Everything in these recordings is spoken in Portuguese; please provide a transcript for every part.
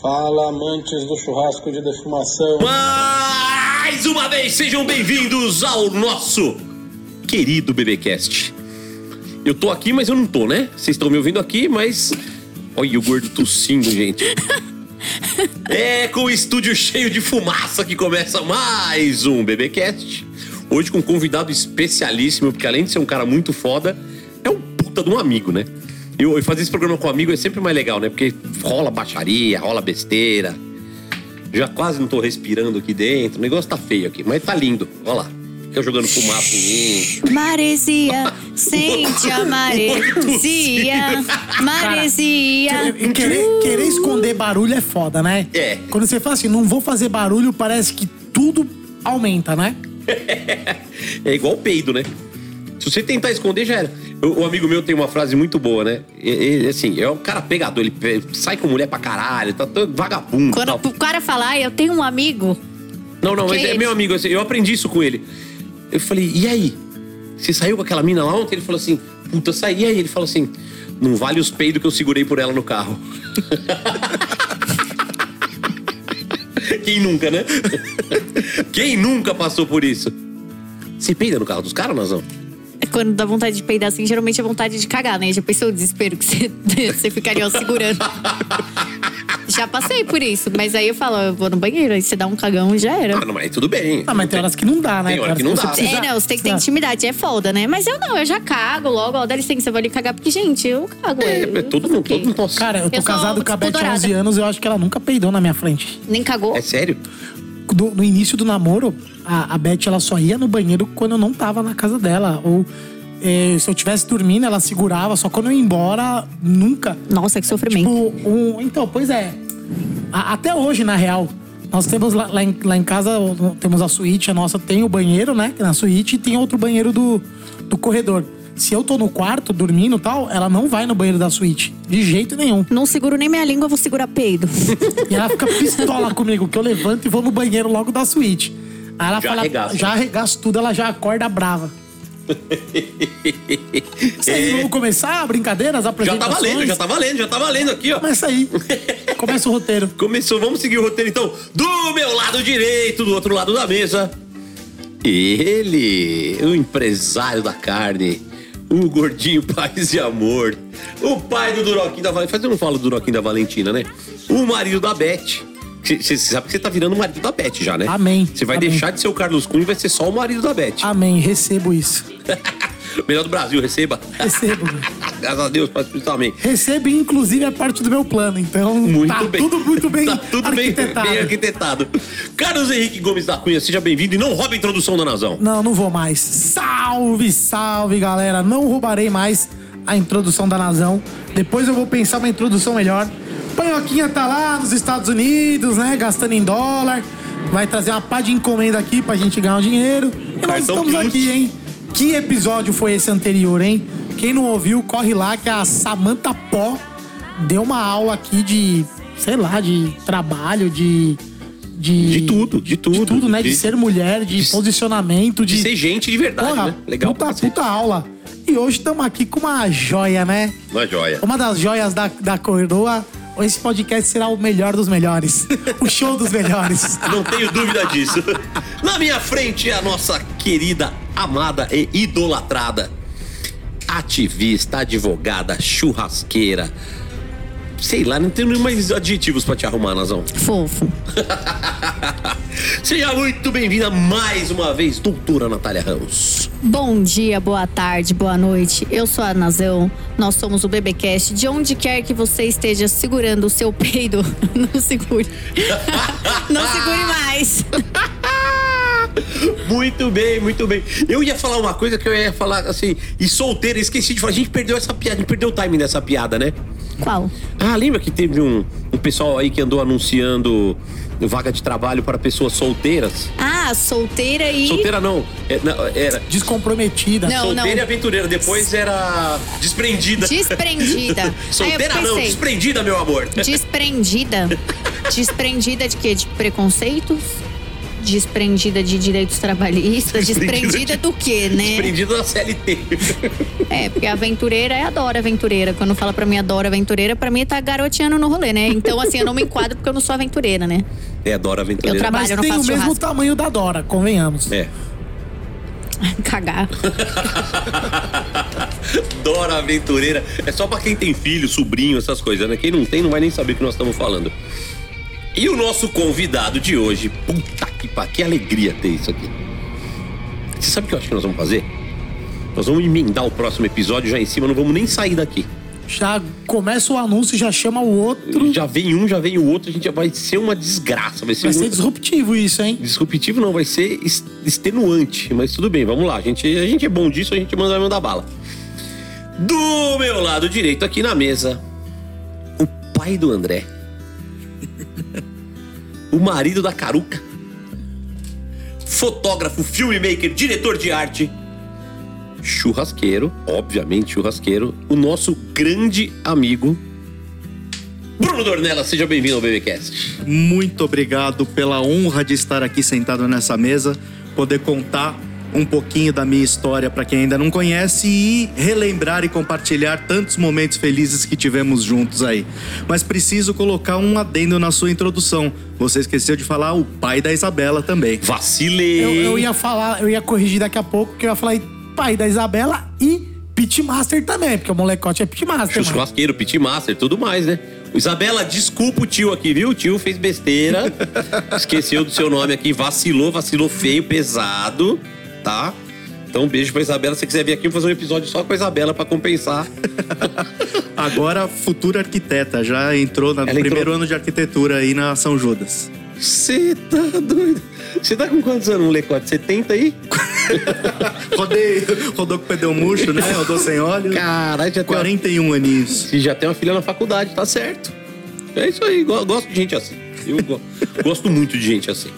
Fala, amantes do churrasco de defumação. Mais uma vez, sejam bem-vindos ao nosso querido BBcast. Eu tô aqui, mas eu não tô, né? Vocês estão me ouvindo aqui, mas. Olha o gordo tossindo, gente. É com o estúdio cheio de fumaça que começa mais um BBcast. Hoje com um convidado especialíssimo, porque além de ser um cara muito foda, é um puta de um amigo, né? Eu, eu fazer esse programa com um amigo é sempre mais legal, né? Porque rola baixaria, rola besteira. Já quase não tô respirando aqui dentro. O negócio tá feio aqui, mas tá lindo. Olha lá. Fica jogando fumaça em mim. Maresia, sente a maresia, maresia. E Querer, querer esconder barulho é foda, né? É. Quando você fala assim, não vou fazer barulho, parece que tudo aumenta, né? É igual o peido, né? Se você tentar esconder, já era. O, o amigo meu tem uma frase muito boa, né? E- e, assim, é um cara pegador, ele sai com mulher pra caralho, tá todo vagabundo. Quando tal. o cara falar, "Ah, eu tenho um amigo. Não, não, mas é meu amigo, assim, eu aprendi isso com ele. Eu falei, e aí? Você saiu com aquela mina lá ontem? Ele falou assim, puta, saí. E aí? Ele falou assim, não vale os peidos que eu segurei por ela no carro. Quem nunca, né? Quem nunca passou por isso? Você peida no carro dos caras, Nazão? Quando dá vontade de peidar assim, geralmente é vontade de cagar, né? Já pensou o desespero que você, você ficaria ó, segurando. Já passei por isso, mas aí eu falo, eu vou no banheiro, aí você dá um cagão e já era. Ah, não, mas tudo bem. Ah, mas tem horas que não dá, né? Tem hora que não você dá. precisa- É, não, você tem que ter precisa- intimidade, é foda, né? Mas eu não, eu já cago logo, ó, dá licença, eu vou ali cagar, porque, gente, eu cago. É, eu- é todo fazer o mundo, todo mundo. Nossa. Cara, eu tô Eu sou, casado com a Beth há dourada. 11 anos, eu acho que ela nunca peidou na minha frente. Nem cagou? É sério? Do- no início do namoro, a, a Beth ela só ia no banheiro quando eu não tava na casa dela. Ou eh, se eu tivesse dormindo, ela segurava, só quando eu ia embora, nunca. Nossa, que sofrimento. Tipo, um, então, pois é. A- até hoje, na real, nós temos lá, lá em, lá em casa, temos a suíte, a nossa tem o banheiro, né? Na suíte e tem outro banheiro do, do corredor. Se eu tô no quarto dormindo e tal, ela não vai no banheiro da suíte. De jeito nenhum. Não seguro nem minha língua, eu vou segurar peido. E ela fica pistola comigo, que eu levanto e vou no banheiro logo da suíte. Aí ela Já fala, arregaça. já arregaço tudo, ela já acorda brava. Vocês vamos começar a brincadeira, as Já apresentações? tá valendo, já tá valendo, já tá valendo aqui, ó. Começa aí. Começa o roteiro. Começou, vamos seguir o roteiro então. Do meu lado direito, do outro lado da mesa. Ele, o empresário da carne, o gordinho paz e amor, o pai do Duroquinho da Valentina. Faz eu não falo do Duroquinho da Valentina, né? O marido da Beth. Você sabe que você tá virando o marido da Beth já, né? Amém. Você vai Amém. deixar de ser o Carlos Cunha e vai ser só o marido da Beth. Amém, recebo isso. Melhor do Brasil, receba. Recebo. Graças a Deus, Pai Espírito, amém. Recebo, inclusive, é parte do meu plano. Então, Muito tá bem. tudo muito bem Tá tudo bem, arquitetado. bem arquitetado. Carlos Henrique Gomes da Cunha, seja bem-vindo e não roube a introdução da Nazão. Não, não vou mais. Salve, salve, galera. Não roubarei mais a introdução da Nazão. Depois eu vou pensar uma introdução melhor. Panhoquinha tá lá nos Estados Unidos, né? Gastando em dólar. Vai trazer uma pá de encomenda aqui pra gente ganhar um dinheiro. E nós Cartão estamos aqui, hein? Que episódio foi esse anterior, hein? Quem não ouviu, corre lá que a Samantha Pó deu uma aula aqui de, sei lá, de trabalho, de. De, De tudo, de tudo. De tudo, né? De, De- ser mulher, de, de- posicionamento, De ser gente de verdade, Porra, né? Legal puta, puta aula. E hoje estamos aqui com uma joia, né? Uma joia. Uma das joias da, da coroa. Esse podcast será o melhor dos melhores. o show dos melhores. Não tenho dúvida disso. Na minha frente é a nossa querida, amada e idolatrada ativista, advogada, churrasqueira. Sei lá, não tenho mais adjetivos pra te arrumar, Nazão. Fofo. Seja muito bem-vinda mais uma vez, doutora Natália Ramos. Bom dia, boa tarde, boa noite. Eu sou a Nazão. Nós somos o BBcast. De onde quer que você esteja segurando o seu peido, não segure. não segure mais. Muito bem, muito bem. Eu ia falar uma coisa que eu ia falar assim, e solteira, esqueci de falar. A gente perdeu essa piada, a gente perdeu o timing dessa piada, né? Qual? Ah, lembra que teve um, um pessoal aí que andou anunciando vaga de trabalho para pessoas solteiras? Ah, solteira e. Solteira não, é- não, era Descomprometida. Não. solteira e aventureira. Depois era desprendida. Desprendida. solteira não, desprendida, meu amor. Desprendida. Desprendida de quê? De preconceitos? Desprendida de direitos trabalhistas. Desprendida Desprendida de- do quê, né? Desprendido da CLT. É, porque aventureira é adora aventureira. Quando fala pra mim adora aventureira, pra mim tá garoteando no rolê, né? Então, assim, eu não me enquadro porque eu não sou aventureira, né? É, adoro aventureira. Eu trabalho- Mas eu não tem o faço mesmo churrasco. tamanho da Dora, convenhamos. É. Cagar. Dora Aventureira. É só pra quem tem filho, sobrinho, essas coisas, né? Quem não tem não vai nem saber o que nós estamos falando. E o nosso convidado de hoje, puta que pariu, que alegria ter isso aqui. Você sabe o que eu acho que nós vamos fazer? Nós vamos emendar o próximo episódio já em cima, não vamos nem sair daqui. Já começa o anúncio e já chama o outro. Já vem um, já vem o outro, a gente vai ser uma desgraça. Vai ser, Vai ser um- disruptivo isso, hein? Disruptivo não, vai ser extenuante. Mas tudo bem, vamos lá. A gente, a gente é bom disso, a gente manda mandar bala. Do meu lado direito aqui na mesa, o pai do André. O marido da Caruca. Fotógrafo, filmmaker, diretor de arte. Churrasqueiro, obviamente churrasqueiro. O nosso grande amigo. Bruno Dornella, seja bem-vindo ao BBcast. Muito obrigado pela honra de estar aqui sentado nessa mesa, poder contar um pouquinho da minha história para quem ainda não conhece e relembrar e compartilhar tantos momentos felizes que tivemos juntos aí. Mas preciso colocar um adendo na sua introdução. Você esqueceu de falar o pai da Isabela também. Vacilei. Eu, eu ia falar, eu ia corrigir daqui a pouco, que eu ia falar pai da Isabela e Pitmaster também, porque o molecote é Pitmaster. Churrasqueiro, pitmaster, tudo mais, né? Isabela, desculpa o tio aqui, viu? O tio fez besteira. Esqueceu do seu nome aqui, vacilou, vacilou feio, pesado, tá? Então, um beijo pra Isabela. Se você quiser vir aqui, eu vou fazer um episódio só com a Isabela pra compensar. Agora, futura arquiteta, já entrou no primeiro entrou- ano de arquitetura aí na São Judas. Você tá doido? Você tá com quantos anos, molecote? 70 aí? Rodei, rodou com o pneu murcho, né? Rodou sem óleo. Caralho, já tem, uma, 41 aninhos. você já tem uma filha na faculdade, tá certo. É isso aí, go- gosto de gente assim. Eu go- gosto muito de gente assim.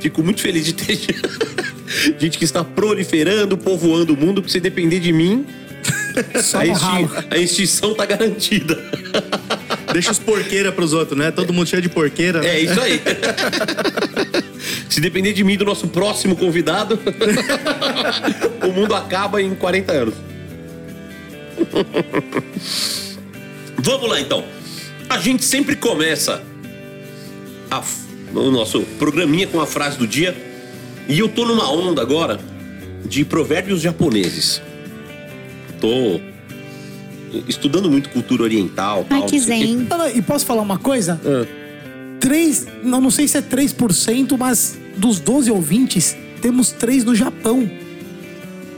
Fico muito feliz de ter gente que está proliferando, povoando o mundo, porque se depender de mim, a, a extinção tá garantida. Deixa os porqueira pros outros, né? Todo mundo cheio de porqueira. É né? isso aí. Se depender de mim, do nosso próximo convidado, o mundo acaba em 40 anos. Vamos lá então. A gente sempre começa a o nosso programinha com a frase do dia. E eu tô numa onda agora de provérbios japoneses. Tô estudando muito cultura oriental. Ai, tal, que zen. E posso falar uma coisa? Ah. 3, não, não sei se é 3%, mas dos 12 ouvintes, temos 3 no Japão.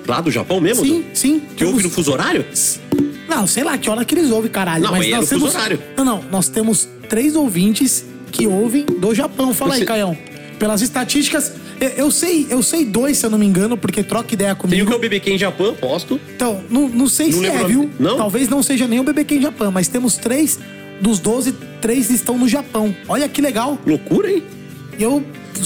Lá do Japão mesmo? Sim, sim. Que ouve no temos- fuso horário? Não, sei lá que hora que eles ouvem, caralho. Não, mas é nós no fuso temos. horário. Não, não. Nós temos três ouvintes que ouvem do Japão. Fala Você- aí, Caião. Pelas estatísticas, eu, sei, eu sei dois, se eu não me engano, porque troca ideia Tem o comigo. que é o BBQ em Japão, posto. Então, não, não sei Não se é, o viu? Não? Talvez não seja nem o BBQ em Japão, mas temos três dos 12, três estão no Japão. Olha que legal. Loucura, hein? E eu.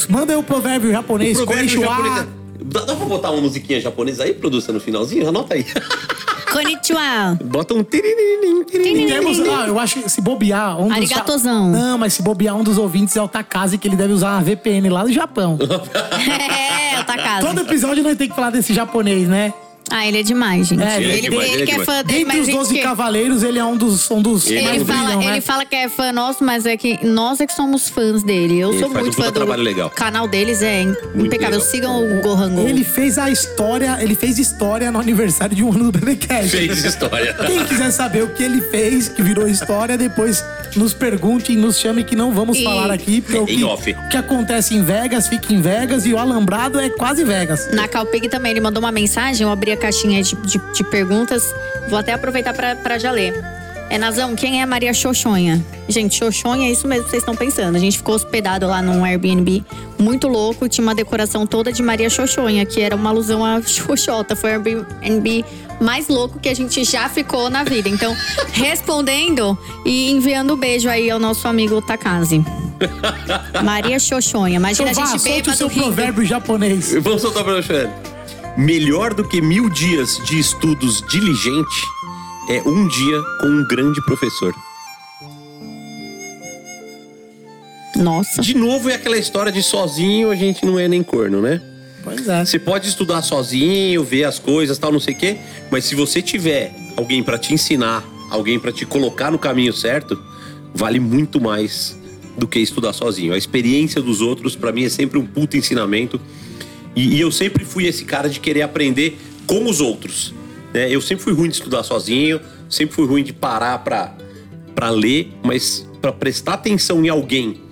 Manda aí o provérbio japonês. Provérbio konnichiwa. japonês. Dá, dá pra botar uma musiquinha japonesa aí, produção, no finalzinho? Anota aí. Konnichiwa. Bota um tiriririm, tiriririm. temos, ah, eu acho que se bobear. Um dos, Arigatozão. Não, mas se bobear um dos ouvintes é o Takase, que ele deve usar uma VPN lá do Japão. É, tá casa. Todo episódio nós temos que falar desse japonês, né? Ah, ele é demais, gente. É, ele é ele, demais, ele é que é fã dele, Dentre mas os a gente 12 que- cavaleiros, ele é um dos, um dos Ele mais Ele fala, brilham, né? ele fala que é fã nosso, mas é que nós é que somos fãs dele. Eu Ele sou muito um fã do trabalho legal. canal deles, é impecável. legal. Sigam o Gohan Go. Ele fez a história, ele fez história no aniversário de um ano do BBcast. Fez história. Quem quiser saber o que ele fez, que virou história, depois nos pergunte e nos chame que não vamos E- falar aqui, porque o que, o que acontece em Vegas fica em Vegas e o alambrado é quase Vegas. Na Calpig também, ele mandou uma mensagem, eu abri a caixinha de, de- de perguntas. Vou até aproveitar pra já ler. É, Nazão, quem é Maria Xoxonha? Gente, Xoxonha é isso mesmo que vocês estão pensando. A gente ficou hospedado lá num Airbnb muito louco, tinha uma decoração toda de Maria Xoxonha, que era uma alusão a Xoxota. Foi o Airbnb mais louco que a gente já ficou na vida. Então, respondendo e enviando um beijo aí ao nosso amigo Takazi. Maria Xoxonha. Imagina Então a gente solte o bêbado seu rindo. provérbio japonês. Vamos soltar pra você. Melhor do que mil dias de estudos diligente é um dia com um grande professor. Nossa. De novo é aquela história de sozinho a gente não é nem corno, né? Pois é. Você pode estudar sozinho, ver as coisas, tal, não sei o quê, mas se você tiver alguém pra te ensinar, alguém pra te colocar no caminho certo, vale muito mais do que estudar sozinho. A experiência dos outros pra mim é sempre um puto ensinamento. E, e eu sempre fui esse cara de querer aprender com os outros. Né? Eu sempre fui ruim de estudar sozinho, sempre fui ruim de parar pra ler, mas pra prestar atenção em alguém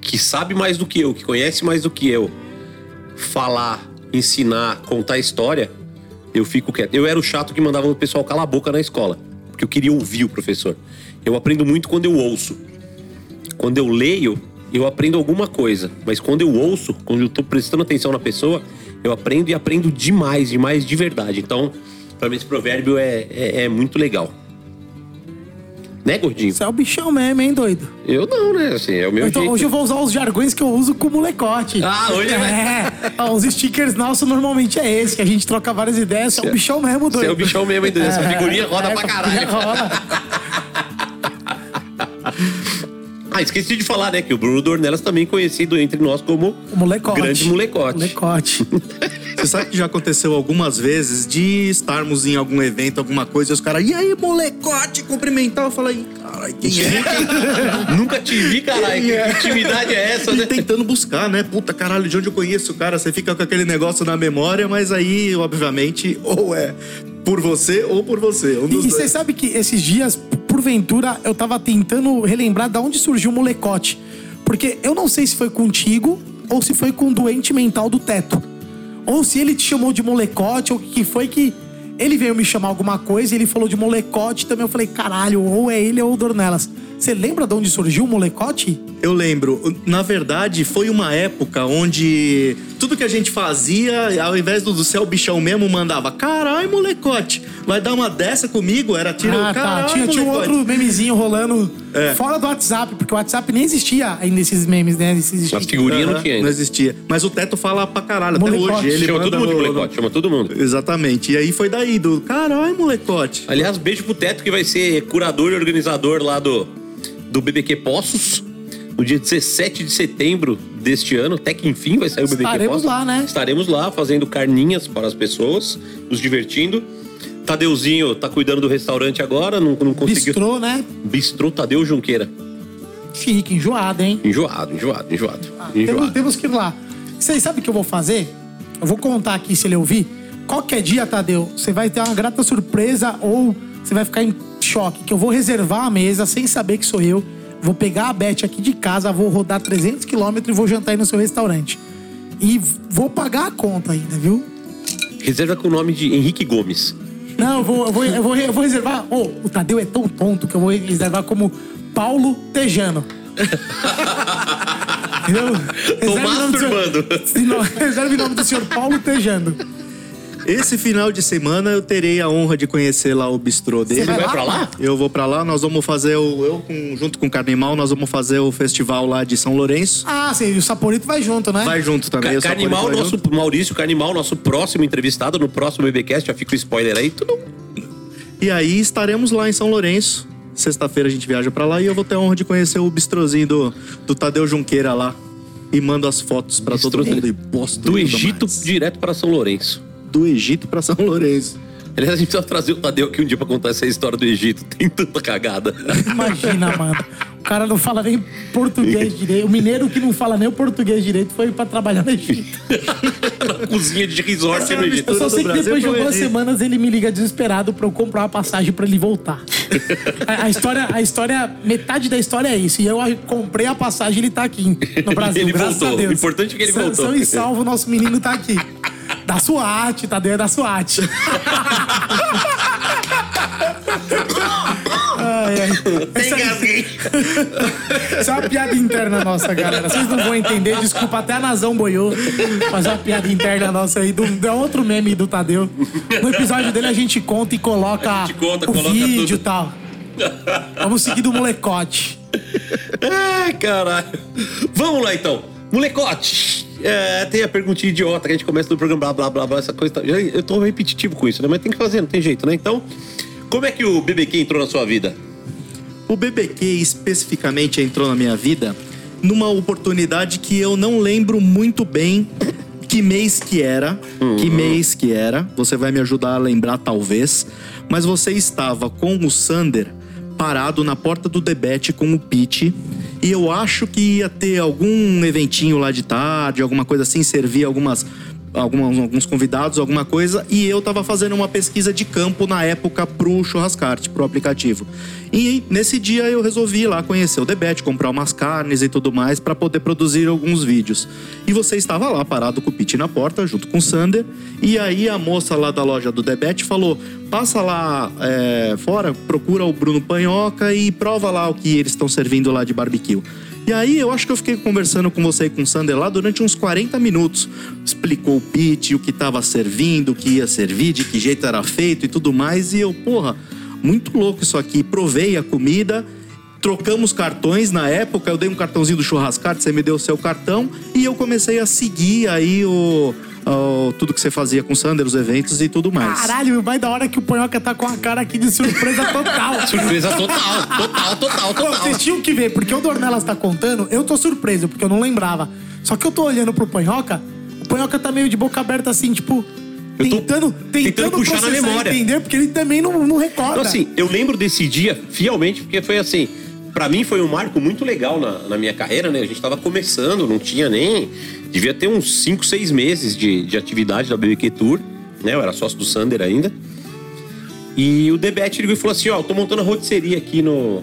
que sabe mais do que eu, que conhece mais do que eu, falar, ensinar, contar história, eu fico quieto. Eu era o chato que mandava o pessoal calar a boca na escola, porque eu queria ouvir o professor. Eu aprendo muito quando eu ouço. Quando eu leio, eu aprendo alguma coisa, mas quando eu ouço, quando eu tô prestando atenção na pessoa, eu aprendo e aprendo demais, demais de verdade. Então, pra mim esse provérbio é, é, é muito legal. Né, gordinho? Você é o bichão mesmo, hein, doido? Eu não, né? Assim, é o meu Então, jeito. hoje eu vou usar os jargões que eu uso com molecote. Ah, hoje é. Ó, Os stickers nossos normalmente é esse, que a gente troca várias ideias. Você é o bichão mesmo, doido. Você é o bichão mesmo, hein, doido? Essa figurinha roda é, pra caralho. rola. Ah, esqueci de falar, né? Que o Bruno Dornelas também conhecido entre nós como O molecote. grande molecote. Molecote. Você sabe que já aconteceu algumas vezes de estarmos em algum evento, alguma coisa, e os caras, e aí, molecote, cumprimentar? Eu falei, caralho, quem é? Nunca te vi, caralho. Que É. intimidade é essa, E né? tentando buscar, né? Puta caralho, de onde eu conheço o cara? Você fica com aquele negócio na memória, mas aí, obviamente, ou é por você ou por você. Um E, dos e você sabe que esses dias, porventura, eu tava tentando relembrar de onde surgiu o molecote. Porque eu não sei se foi contigo ou se foi com o doente mental do teto. Ou se ele te chamou de molecote, ou que foi que ele veio me chamar alguma coisa e ele falou de molecote também. Eu falei, caralho, ou é ele ou o Dornelas. Você lembra de onde surgiu o molecote? Eu lembro, na verdade, foi uma época onde tudo que a gente fazia, ao invés do, do céu bichão mesmo, mandava caralho, molecote, vai dar uma dessa comigo? Era tiro, ah, tá. Tinha, tinha um outro memezinho rolando É. fora do WhatsApp, porque o WhatsApp nem existia ainda esses memes, né? Esses As figurinhas não Aham, tinha não ainda. existia. Mas o Teto fala pra caralho, Molecote. até hoje. Ele Chama todo mundo de molecote, chama todo mundo. Exatamente. E aí foi daí, do caralho, molecote. Aliás, beijo pro Teto que vai ser curador e organizador lá do, do BBQ Poços. No dia 17 de setembro deste ano, até que enfim vai sair o BBQ Estaremos lá, né? Estaremos lá fazendo carninhas para as pessoas, nos divertindo. Tadeuzinho tá cuidando do restaurante agora, não, não conseguiu. Bistrô, né? Bistrô Tadeu Junqueira. Chique, enjoado, hein? Enjoado, enjoado, enjoado. Temos, enjoado. temos que ir lá. Vocês sabem o que eu vou fazer? Eu vou contar aqui se ele ouvir. Qualquer dia, Tadeu, você vai ter uma grata surpresa ou você vai ficar em choque. Que eu vou reservar a mesa sem saber que sou eu. Vou pegar a Beth aqui de casa, vou rodar 300 quilômetros e vou jantar aí no seu restaurante. E vou pagar a conta ainda, viu? Reserva com o nome de Henrique Gomes. Não, eu vou, eu vou, eu vou, eu vou reservar. Oh, o Tadeu é tão tonto que eu vou reservar como Paulo Tejano. Entendeu? Tô Reserve o nome do senhor- masturbando. Se não- Reserve o nome do senhor Paulo Tejano. Esse final de semana eu terei a honra de conhecer lá o bistrô dele. Você Vai pra lá? Eu vou pra lá, nós vamos fazer o. Eu, com- junto com o Carnimal, nós vamos fazer o festival lá de São Lourenço. Ah, sim, e o Saporito vai junto, né? Vai junto também. Ca- o Carnimal, nosso junto. Maurício Carnimal, nosso próximo entrevistado no próximo BBcast, já fica o spoiler aí, tudo. E aí estaremos lá em São Lourenço. Sexta-feira a gente viaja pra lá e eu vou ter a honra de conhecer o bistrozinho do, do Tadeu Junqueira lá. E mando as fotos pra todo mundo e posto Do Egito mais. direto para São Lourenço. Do Egito pra São Lourenço. Aliás, a gente precisa trazer o Tadeu aqui um dia pra contar essa história do Egito. Tem tanta cagada. Imagina, mano. O cara não fala nem português direito. O mineiro que não fala nem o português direito foi pra trabalhar no Egito. Na cozinha de resort no Egito. Eu só sei que Brasil depois de algumas Egito. semanas ele me liga desesperado pra eu comprar uma passagem pra ele voltar. a, a história, a história, metade da história é isso. E eu comprei a passagem e ele tá aqui no Brasil, Ele graças voltou. a Deus. O importante é que ele São- voltou. São e salvo, o nosso menino tá aqui. Da SWAT, Tadeu é da SWAT. Ai, ai. Essa, essa é uma piada interna nossa, galera. Vocês não vão entender, desculpa, até a Nazão boiou. Mas é uma piada interna nossa aí, do, é outro meme do Tadeu. No episódio dele a gente conta e coloca A gente conta, o coloca vídeo e tal. Vamos seguir do molecote. Ai, caralho. Vamos lá, então. Molecote. É, tem a perguntinha idiota que a gente começa no programa, blá, blá, blá, blá, essa coisa. tá- Eu tô repetitivo com isso, né? Mas tem que fazer, não tem jeito, né? Então, como é que o BBQ entrou na sua vida? O BBQ especificamente entrou na minha vida numa oportunidade que eu não lembro muito bem que mês que era, que mês que era. Você vai me ajudar a lembrar talvez, mas você estava com o Sander parado na porta do debete com o Pete e eu acho que ia ter algum eventinho lá de tarde, alguma coisa assim, servir algumas alguns convidados, alguma coisa, e eu tava fazendo uma pesquisa de campo na época pro Churrascarte, pro aplicativo. E nesse dia eu resolvi ir lá conhecer o Debete, comprar umas carnes e tudo mais para poder produzir alguns vídeos. E você estava lá parado com o Pete na porta, junto com o Sander, e aí a moça lá da loja do Debete falou: passa lá é, fora, procura o Bruno Panhoca e prova lá o que eles estão servindo lá de barbecue. E aí eu acho que eu fiquei conversando com você e com o Sander lá durante uns 40 minutos. Explicou o pitch, o que tava servindo, o que ia servir, de que jeito era feito e tudo mais. E eu, porra, muito louco isso aqui. Provei a comida, trocamos cartões na época. Eu dei um cartãozinho do churrascarte, você me deu o seu cartão. E eu comecei a seguir aí o, o- tudo que você fazia com o Sander, os eventos e tudo mais. Caralho, vai da hora que o Panhoca tá com a cara aqui de surpresa total. Surpresa total, total, total, Pô, total. Vocês tinham que ver, porque o Dornelas tá contando, eu tô surpreso, porque eu não lembrava. Só que eu tô olhando pro Panhoca, o Panhoca tá meio de boca aberta assim, tipo. Eu tô Tentando, tentando, tentando puxar na memória. entender, porque ele também não, não recorda. Então, assim, eu lembro desse dia fielmente, porque foi assim. Pra mim foi um marco muito legal na, na minha carreira, né? A gente tava começando, não tinha nem. Devia ter uns 5, 6 meses de, de atividade da BBQ Tour, né? Eu era sócio do Sander ainda. E o Debete ligou e falou assim: Ó, eu tô montando a rotisseria aqui no,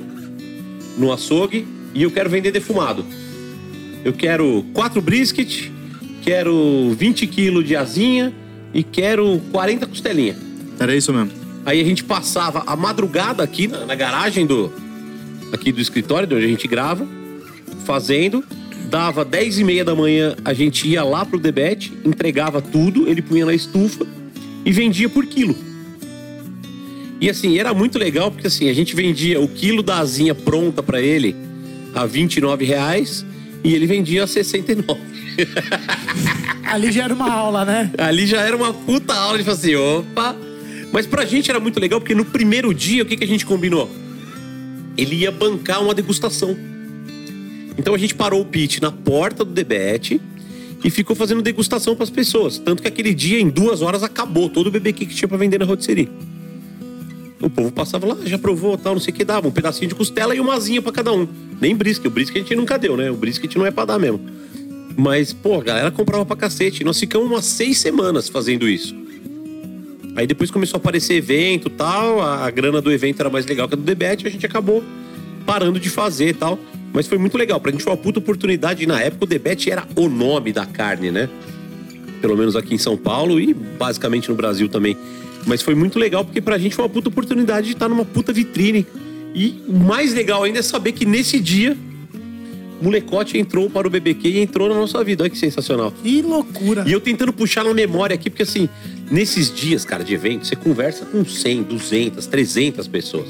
no açougue e eu quero vender defumado. Eu quero quatro brisket, quero 20 quilos de asinha e quero 40 costelinha. Era isso mesmo. Aí a gente passava a madrugada aqui na, na garagem do aqui do escritório, de onde a gente grava, fazendo. Dava 10 e meia da manhã, a gente ia lá pro debete, entregava tudo, ele punha na estufa e vendia por quilo. E assim, era muito legal, porque assim, a gente vendia o quilo da asinha pronta pra ele a 29 reais e ele vendia a 69. Ali já era uma aula, né? Ali já era uma puta aula de falar assim, opa. Mas pra gente era muito legal, porque no primeiro dia, o que, que a gente combinou? Ele ia bancar uma degustação. Então a gente parou o pitch na porta do debete e ficou fazendo degustação pras pessoas. Tanto que aquele dia, em duas horas, acabou todo o BBQ que tinha pra vender na rotisserie. O povo passava lá, já provou, tal, não sei o que, dava um pedacinho de costela e uma asinha pra cada um. Nem brisket, o brisket a gente nunca deu, né? O brisket não é pra dar mesmo. Mas, pô, a galera comprava pra cacete. Nós ficamos umas seis semanas fazendo isso. Aí depois começou a aparecer evento tal, a, a grana do evento era mais legal que a do debate, a gente acabou parando de fazer e tal. Mas foi muito legal, pra gente foi uma puta oportunidade. E na época o debate era o nome da carne, né? Pelo menos aqui em São Paulo e basicamente no Brasil também. Mas foi muito legal porque pra gente foi uma puta oportunidade de estar numa puta vitrine. E o mais legal ainda é saber que nesse dia o molecote entrou para o BBQ e entrou na nossa vida. Olha que sensacional. Que loucura. E eu tentando puxar na memória aqui, porque assim, nesses dias, cara, de evento, você conversa com 100, 200, 300 pessoas.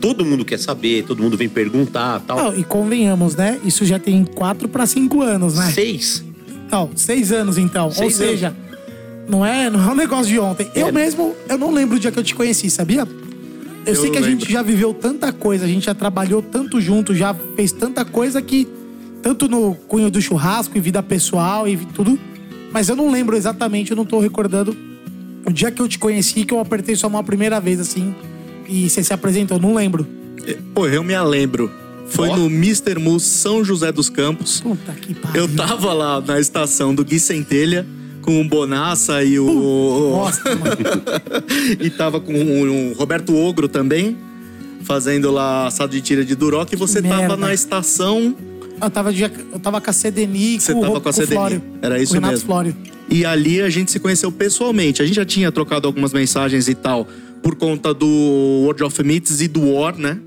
Todo mundo quer saber, todo mundo vem perguntar tal. Não, e convenhamos, né? Isso já tem quatro pra cinco anos, né? Seis. Não, seis anos então. Seis Ou seja, não é, não é um negócio de ontem. Eu É. mesmo, eu não lembro o dia que eu te conheci, sabia? Eu, Eu sei que a lembro. gente já viveu tanta coisa, a gente já trabalhou tanto junto, já fez tanta coisa que. Tanto no cunho do churrasco e vida pessoal e tudo. Mas eu não lembro exatamente, eu não tô recordando o dia que eu te conheci, que eu apertei sua mão a primeira vez, assim. E você se apresentou, não lembro. Pô, eu me lembro. Foi Ó. no Mr. Mus São José dos Campos. Puta que pariu. Eu tava lá na estação do Gui Centelha com o Bonassa e o. Nossa, mano. e tava com o Roberto Ogro também, fazendo lá assado de tira de Duroc. E você merda. tava na estação. Eu tava, de, eu tava com a CDNI, Você com, tava com a CDNI. Flório. Era isso mesmo. Flório. E ali a gente se conheceu pessoalmente. A gente já tinha trocado algumas mensagens e tal por conta do World of Meats e do War, né?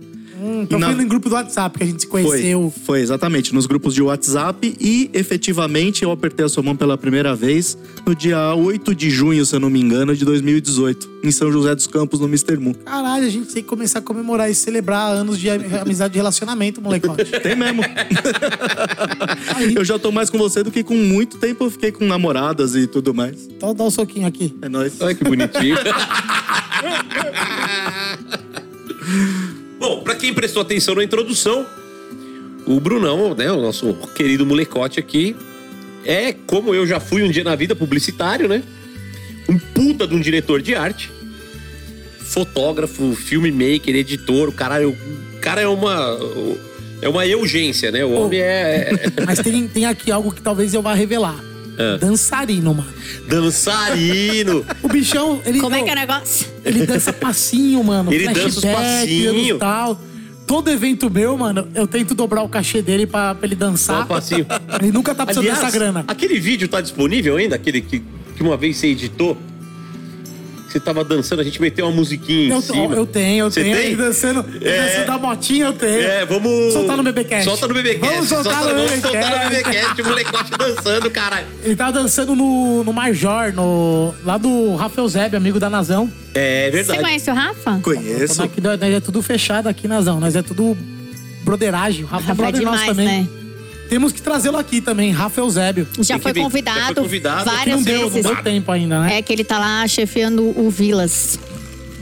Hum, então Na- foi no grupo do WhatsApp que a gente se Foi, conheceu. foi exatamente, nos grupos de WhatsApp e efetivamente eu apertei a sua mão pela primeira vez no dia 8 de junho, se eu não me engano, de 2018, em São José dos Campos, no Mr. Moon. Caralho, a gente tem que começar a comemorar e celebrar anos de am- amizade e relacionamento, molecote. Tem mesmo. eu já tô mais com você do que com muito tempo eu fiquei com namoradas e tudo mais. Então dá um soquinho aqui. É nóis. Olha que bonitinho. Bom, pra quem prestou atenção na introdução, o Brunão, né, o nosso querido molecote aqui, é, como eu já fui um dia na vida, publicitário, né? Um puta de um diretor de arte, fotógrafo, filmmaker, editor, o cara, o cara é uma. É uma urgência, né? O homem é. Mas tem, tem aqui algo que talvez eu vá revelar. É. Dançarino, mano. Dançarino! O bichão, ele. Como é não, que é o negócio? Ele dança passinho, mano. Ele dança os flashback, passinho. e tal. Todo evento meu, mano, eu tento dobrar o cachê dele pra, pra ele dançar. passinho. Ele nunca tá precisando Aliás, dessa grana. Aquele vídeo tá disponível ainda? Aquele que, que uma vez você editou? Você tava dançando, a gente meteu uma musiquinha em Eu, cima. eu tenho, eu Você tenho. tem? Dançando, É. dançando da motinha, eu tenho. É, vamos. Soltar no BBcast. Solta no BBcast. Vamos soltar Solta- no vamos soltar no BBcast. BBcast. O molecote dançando, caralho. Ele tava dançando no, no Major, no, lá do Rafael Zeb, amigo da Nazão. É Você verdade. conhece o Rafa? Conheço. Aqui, nós é tudo fechado aqui, Nazão. Nós é tudo broderagem. O Rafa, é Rafa é brother nosso demais, também. né? Temos que trazê-lo aqui também, Rafa Eusébio. Já foi, vir. Já convidado foi convidado. Várias não deu, não vezes. deu tempo ainda, né? É que ele tá lá chefiando o Vilas.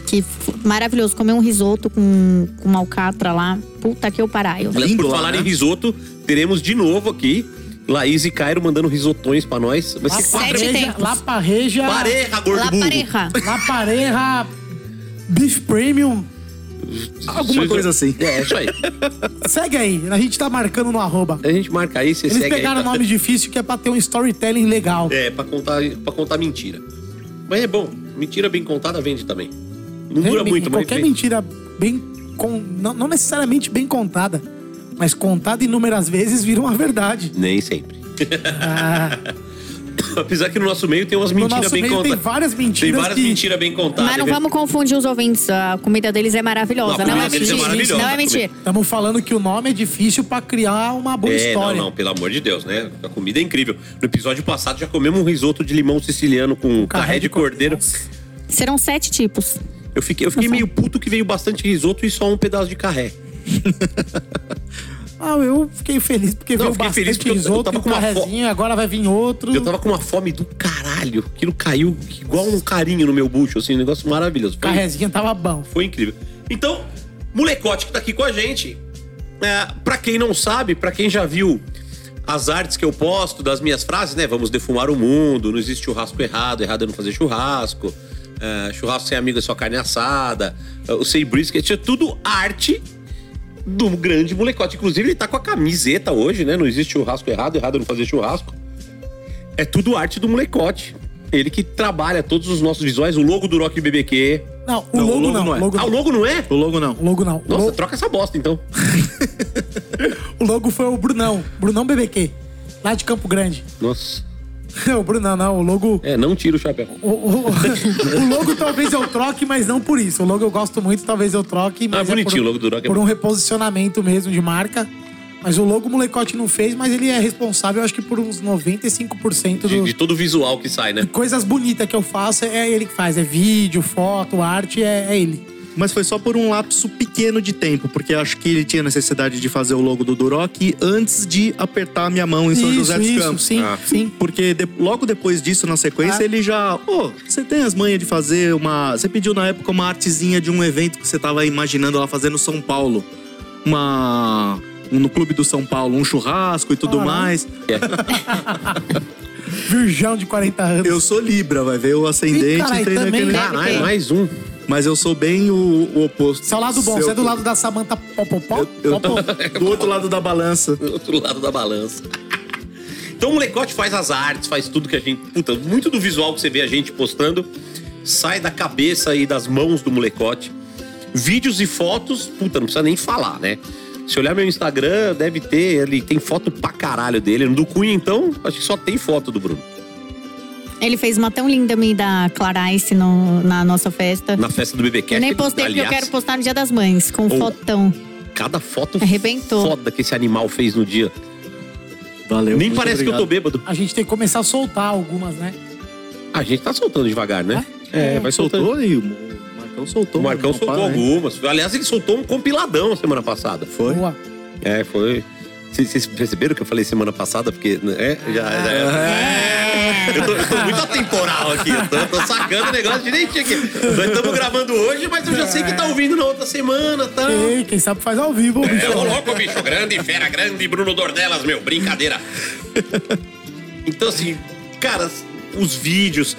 Que maravilhoso. Comer um risoto com, com uma alcatra lá. Puta que eu paraio. Aliás, Lindo por falar né? em risoto, teremos de novo aqui Laís e Cairo mandando risotões pra nós. Vai ser La Sete Pareja, gordo La burro. pareja. La Pareja Beef Premium. Alguma coisa assim. É, isso aí. Segue aí, a gente tá marcando no arroba. A gente marca aí, você Eles segue pegaram aí. nome difícil que é pra ter um storytelling legal. É, pra contar, pra contar mentira. Mas é bom, mentira bem contada vende também. Não dura bem- muito, mas Qualquer vende. mentira bem. con- não, não necessariamente bem contada, mas contada inúmeras vezes vira uma verdade. Nem sempre. Ah, Apesar que no nosso meio tem umas no mentiras bem meio tem contadas. várias Tem mentiras várias que. mentiras bem contadas. Mas não né? vamos confundir os ouvintes. A comida deles é maravilhosa. Não, a Não, é é mentira. maravilhosa. não é mentira. Estamos falando que o nome é difícil pra criar uma boa É, história. não, não, pelo amor de Deus, né? A comida é incrível. No episódio passado já comemos um risoto de limão siciliano com carré de cordeiro. Serão sete tipos. Eu fiquei, eu fiquei Nossa. meio puto que veio bastante risoto e só um pedaço de carré. Ah, eu fiquei feliz porque Não, eu veio fiquei feliz porque eu- eu risoto tava com uma fo- carrezinho, agora vai vir outro. Eu tava com uma fome do caralho. Aquilo caiu igual um carinho no meu bucho, assim, um negócio maravilhoso. Foi, carrezinho tava bom. foi incrível. Então, molecote que tá aqui com a gente. É, pra quem não sabe, pra quem já viu as artes que eu posto das minhas frases, né? Vamos defumar o mundo, não existe churrasco errado, errado é não fazer churrasco. é, churrasco sem amigo é só carne assada. é, o Sei Brisket, é tudo arte do grande molecote. Inclusive, ele tá com a camiseta hoje, né? Não existe churrasco errado, errado não fazer churrasco. É tudo arte do molecote. Ele que trabalha todos os nossos visuais, o logo do Rock BBQ. Não, o Não, logo, o logo não. não é. Logo Ah, o logo não é? O logo não. O logo não. O Nossa, logo, troca essa bosta então. o logo foi o Brunão. Brunão BBQ. Lá de Campo Grande. Nossa. o Brunão, não. O logo. É, não tira o chapéu. O, o- o logo talvez eu troque, mas não por isso. O logo eu gosto muito, talvez eu troque. Mas Ah, é bonitinho por, o logo do Rock. Por um reposicionamento mesmo de marca. Mas o logo o molecote não fez, mas ele é responsável, acho que por uns 95% De, do, de todo o visual que sai, né? coisas bonitas que eu faço é ele que faz. É vídeo, foto, arte, é, é ele. Mas foi só por um lapso pequeno de tempo, porque acho que ele tinha necessidade de fazer o logo do Duroc antes de apertar a minha mão em São isso, José dos isso, Campos. sim, Ah. sim. Porque de- logo depois disso, na sequência, Ah. ele já. Pô, você tem as manhas de fazer uma. Você pediu na época uma artezinha de um evento que você tava imaginando ela fazer no São Paulo. Uma. No Clube do São Paulo, um churrasco e tudo Caralho. mais. Virgão de 40 anos. Eu sou Libra, vai ver o ascendente Ih, carai, e tem também, naquele- né? Caralho, Ah, mais um. Mas eu sou bem o, o oposto. Você é o lado bom, Seu- você é do lado da Samanta Popopó? Eu Popó? do outro lado da balança. Do outro lado da balança. Então o molecote faz as artes, faz tudo que a gente. Puta, muito do visual que você vê a gente postando sai da cabeça e das mãos do molecote. Vídeos e fotos, puta, não precisa nem falar, né? Se olhar meu Instagram, deve ter, ele tem foto pra caralho dele. No do Cunha, então, acho que só tem foto do Bruno. Ele fez uma tão linda me da Clarice no- na nossa festa. Na festa do BBQ. Eu nem postei porque eu quero postar no Dia das Mães, com Ou- fotão. Cada foto Arrebentou. foda que esse animal fez no dia. Valeu. Nem parece que eu tô obrigado. bêbado. A gente tem que começar a soltar algumas, né? A gente tá soltando devagar, né? É, vai soltando. Soltou aí, o Marcão soltou. O Marcão soltou né? algumas. Aliás, ele soltou um compiladão semana passada. Foi? Boa. É, foi. Vocês perceberam que eu falei semana passada? Porque, né? Já, já- Eu tô, eu tô muito atemporal aqui. Eu tô, tô sacando o negócio direitinho aqui. Nós estamos gravando hoje, mas eu já sei que tá ouvindo na outra semana, tá? Ei, quem sabe faz ao vivo, bicho. É o louco, bicho grande, fera grande, Bruno Dornelas, meu, brincadeira. Então, assim, cara, os vídeos.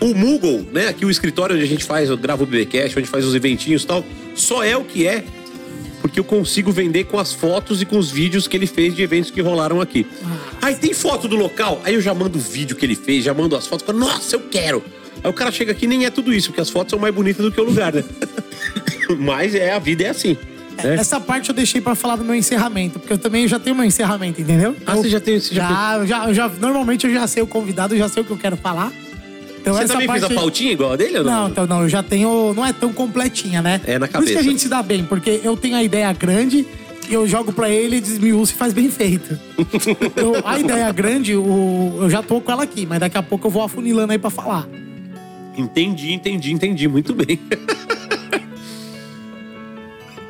O Moogle, né? Aqui o escritório onde a gente faz, eu gravo o BBcast, onde faz os eventinhos e tal, só é o que é porque eu consigo vender com as fotos e com os vídeos que ele fez de eventos que rolaram aqui. Aí tem foto do local, aí eu já mando o vídeo que ele fez, já mando as fotos, falo, nossa, eu quero. Aí o cara chega aqui nem é tudo isso, porque as fotos são mais bonitas do que o lugar, né? Mas é, a vida é assim. né? Essa parte eu deixei pra falar do meu encerramento, porque eu também já tenho meu encerramento, entendeu? Ah, Eu- você já tem- você já já, eu já, eu já- Normalmente eu já sei o convidado, eu já sei o que eu quero falar. Então Você também parte fez a pautinha igual a dele ou não? Não, então não, eu já tenho. Não é tão completinha, né? É, na Por isso que a cabeça. gente se dá bem, porque eu tenho a ideia grande e eu jogo pra ele, desmiúço e faz bem feito. Eu- a ideia grande, o- eu já tô com ela aqui, mas daqui a pouco eu vou afunilando aí pra falar. Entendi, entendi, entendi. Muito bem.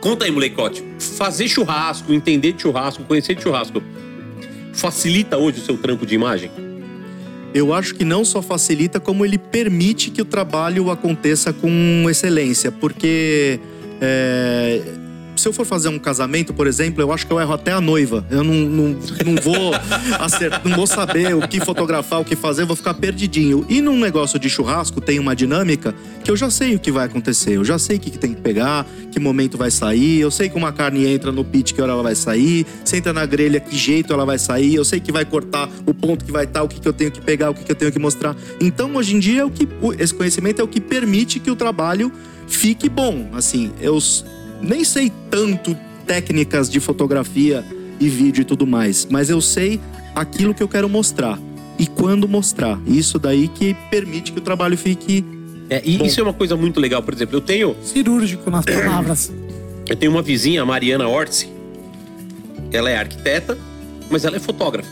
Conta aí, molecote. Fazer churrasco, entender de churrasco, conhecer de churrasco, facilita hoje o seu trampo de imagem? Eu acho que não só facilita, como ele permite que o trabalho aconteça com excelência. Porque é, se eu for fazer um casamento, por exemplo, eu acho que eu erro até a noiva. Eu não, não, não vou acertar, não vou saber o que fotografar, o que fazer, eu vou ficar perdidinho. E num negócio de churrasco tem uma dinâmica que eu já sei o que vai acontecer. Eu já sei o que tem que pegar, que momento vai sair. Eu sei que uma carne entra no pit, que hora ela vai sair. Se entra na grelha, que jeito ela vai sair. Eu sei que vai cortar o ponto que vai estar, o que, que eu tenho que pegar, o que, que eu tenho que mostrar. Então, hoje em dia, é o que, esse conhecimento é o que permite que o trabalho fique bom. Assim, eu nem sei tanto técnicas de fotografia e vídeo e tudo mais, mas eu sei aquilo que eu quero mostrar e quando mostrar. Isso daí que permite que o trabalho fique É, e Bom. isso é uma coisa muito legal. Por exemplo, eu tenho, Cirúrgico nas palavras. eu tenho uma vizinha, a Mariana Ortzi. Ela é arquiteta, mas ela é fotógrafa.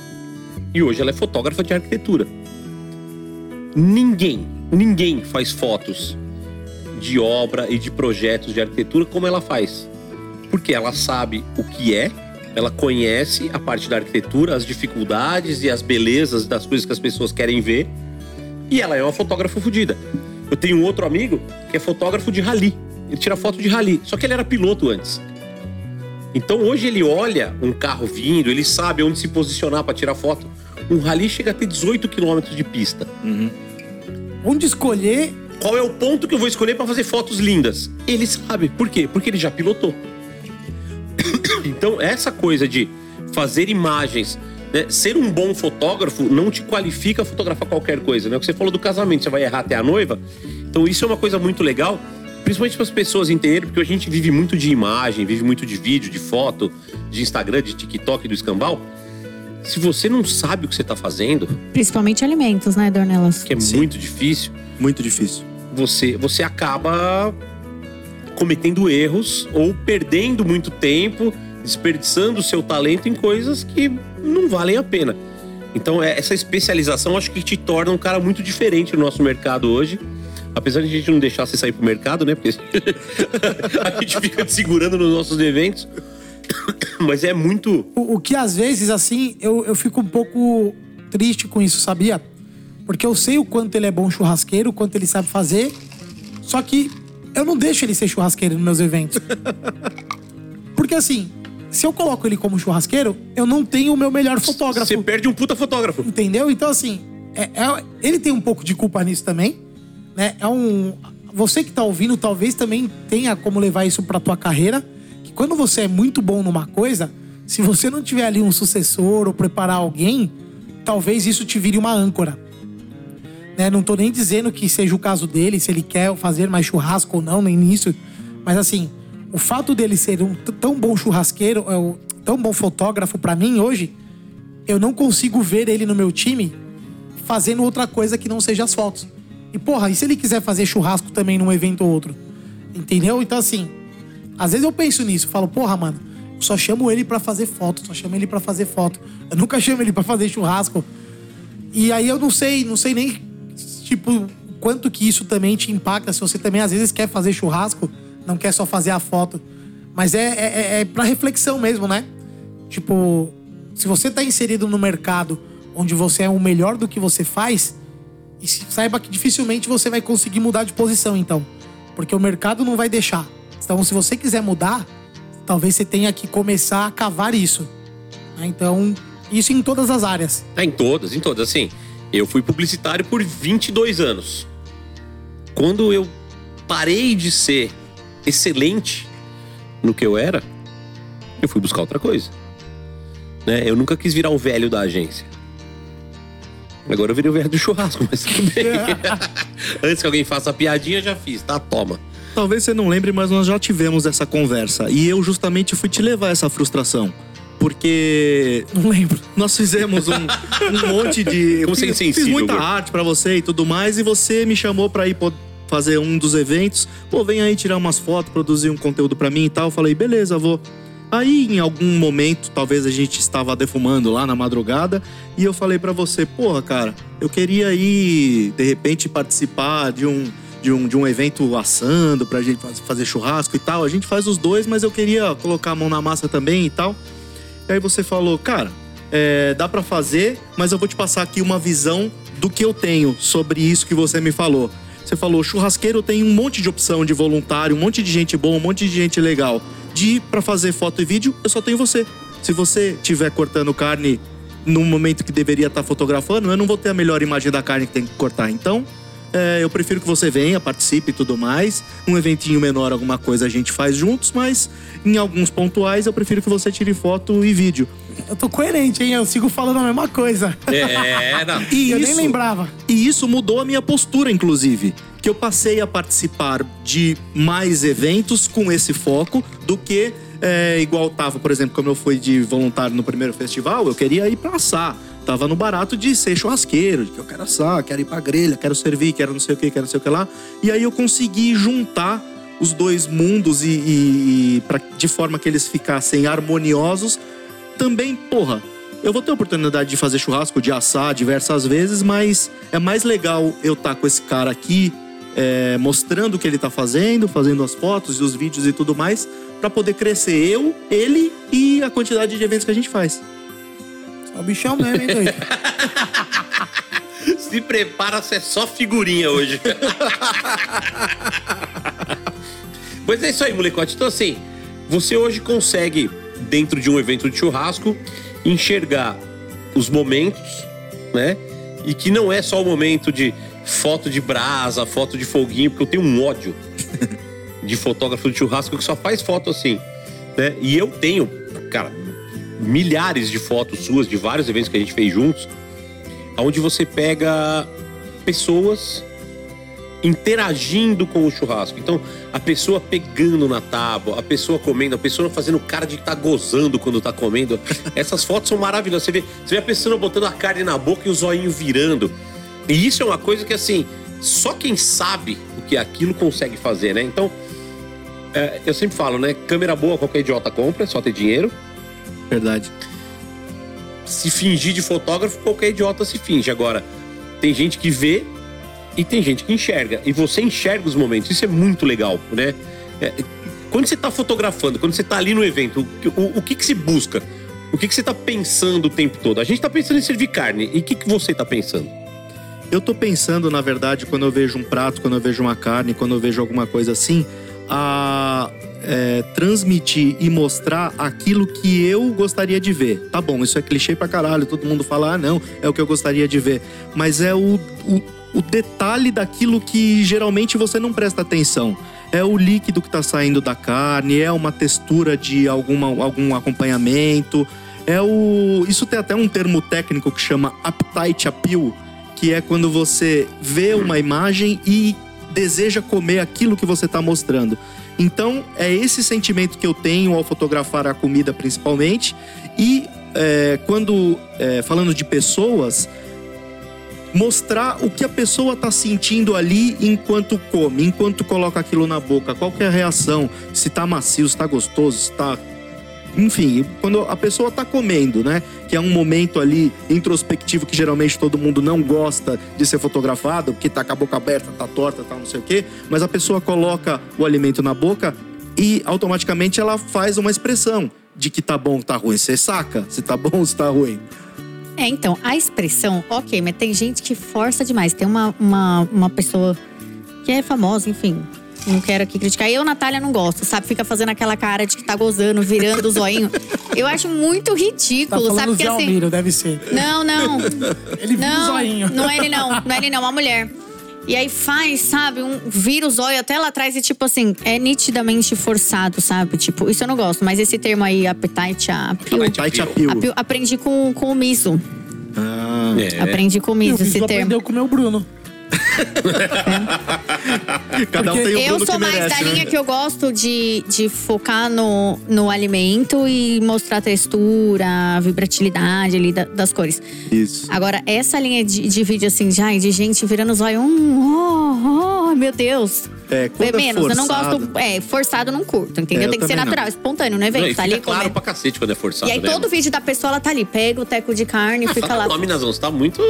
E hoje ela é fotógrafa de arquitetura. Ninguém, ninguém faz fotos de obra e de projetos de arquitetura como ela faz. Porque ela sabe o que é, ela conhece a parte da arquitetura, as dificuldades e as belezas das coisas que as pessoas querem ver. E ela é uma fotógrafa fodida. Eu tenho um outro amigo que é fotógrafo de rally. Ele tira foto de rally. Só que ele era piloto antes. Então hoje ele olha um carro vindo, ele sabe onde se posicionar para tirar foto. Um rally chega a ter 18 quilômetros de pista. Onde escolher Qual é o ponto que eu vou escolher para fazer fotos lindas? Ele sabe. Por quê? Porque ele já pilotou. Então, essa coisa de fazer imagens, né? ser um bom fotógrafo não te qualifica a fotografar qualquer coisa, né? O que você falou do casamento, você vai errar até a noiva. Então, isso é uma coisa muito legal, principalmente para as pessoas entenderem, porque a gente vive muito de imagem, vive muito de vídeo, de foto, de Instagram, de TikTok, do escambau. Se você não sabe o que você está fazendo, Principalmente alimentos, né, Dornelas? que é Sim. muito difícil, muito difícil. Você, você acaba cometendo erros ou perdendo muito tempo, desperdiçando o seu talento em coisas que não valem a pena. Então, é- essa especialização acho que te torna um cara muito diferente no nosso mercado hoje. Apesar de a gente não deixar você sair pro mercado, né? Porque a gente fica te segurando nos nossos eventos. Mas é muito. O, o que às vezes, assim, eu, eu fico um pouco triste com isso, sabia? Porque eu sei o quanto ele é bom churrasqueiro, o quanto ele sabe fazer. Só que eu não deixo ele ser churrasqueiro nos meus eventos. Porque assim, se eu coloco ele como churrasqueiro, eu não tenho o meu melhor fotógrafo. Você perde um puta fotógrafo. Entendeu? Então, assim, é- é- ele tem um pouco de culpa nisso também. Né? É um. Você que tá ouvindo, talvez também tenha como levar isso pra tua carreira. Que quando você é muito bom numa coisa, se você não tiver ali um sucessor ou preparar alguém, talvez isso te vire uma âncora. Né? Não tô nem dizendo que seja o caso dele, se ele quer fazer mais churrasco ou não, nem nisso. Mas assim, o fato dele ser um tão bom churrasqueiro, é, tão bom fotógrafo pra mim hoje, eu não consigo ver ele no meu time fazendo outra coisa que não seja as fotos. E porra, e se ele quiser fazer churrasco também num evento ou outro? Entendeu? Então assim, às vezes eu penso nisso, falo, porra, mano, eu só chamo ele pra fazer foto, só chamo ele pra fazer foto. Eu nunca chamo ele pra fazer churrasco. E aí eu não sei, não sei nem tipo quanto que isso também te impacta se você também às vezes quer fazer churrasco, não quer só fazer a foto. Mas é, é, é pra reflexão mesmo, né? Tipo, se você tá inserido no mercado onde você é o melhor do que você faz, saiba que dificilmente você vai conseguir mudar de posição, então. Porque o mercado não vai deixar. Então, se você quiser mudar, talvez você tenha que começar a cavar isso. né? Então, isso em todas as áreas. É, em todas, em todas. Assim, eu fui publicitário por 22 anos. Quando eu parei de ser excelente no que eu era, eu fui buscar outra coisa. Né? Eu nunca quis virar o velho da agência. Agora eu virei o velho do churrasco, mas tudo bem. Antes que alguém faça a piadinha, já fiz, tá? Toma. Talvez você não lembre, mas nós já tivemos essa conversa. E eu justamente fui te levar essa frustração. Porque Não lembro. nós fizemos um, um monte de. Como fiz, fiz insensível, muita Gordo. arte pra você e tudo mais, e você me chamou pra ir fazer um dos eventos. Pô, vem aí tirar umas fotos, produzir um conteúdo pra mim e tal. Eu falei, beleza, vou. Aí, em algum momento, talvez a gente estava defumando lá na madrugada, e eu falei pra você, porra, cara, eu queria ir, de repente, participar de um, de um, de um evento assando pra gente faz- fazer churrasco e tal. A gente faz os dois, mas eu queria colocar a mão na massa também e tal. Aí você falou, cara, é, dá pra fazer, mas eu vou te passar aqui uma visão do que eu tenho sobre isso que você me falou. Você falou, churrasqueiro tem um monte de opção de voluntário, um monte de gente boa, um monte de gente legal. De ir pra fazer foto e vídeo, eu só tenho você. Se você estiver cortando carne no momento que deveria estar fotografando, eu não vou ter a melhor imagem da carne que tem que cortar. Então, é, eu prefiro que você venha, participe e tudo mais. Um eventinho menor, alguma coisa a gente faz juntos, mas em alguns pontuais eu prefiro que você tire foto e vídeo. Eu tô coerente, hein? Eu sigo falando a mesma coisa. É, não. E eu isso, nem lembrava. E isso mudou a minha postura, inclusive. Que eu passei a participar de mais eventos com esse foco do que é, igual tava, por exemplo, como eu fui de voluntário no primeiro festival, eu queria ir pra assar. Tava no barato de ser churrasqueiro, de que eu quero assar, quero ir pra grelha, quero servir, quero não sei o que, quero não sei o que lá. E aí eu consegui juntar os dois mundos e, e, e pra, de forma que eles ficassem harmoniosos. Também, porra, eu vou ter a oportunidade de fazer churrasco, de assar diversas vezes, mas é mais legal eu estar com esse cara aqui, é, mostrando o que ele tá fazendo, fazendo as fotos e os vídeos e tudo mais, pra poder crescer eu, ele e a quantidade de eventos que a gente faz. É o bichão mesmo, hein, doido? Se prepara, você é só figurinha hoje. pois é isso aí, molecote. Então, assim, você hoje consegue, dentro de um evento de churrasco, enxergar os momentos, né? E que não é só o momento de foto de brasa, foto de foguinho, porque eu tenho um ódio de fotógrafo de churrasco que só faz foto assim, né? E eu tenho, cara, milhares de fotos suas de vários eventos que a gente fez juntos, onde você pega pessoas interagindo com o churrasco. Então, a pessoa pegando na tábua, a pessoa comendo, a pessoa fazendo cara de que tá gozando quando tá comendo. Essas fotos são maravilhosas. Você vê, você vê a pessoa botando a carne na boca e o zoinho virando. E isso é uma coisa que, assim, só quem sabe o que é aquilo consegue fazer, né? Então, é, eu sempre falo, né? Câmera boa qualquer idiota compra, é só ter dinheiro. Verdade. se fingir de fotógrafo, qualquer idiota se finge. Agora, tem gente que vê e tem gente que enxerga. E você enxerga os momentos. Isso é muito legal, né? É, quando você está fotografando, quando você está ali no evento, o, o- o que, que se busca? O que, que você está pensando o tempo todo? A gente está pensando em servir carne. E o que, que você está pensando? Eu tô pensando, na verdade, quando eu vejo um prato, quando eu vejo uma carne, quando eu vejo alguma coisa assim, a é, transmitir e mostrar aquilo que eu gostaria de ver. Tá bom, isso é clichê pra caralho, todo mundo fala, ah, não, é o que eu gostaria de ver. Mas é o, o, o detalhe daquilo que geralmente você não presta atenção. É o líquido que tá saindo da carne, é uma textura de alguma, algum acompanhamento. É o. Isso tem até um termo técnico que chama appetite appeal, que é quando você vê uma imagem e deseja comer aquilo que você está mostrando. Então, é esse sentimento que eu tenho ao fotografar a comida, principalmente. E é, quando é, falando de pessoas, mostrar o que a pessoa está sentindo ali enquanto come, enquanto coloca aquilo na boca, qual é a reação, se tá macio, se tá gostoso, se tá enfim, quando a pessoa tá comendo, né? Que é um momento ali introspectivo que geralmente todo mundo não gosta de ser fotografado, porque tá com a boca aberta, tá torta, tá não sei o quê, mas a pessoa coloca o alimento na boca e automaticamente ela faz uma expressão de que tá bom, tá ruim. Você saca se tá bom se tá ruim. É, então, a expressão, ok, mas tem gente que força demais. Tem uma, uma, uma pessoa que é famosa, enfim. Não quero aqui criticar. Eu, Natália, não gosto, sabe? Fica fazendo aquela cara de que tá gozando, virando o zoinho. Eu acho muito Tá ridículo, falando sabe? Porque Zé assim. Almiro, deve ser. Não, não. Ele vira o Não, zoinho. não é ele não. Não é ele não, uma mulher. E aí faz, sabe, um vira o zóio até lá atrás e tipo assim, é nitidamente forçado, sabe? Tipo, isso eu não gosto. Mas esse termo aí, appetite appeal, Appetite appeal. appeal, aprendi com, com o Miso. Ah, É. Aprendi com o o Miso esse termo. aprendeu com o meu Bruno. cada um tem o Eu sou que mais merece, da linha né? que eu gosto de, de focar no, no alimento e mostrar a textura, a vibratilidade ali da- das cores. Isso. Agora, essa linha de, de vídeo assim, já, de gente virando os olhos, hum, oh, oh, meu Deus. É, quando é menos, eu não forçado. gosto. É, forçado eu não curto, entendeu? É, eu Tem que ser também natural, não. espontâneo, Não, evento. e tá fica ali claro comendo. pra cacete quando é forçado, E aí né? todo vídeo da pessoa, ela tá ali, pega o teco de carne e fica Fala lá. o nome, Nazão, você tá muito...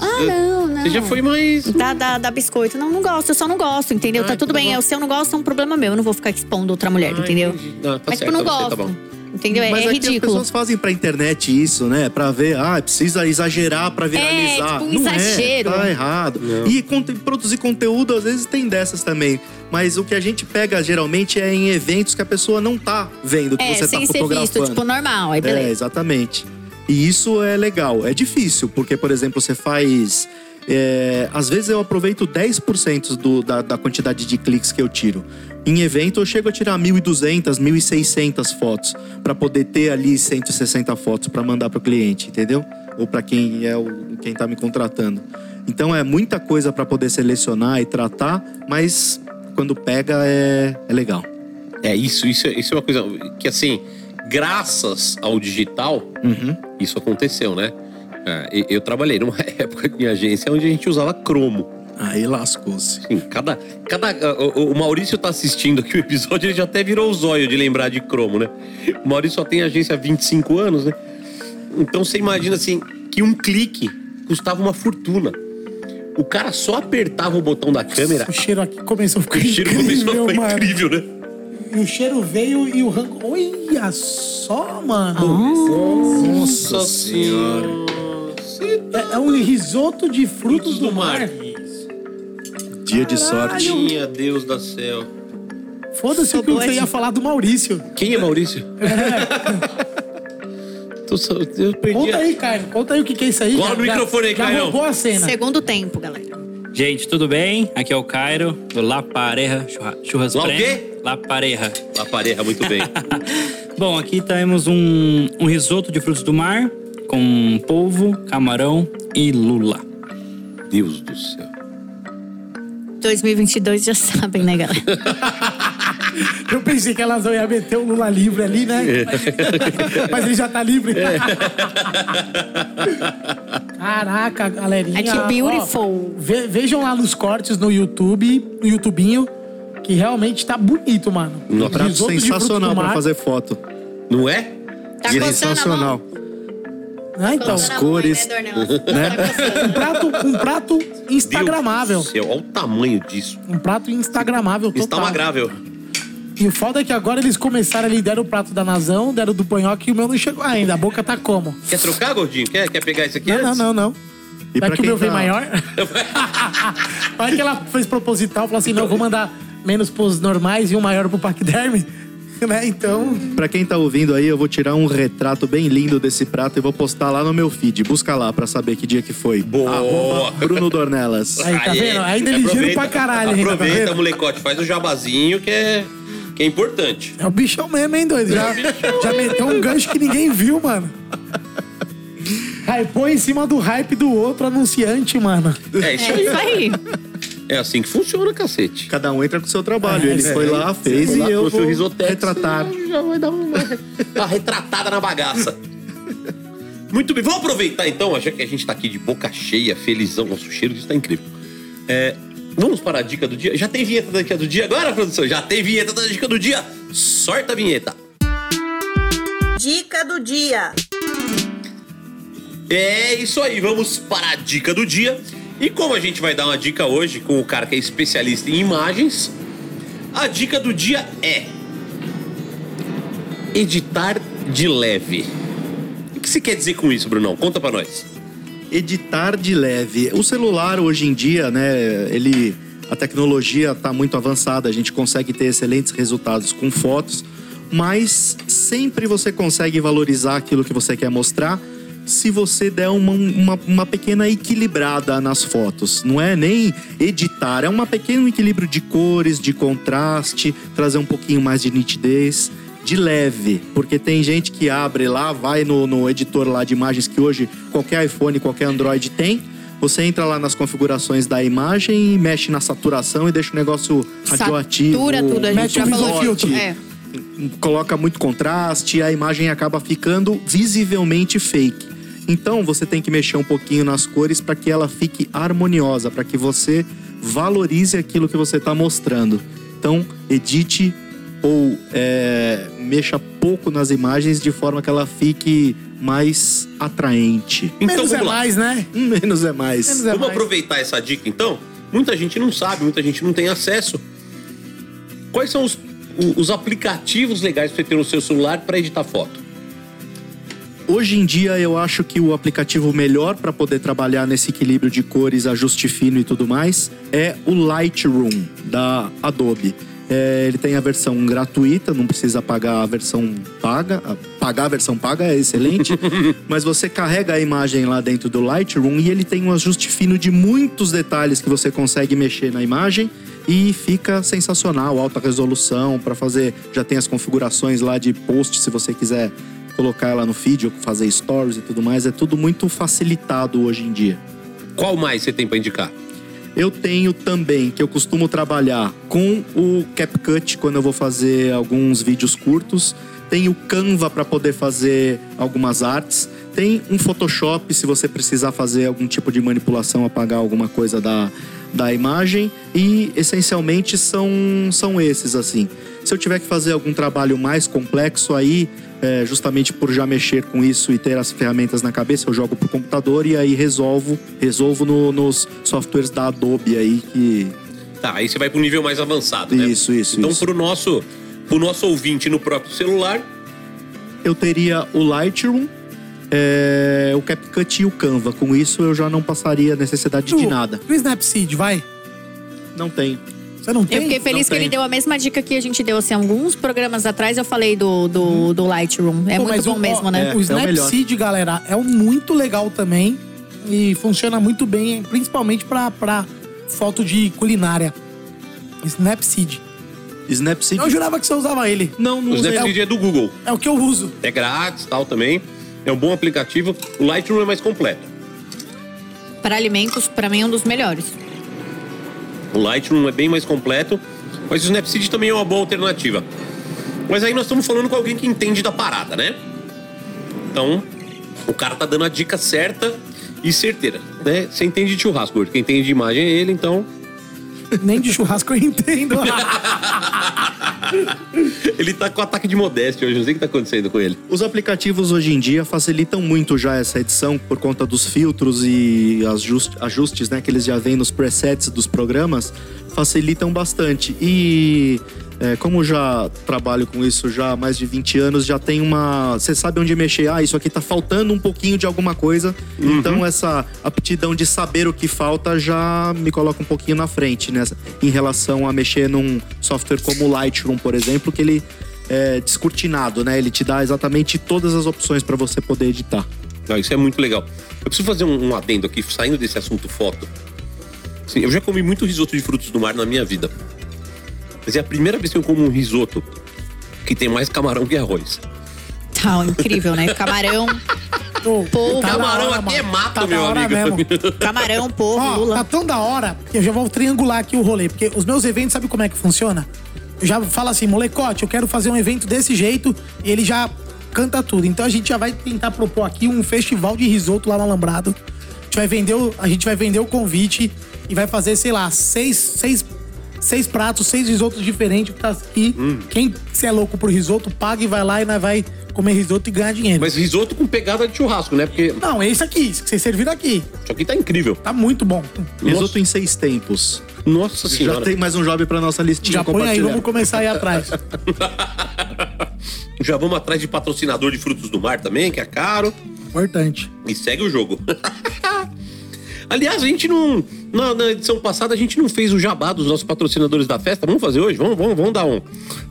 Ah, não, não. Você já foi mais... Da, da, da biscoito. Não, não gosto, eu só não gosto, entendeu? Ah, tá tudo tá bem. É, se eu não gosto, é um problema meu. Eu não vou ficar expondo outra mulher, Ah, entendeu? Não, tá Mas, certo, tipo, não você gosto. tá bom. Entendeu? É, Mas é aqui as ridículo. pessoas fazem pra internet isso, né? Pra ver, ah, precisa exagerar pra viralizar. tipo um não exagero. É, tá errado. E conte- produzir conteúdo, às vezes, tem dessas também. Mas o que a gente pega, geralmente, é em eventos que a pessoa não tá vendo que É, você sem tá ser fotografando. visto, tipo, normal. Aí É, beleza. exatamente. E isso é legal. É difícil, porque, por exemplo, você faz. É, às vezes eu aproveito 10% do, da, da quantidade de cliques que eu tiro. Em evento, eu chego a tirar 1.200, 1.600 fotos para poder ter ali 160 fotos para mandar para o cliente, entendeu? Ou para quem é o, quem tá me contratando. Então é muita coisa para poder selecionar e tratar, mas quando pega é, é legal. É, isso, isso, é- isso é uma coisa que, assim, graças ao digital, Uhum. isso aconteceu, né? É, eu trabalhei numa época em agência onde a gente usava cromo. Aí lascou-se. Assim, cada, cada, o, o Maurício tá assistindo aqui o episódio, ele já até virou o zóio de lembrar de cromo, né? O Maurício só tem agência há 25 anos, né? Então você imagina assim, que um clique custava uma fortuna. O cara só apertava o botão da câmera, O cheiro aqui começou a ficar o cheiro começou a incrível, ficar mano. incrível, né? E o cheiro veio e o rango... Olha só, mano. Nossa senhora. É, é um risoto de frutos do mar. Dia de sorte. Minha Deus do céu. Foda-se o que boa você ia falar do Maurício. Quem é Maurício? Tô só- eu perdi Conta a- aí, Caio. Conta aí o que, que é isso aí. Cola no microfone aí, já Caião. roubou a cena. Segundo tempo, galera. Gente, tudo bem? Aqui é o Cairo, do La Pareja Churra- Churras Lá o quê? La Pareja. A pareja, muito bem. Bom, aqui temos um, um risoto de frutos do mar com polvo, camarão e lula. Deus do céu. 2022 já sabem, né, galera? Eu pensei que elas iam meter o Lula livre ali, né? Mas ele já tá livre. Caraca, galerinha. É que ó, beautiful. ve- vejam lá nos cortes no YouTube, no YouTubinho, que realmente tá bonito, mano. Um prato sensacional pra fazer foto. Não é? Tá a sensacional. Ah, então, Coçando a mão cores, né, um prato, um prato instagramável. Deus do céu, olha o tamanho disso. Um prato instagramável Está total. magrável. E o foda é que agora eles começaram ali, deram o prato da Nazão, deram do panhoque e o meu não chegou ainda. A boca tá como? Quer trocar, gordinho? Quer, quer pegar isso aqui Não, não, antes? não, não. E Vai pra que o meu vem tá- maior. Vai que ela fez proposital, falou assim: não, vou mandar menos pros normais e um maior pro paquiderme. Né? Então, Pra quem tá ouvindo aí, eu vou tirar um retrato bem lindo desse prato e vou postar lá no meu feed. Busca lá pra saber que dia que foi. Boa. Arroba Bruno Dornelas. Aí, tá vendo? Ainda é ligeiro aproveita- pra caralho tá Aproveita, vendo? molecote. Faz o jabazinho que é, que é importante. é o bichão mesmo, hein, doido? Já, já meteu um gancho que ninguém viu, mano. Hypou em cima do hype do outro anunciante, mano. É isso É aí. isso aí. É assim que funciona, cacete. Cada um entra com o seu trabalho. Ele É, foi é, lá, fez Foi lá, e eu vou risotex, retratar. Já vai dar uma, uma retratada na bagaça. Muito bem, vamos aproveitar então, já que a gente tá aqui de boca cheia, felizão, nosso cheiro disso tá incrível. É, vamos para a dica do dia. Já tem vinheta da dica do dia agora, produção? Já tem vinheta da dica do dia? Sorta a vinheta. Dica do dia. É isso aí, vamos para a dica do dia. E como a gente vai dar uma dica hoje com o cara que é especialista em imagens, a dica do dia é editar de leve. O que você quer dizer com isso, Brunão? Conta pra nós. Editar de leve. O celular hoje em dia, né, ele a tecnologia está muito avançada, a gente consegue ter excelentes resultados com fotos, mas sempre você consegue valorizar aquilo que você quer mostrar se você der uma, uma, uma pequena equilibrada nas fotos. Não é nem editar, é um pequeno equilíbrio de cores, de contraste, trazer um pouquinho mais de nitidez de leve, porque tem gente que abre lá, vai no, no editor lá de imagens que hoje qualquer iPhone, qualquer Android tem. Você entra lá nas configurações da imagem e mexe na saturação e deixa o negócio radioativo. Satura tudo, a gente já falou. filtro. É. Coloca muito contraste e a imagem acaba ficando visivelmente fake. Então você tem que mexer um pouquinho nas cores para que ela fique harmoniosa, para que você valorize aquilo que você está mostrando. Então, edite ou é, mexa pouco nas imagens de forma que ela fique mais atraente. Então Menos é lá. mais, né? Menos é mais. Menos é Vamos mais. aproveitar essa dica então? Muita gente não sabe, muita gente não tem acesso. Quais são os, os aplicativos legais para você ter no seu celular para editar foto? Hoje em dia eu acho que o aplicativo melhor para poder trabalhar nesse equilíbrio de cores, ajuste fino e tudo mais é o Lightroom da Adobe. É, ele tem a versão gratuita, não precisa pagar a versão paga. A- Pagar a versão paga é excelente, mas você carrega a imagem lá dentro do Lightroom e ele tem um ajuste fino de muitos detalhes que você consegue mexer na imagem e fica sensacional, alta resolução para fazer. Já tem as configurações lá de post se você quiser colocar ela no feed ou fazer stories e tudo mais. É tudo muito facilitado hoje em dia. Qual mais você tem para indicar? Eu tenho também que eu costumo trabalhar com o CapCut quando eu vou fazer alguns vídeos curtos. Tem o Canva para poder fazer algumas artes. Tem um Photoshop se você precisar fazer algum tipo de manipulação, apagar alguma coisa da, da imagem. E essencialmente são, são esses assim. Se eu tiver que fazer algum trabalho mais complexo aí, é, justamente por já mexer com isso e ter as ferramentas na cabeça, eu jogo pro computador e aí resolvo, resolvo no- nos softwares da Adobe aí que Tá, aí você vai para um nível mais avançado, né? Isso, isso, Então, isso. pro nosso, pro nosso ouvinte no próprio celular, eu teria o Lightroom, é, o CapCut e o Canva. Com isso eu já não passaria necessidade de nada. O Snapseed, vai. Não tem. Você não tem? Eu fiquei feliz Não que ele tem. deu a mesma dica que a gente deu assim alguns programas atrás. Eu falei do, do, do Lightroom. É Pô, muito bom o- mesmo, né? É, O é o. Snapseed, galera, é um muito legal também. E funciona muito bem, principalmente pra, pra foto de culinária. Snapseed. Snapseed. Eu jurava que você usava ele. Não, não o. Snapseed é do Google. É o que eu uso. É grátis tal também. É um bom aplicativo. O Lightroom é mais completo. Para alimentos, para mim, é um dos melhores. O Lightroom é bem mais completo, mas o Snapseed também é uma boa alternativa. Mas aí nós estamos falando com alguém que entende da parada, né? Então, o cara tá dando a dica certa e certeira, né? Você entende de churrasco, Gordo. Quem entende de imagem é ele, então Nem de churrasco eu entendo. ele tá com ataque de modéstia hoje, não sei o que tá acontecendo com ele. Os aplicativos hoje em dia facilitam muito já essa edição por conta dos filtros e ajust- ajustes né, que eles já vêm nos presets dos programas, facilitam bastante. E é, como já trabalho com isso já há mais de 20 anos, já tem uma. Você sabe onde mexer. Ah, isso aqui tá faltando um pouquinho de alguma coisa. Então essa aptidão de saber o que falta já me coloca um pouquinho na frente, né? Em relação a mexer num software como o Lightroom, por exemplo, que ele é, descortinado, né? Ele te dá exatamente todas as opções para você poder editar. Isso é muito legal. Eu preciso fazer um, um adendo aqui, saindo desse assunto foto. Sim, eu já comi muito risoto de frutos do mar na minha vida. Mas é a primeira vez que eu como um risoto que tem mais camarão que arroz. Tá incrível, né? Camarão, Ô, Polvo. tá Camarão hora, aqui é mano. mato, Tá meu hora amigo. mesmo. camarão, polvo, Ó, tá tão da hora que eu já vou triangular aqui o rolê. Porque os meus eventos, sabe como é que funciona? Eu já falo assim, molecote, eu quero fazer um evento desse jeito. E ele já canta tudo. Então a gente já vai tentar propor aqui um festival de risoto lá no Alambrado. A gente vai vender o, a gente vai vender o convite e vai fazer, sei lá, seis, seis, seis pratos, seis risotos diferentes. que Tá aqui. Hum. Quem se é louco por risoto, paga e vai lá e nós vai comer risoto e ganhar dinheiro. Mas risoto com pegada de churrasco, né? Porque Não, é esse aqui, esse que vocês serviram aqui. isso aqui tá incrível. Tá muito bom. Risoto em seis tempos. Nossa Já senhora. tem mais um job para nossa listinha Já põe aí, vamos começar aí atrás. Já vamos atrás de patrocinador de frutos do mar também, que é caro. Importante. E segue o jogo. Aliás, a gente não. Na, na edição passada, a gente não fez o jabá dos nossos patrocinadores da festa. Vamos fazer hoje? Vamos, vamos, vamos dar um.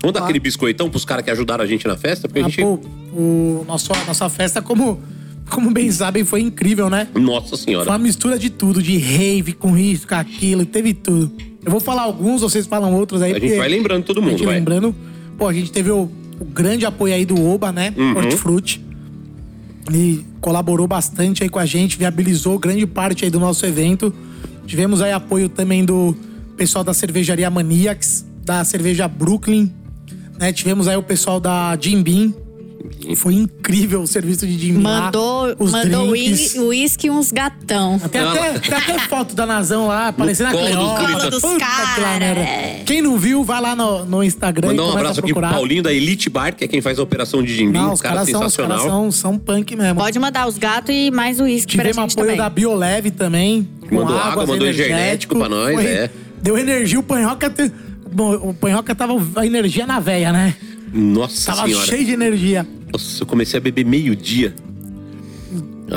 Vamos dar aquele biscoitão pros caras que ajudaram a gente na festa? Porque a Ah, gente. pô, o nosso, a nossa festa, como, como bem sabem, foi incrível, né? Nossa Foi senhora. uma mistura de tudo, de rave com isso, com aquilo, teve tudo. Eu vou falar alguns, vocês falam outros aí. A gente vai lembrando todo a mundo, gente vai. lembrando, pô, a gente teve o, o grande apoio aí do Oba, né? Uhum. Hortifruti. Ele colaborou bastante aí com a gente, viabilizou grande parte aí do nosso evento. Tivemos aí apoio também do pessoal da cervejaria Maniacs, da cerveja Brooklyn, né? Tivemos aí o pessoal da Jim Beam. Foi incrível o serviço de Jim Beam lá, Mandou, mandou uísque e uns gatão. Tem até, tem até foto da Nazão lá, aparecendo a colo dos Cleópatra. gritos. dos Puta que cara, lá merda. é. Quem não viu, vai lá no, no Instagram Mandar e um abraço aqui pro. Paulinho da Elite Bar, que é quem faz a operação de. Não, Um os cara caras, são, os sensacional. caras são, são punk mesmo. Pode mandar os gatos e mais uísque pra Tivemos gente apoio também. da Bioleve também. com Mandou água, mandou energético. pra nós, Foi- é. Deu energia, o Panhoca... Bom, o Panhoca tava a energia na veia, né? Nossa Tava senhora. cheio de energia. Nossa, eu comecei a beber meio-dia.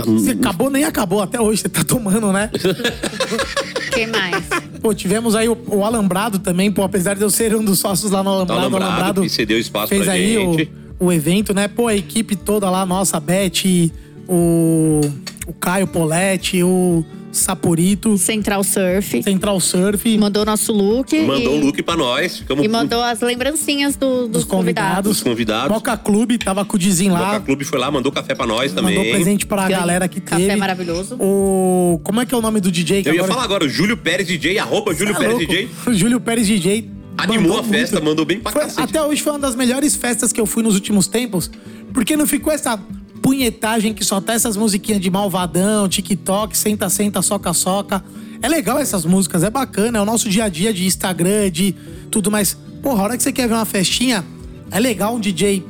Você acabou, nem acabou. Até hoje você tá tomando, né? Quem mais? Pô, tivemos aí o, o Alambrado também, pô, apesar de eu ser um dos sócios lá no Alambrado, o Alambrado, Alambrado que cedeu espaço fez pra aí gente. O, o evento, né? Pô, a equipe toda lá, nossa, a Beth, o, o Caio Poletti, o Saporito, Central Surf. Central Surf, Mandou nosso look. Mandou e, um look pra nós. Ficamos E mandou as lembrancinhas do- dos, dos convidados. Os convidados. Moca Clube, tava com o Dizinho Boca lá, Clube foi lá, mandou café pra nós também. mandou presente pra Ganhei galera que café teve. maravilhoso. O... Como é que é o nome do DJ? Que Eu ia agora... falar agora, o Júlio Pérez DJ, arroba Júlio Tá Pérez louco. DJ. O Júlio Pérez DJ. Animou a festa, muito. mandou bem pra Foi- cacete. Até hoje foi uma das melhores festas que eu fui nos últimos tempos. Porque não ficou essa punhetagem que só tá essas musiquinhas de malvadão, TikTok, senta, senta, soca, soca. É legal essas músicas, é bacana, é o nosso dia a dia de Instagram, de tudo mais. Porra, a hora que você quer ver uma festinha, é legal um DJ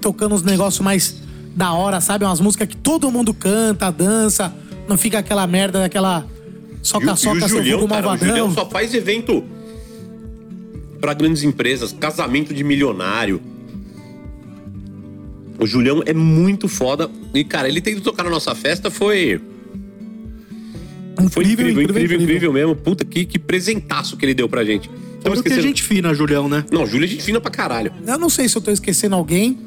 tocando uns negócios mais da hora, sabe? Umas músicas que todo mundo canta, dança, não fica aquela merda daquela E o- soca, e o soca, seu Julião, fogo cara, o malvadão. Julião só faz evento pra grandes empresas, casamento de milionário. O Julião é muito foda. E, cara, ele tendo tocar na nossa festa foi. Foi incrível, incrível, incrível, mesmo. Puta, que, que presentaço que ele deu pra gente. Estamos Tudo que a esquecendo. gente fina, Julião, né? Não, Júlio é gente fina pra caralho. Eu não sei se eu tô esquecendo alguém.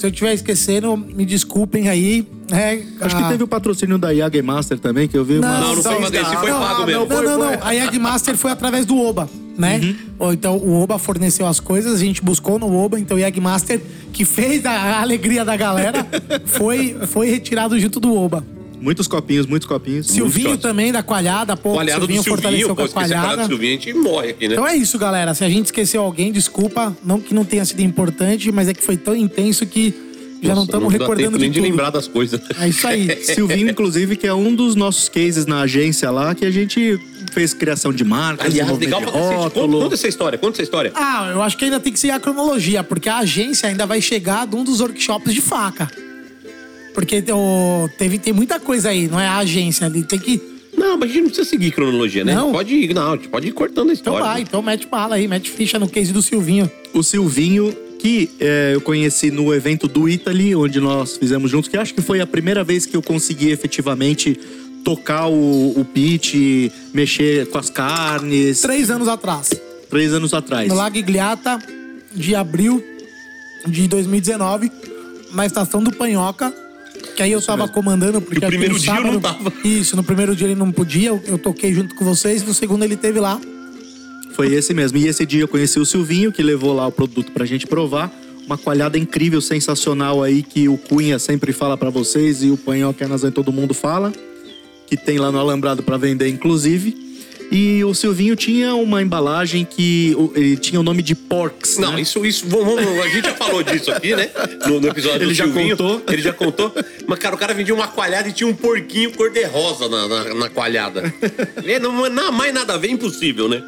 Se eu estiver esquecendo, me desculpem aí. É, Acho ah, que teve o patrocínio da Yag Master também, que eu vi uma. Não, não foi uma desse, foi pago mesmo. Não, não, não. A Yag Master foi através do Oba, né? Uhum. Ou Então o Oba forneceu as coisas, a gente buscou no Oba, então o Yag Master, que fez a, alegria da galera, foi, foi retirado junto do Oba. Muitos copinhos, muitos copinhos. Silvinho shots. também, da Coalhada, pô, O o aliado do Silvinho Silvinho, fortaleceu pô, com a Coalhada. do Silvinho, a gente morre aqui, né? Então é isso, galera. Se a gente esqueceu alguém, desculpa. Não que não tenha sido importante, mas é que foi tão intenso que já não estamos recordando tempo nem de de tudo. lembrar das coisas. É isso aí. Silvinho, inclusive, que é um dos nossos cases na agência lá, que a gente fez criação de marcas, Aliás, legal de pra cacete. Conta, conta essa história, conta essa história. Ah, eu acho que ainda tem que seguir a cronologia, porque a agência ainda vai chegar de um dos workshops de faca. Porque o, teve, tem muita coisa aí, não é a agência ali. Tem que. Não, mas a gente não precisa seguir cronologia, né? Não? Pode ir, não, a gente pode ir cortando a Então história. vai, então mete bala aí, mete ficha no case do Silvinho. O Silvinho, que é, eu conheci no evento do Italy, onde nós fizemos juntos, que acho que foi a primeira vez que eu consegui efetivamente tocar o, o pitch, mexer com as carnes, Três anos atrás. três anos atrás. No Lago Igliata, de abril de 2019, na estação do Panhoca. Que aí eu tava comandando, porque Que o aqui primeiro no dia eu sábado, não tava. Isso, no primeiro dia ele não podia, eu, eu toquei junto com vocês, no segundo ele teve lá. Foi esse mesmo. E esse dia eu conheci o Silvinho, que levou lá o produto pra gente provar. Uma coalhada incrível, sensacional aí, que o Cunha sempre fala pra vocês e o Panhoca Nazan todo mundo fala. Que tem lá no Alambrado pra vender, inclusive. E o Silvinho tinha uma embalagem que ele tinha o nome de Porks. Não, né? isso, isso, vamos, vamos- a gente já falou disso aqui, né? No, no episódio Ele do já Silvinho. contou. Ele já contou. Mas, cara, o cara vendia uma coalhada e tinha um porquinho cor-de-rosa na, na, na coalhada. É, não, não, mais nada a ver, impossível, né?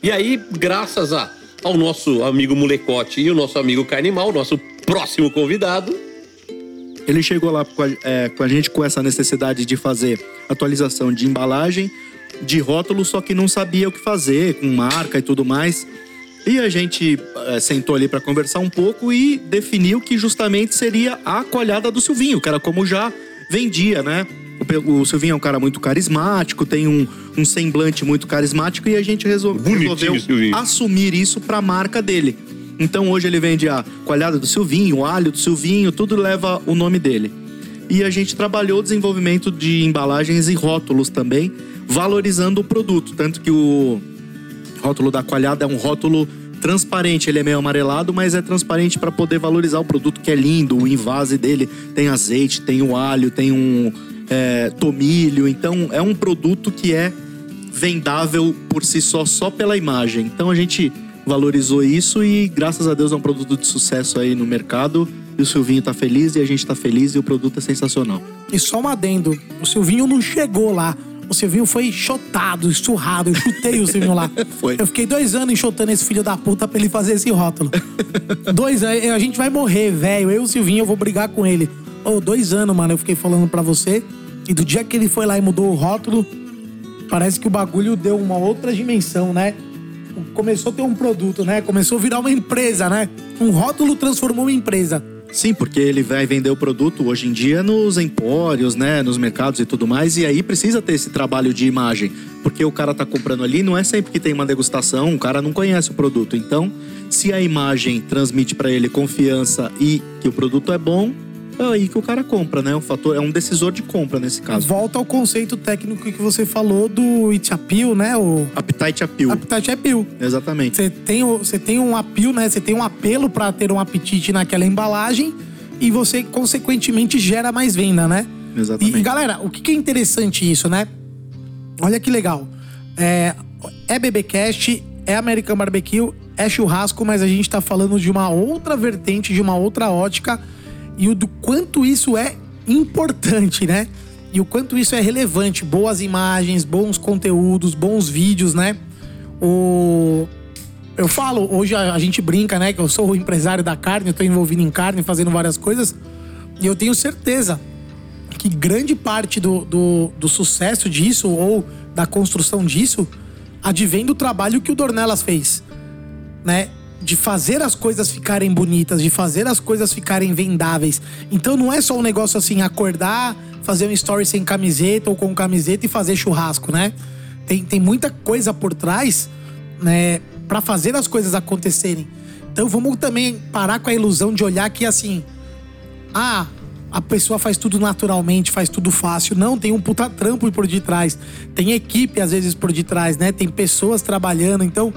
E aí, graças a, ao nosso amigo Molecote e o nosso amigo Carnimal, nosso próximo convidado, Ele chegou lá com a, é, com a gente com essa necessidade de fazer atualização de embalagem, de rótulo, só que não sabia o que fazer, com marca e tudo mais. E a gente é, sentou ali para conversar um pouco e definiu que justamente seria a coalhada do Silvinho, que era como já vendia, né? O Silvinho é um cara muito carismático, tem um, um semblante muito carismático e a gente resol- Bonitinho, resolveu Silvinho. assumir isso pra marca dele. Então hoje ele vende a coalhada do Silvinho, o alho do Silvinho, tudo leva o nome dele. E a gente trabalhou o desenvolvimento de embalagens e rótulos também, valorizando o produto. Tanto que o rótulo da coalhada é um rótulo transparente, ele é meio amarelado, mas é transparente para poder valorizar o produto que é lindo. O invase dele tem azeite, tem o alho, tem um é, tomilho. Então é um produto que é vendável por si só, só pela imagem. Então a gente valorizou isso e graças a Deus é um produto de sucesso aí no mercado. E o Silvinho tá feliz e a gente tá feliz e o produto é sensacional. E só um adendo: o Silvinho não chegou lá. O Silvinho foi chotado, esturrado. Eu chutei o Silvinho lá. Foi. Eu fiquei dois anos enxotando esse filho da puta pra ele fazer esse rótulo. dois anos. A gente vai morrer, velho. Eu e o Silvinho, eu vou brigar com ele. Ô, dois anos, mano, eu fiquei falando pra você. E do dia que ele foi lá e mudou o rótulo, parece que o bagulho deu uma outra dimensão, né? Começou a ter um produto, né? Começou a virar uma empresa, né? Um rótulo transformou uma empresa. Sim, porque ele vai vender o produto hoje em dia nos empórios, né, nos mercados e tudo mais, e aí precisa ter esse trabalho de imagem, porque o cara tá comprando ali, não é sempre que tem uma degustação, o cara não conhece o produto. Então, se a imagem transmite para ele confiança e que o produto é bom, é aí que o cara compra, né? Um fator, é um decisor de compra nesse caso. Volta ao conceito técnico que você falou do It Appeal, né? O Appetite appeal. Appetite Appeal. Exatamente. Você tem, o- você tem um appeal, né? Você tem um apelo para ter um apetite naquela embalagem e você, consequentemente, gera mais venda, né? Exatamente. E, galera, o que, que é interessante isso, né? Olha que legal. É, é BBcast, é American Barbecue, é churrasco, mas a gente tá falando de uma outra vertente, de uma outra ótica e o do quanto isso é importante, né? E o quanto isso é relevante. Boas imagens, bons conteúdos, bons vídeos, né? O... Eu falo, hoje a, gente brinca, né? Que eu sou o empresário da carne, eu tô envolvido em carne, fazendo várias coisas. E eu tenho certeza que grande parte do, do, do sucesso disso ou da construção disso advém do trabalho que o Dornelas fez, né? De fazer as coisas ficarem bonitas, de fazer as coisas ficarem vendáveis. Então não é só um negócio assim, acordar, fazer um story sem camiseta ou com camiseta e fazer churrasco, né? Tem, tem muita coisa por trás, né? Pra fazer as coisas acontecerem. Então vamos também parar com a ilusão de olhar que assim, ah, a pessoa faz tudo naturalmente, faz tudo fácil. Não, tem um puta trampo por detrás. Tem equipe, às vezes, por detrás, né? Tem pessoas trabalhando. Então,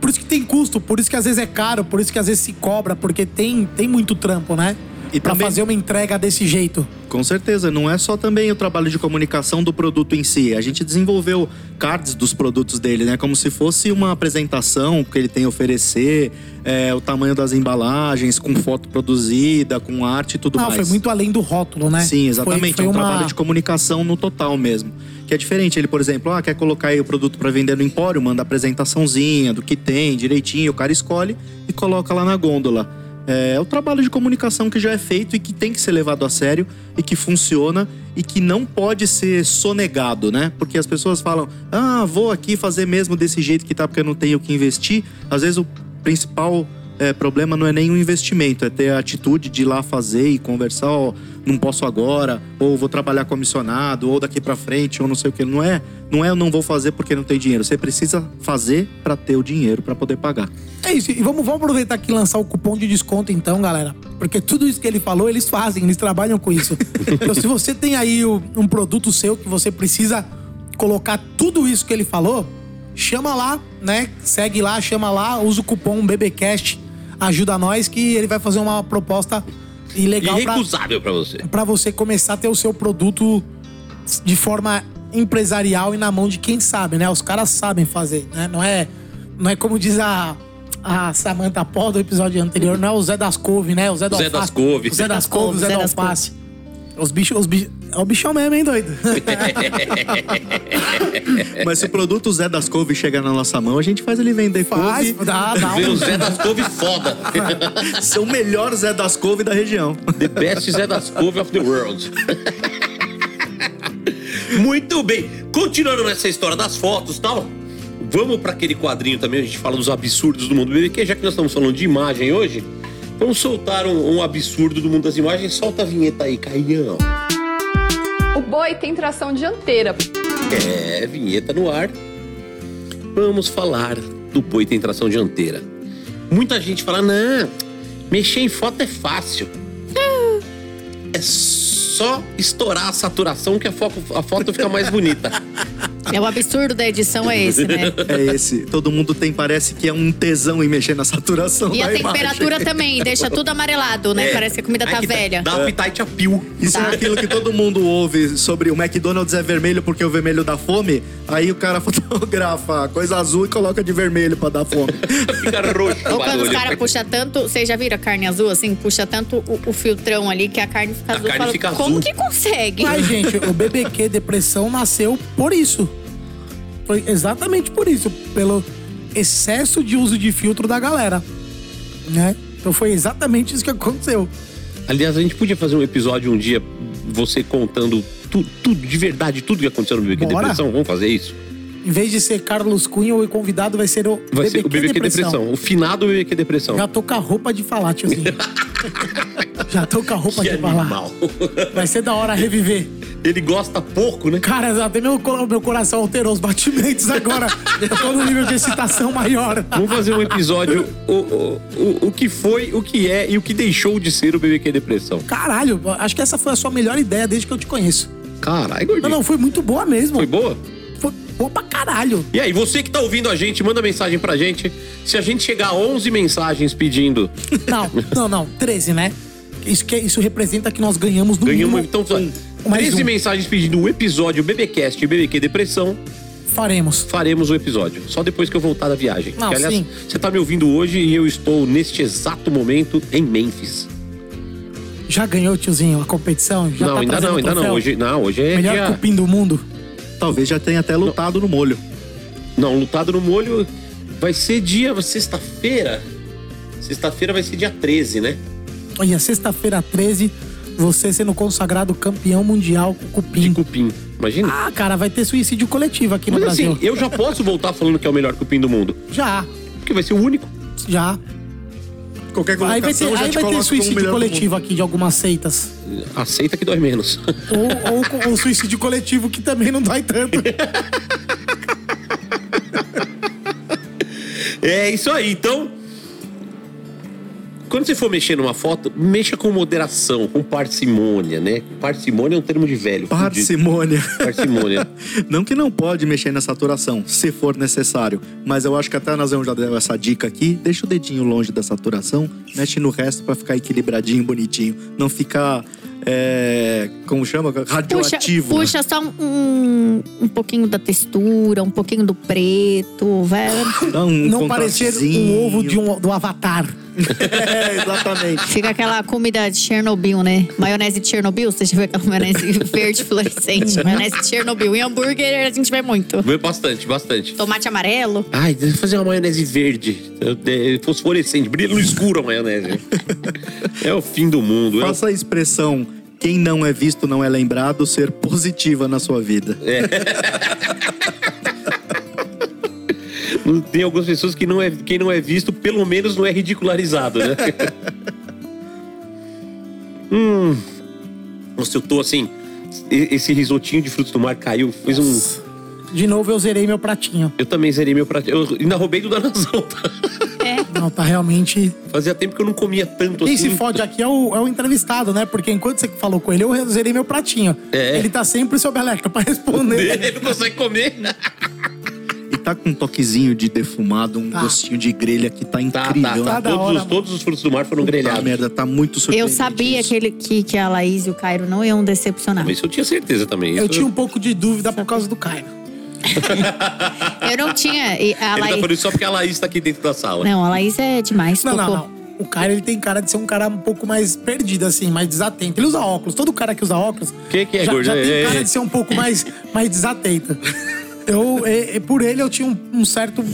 por isso que tem custo, por isso que às vezes é caro, por isso que às vezes se cobra, porque tem, tem muito trampo, né? E pra também- fazer uma entrega desse jeito. Com certeza, não é só também o trabalho de comunicação do produto em si. A gente desenvolveu cards dos produtos dele, né? Como se fosse uma apresentação que ele tem a oferecer, é, o tamanho das embalagens, com foto produzida, com arte e tudo Não, mais. foi muito além do rótulo, né? Sim, exatamente. Foi, foi é um uma... trabalho de comunicação no total mesmo. Que é diferente. Ele, por exemplo, ah, quer colocar aí o produto para vender no empório, manda a apresentaçãozinha do que tem, direitinho, o cara escolhe e coloca lá na gôndola. É, é o trabalho de comunicação que já é feito e que tem que ser levado a sério e que funciona e que não pode ser sonegado, né? Porque as pessoas falam, ah, vou aqui fazer mesmo desse jeito que tá porque eu não tenho o que investir. Às vezes o principal é, problema não é nem o investimento, é ter a atitude de ir lá fazer e conversar, ó, não posso agora, ou vou trabalhar comissionado, ou daqui pra frente, ou não sei o que. Não é, não é eu não vou fazer porque não tem dinheiro. Você precisa fazer pra ter o dinheiro pra poder pagar. É isso. E vamos, vamos aproveitar aqui e lançar o cupom de desconto, então, galera. Porque tudo isso que ele falou, eles fazem, eles trabalham com isso. então, se você tem aí um produto seu que você precisa colocar tudo isso que ele falou, chama lá, né? Segue lá, chama lá, usa o cupom BBCast, ajuda nós que ele vai fazer uma proposta e legal pra, Irrecusável pra você. pra você começar a ter o seu produto de forma empresarial e na mão de quem sabe, né? Os caras sabem fazer, né? Não é, não é como diz a, a Samantha Paul do episódio anterior, não é o Zé das Couve, né? O Zé, do Zé das Couve. O Zé das Couve, o Zé, das Couve. Alface. Os bichos, os bichos... É o bichão mesmo, hein, doido? Mas se o produto Zé das Couve chega na nossa mão, a gente faz ele vender Faz, couve. dá, dá Vê o. Zé das Couve foda. Ser o melhor Zé das Couve da região. The best Zé das Couve of the world. Muito bem. Continuando nessa história das fotos e tal, vamos para aquele quadrinho também, a gente fala dos absurdos do mundo BBQ, já que nós estamos falando de imagem hoje, vamos soltar um, um absurdo do mundo das imagens. Solta a vinheta aí, Caião. O boi tem tração dianteira. É, vinheta no ar. Vamos falar do boi tem tração dianteira. Muita gente fala, não, mexer em foto é fácil. É só estourar a saturação que a foto, a foto fica mais bonita. É o absurdo da edição é esse, né? É esse. Todo mundo tem, parece que é um tesão em mexer na saturação E a temperatura imagem. também, deixa tudo amarelado, né? É. Parece que a comida Ai, tá velha. Dá appetite a pio. Isso Tá. é aquilo que todo mundo ouve sobre o McDonald's é vermelho porque o vermelho dá fome. Aí o cara fotografa a coisa azul e coloca de vermelho pra dar fome. Fica roxo o Ou quando os caras puxam tanto. Vocês já viram a carne azul, assim? Puxa tanto o, o filtrão ali que a carne fica A azul. carne Fala, fica Como azul." que consegue? Mas, gente, o BBQ Depressão nasceu por isso. Foi exatamente por isso. Pelo excesso de uso de filtro da galera. Né? Então foi exatamente isso que aconteceu. Aliás, a gente podia fazer um episódio um dia, você contando tu- tudo, de verdade, tudo que aconteceu no BBQ Bora. Depressão. Vamos fazer isso? Em vez de ser Carlos Cunha, o convidado vai ser o Vai BBQ, ser o BBQ Depressão. O finado BBQ Depressão. Já tô com a roupa de falar, tiozinho. Já tô com a roupa Que de falar. animal. Vai ser da hora reviver. Ele gosta pouco, né? Cara, até meu, meu coração alterou os batimentos agora. Eu tô no nível de excitação maior. Vamos fazer um episódio o, o, o, o que foi, o que é e o que deixou de ser o BBQ Depressão. Caralho, acho que essa foi a sua melhor ideia desde que eu te conheço. Caralho, Não, gordinho. não, foi muito boa mesmo. Foi boa? Foi boa pra caralho. E aí, você que tá ouvindo a gente, manda mensagem pra gente. Se a gente chegar a 11 mensagens pedindo, Não, não, não. 13, né? Isso, que, isso representa que nós ganhamos no ganhamos mínimo então um, mais 13 um. mensagens pedindo o episódio BBcast e BBQ Depressão. Faremos. Faremos o episódio. Só depois que eu voltar da viagem. Não, Que, aliás, sim. você tá me ouvindo hoje e eu estou neste exato momento em Memphis. Já ganhou, tiozinho, a competição? Já não, tá ainda não, ainda não. Hoje, não, hoje é Melhor dia... cupim do mundo. Talvez já tenha até lutado no molho. Não, lutado no molho vai ser dia sexta-feira. Sexta-feira vai ser dia 13, né? Olha, sexta-feira 13, você sendo consagrado campeão mundial com De cupim. cupim. Imagina? Ah, cara, vai ter suicídio coletivo aqui no Mas Brasil. assim, eu já posso voltar falando que é o melhor cupim do mundo. Já, Porque vai ser o único. já. Qualquer Aí vai ter, aí te vai ter suicídio coletivo aqui de algumas seitas. Aceita que dói menos. Ou, ou ou suicídio coletivo que também não dói tanto. É isso aí, então. Quando você for mexer numa foto, mexa com moderação, com parcimônia, né? Parcimônia é um termo de velho. fudido. Parcimônia. Parcimônia. Não que não pode mexer na saturação, se for necessário. Mas eu acho que até a Nazão já deu essa dica aqui. Deixa o dedinho longe da saturação, mexe no resto pra ficar equilibradinho, bonitinho. Não ficar, é, como chama? Puxa, Radioativo. né? puxa só um, um pouquinho da textura, um pouquinho do preto, vai. Dá um não parecer um ovo de um, do Avatar. É, exatamente. Fica aquela comida de Chernobyl, né? Maionese de Chernobyl, você já viu aquela maionese verde fluorescente? Maionese de Chernobyl. Em hambúrguer a gente vê muito. Vê Bastante, bastante. Tomate amarelo. Ai, deixa eu fazer uma maionese verde. É, Fosforescente, brilha no escuro a maionese. É o fim do mundo. É Faça a expressão quem não é visto não é lembrado ser positiva na sua vida. Tem algumas pessoas que não é, quem não é visto, pelo menos não é ridicularizado, né? hum. Nossa, eu tô assim. Esse risotinho de frutos do mar caiu, fez um. De novo eu zerei meu pratinho. Eu também zerei meu prato. Eu ainda roubei do danazão, tá? Não, tá realmente. Fazia tempo que eu não comia tanto Quem assim. se fode aqui é o, é o entrevistado, né? Porque enquanto você falou com ele, eu zerei meu pratinho. É. Ele tá sempre sob alerta pra responder. Ele não consegue comer. Tá com um toquezinho de defumado, um Tá. gostinho de grelha que tá Tá, incrível. tá, tá. da Todos, hora, os, todos os frutos do mar foram Puta grelhados. merda, tá muito Eu surpreendente. sabia isso. que, ele, que, que a Laís e o Cairo não iam decepcionar. Isso eu tinha certeza também. Eu Isso- tinha um pouco de dúvida por causa do Caio. Eu não tinha. e A Ele tá falando isso só porque a Laís tá aqui dentro da sala. Não, a Laís é demais. Não, não, tocou. não. O Caio, ele tem cara de ser um cara um pouco mais perdido, assim, mais desatento. Ele usa óculos. Todo cara que usa óculos Que que é, já, gordo? já tem É, cara é. de ser um pouco mais, mais desatento. Eu, e- e por ele, eu tinha um, um certo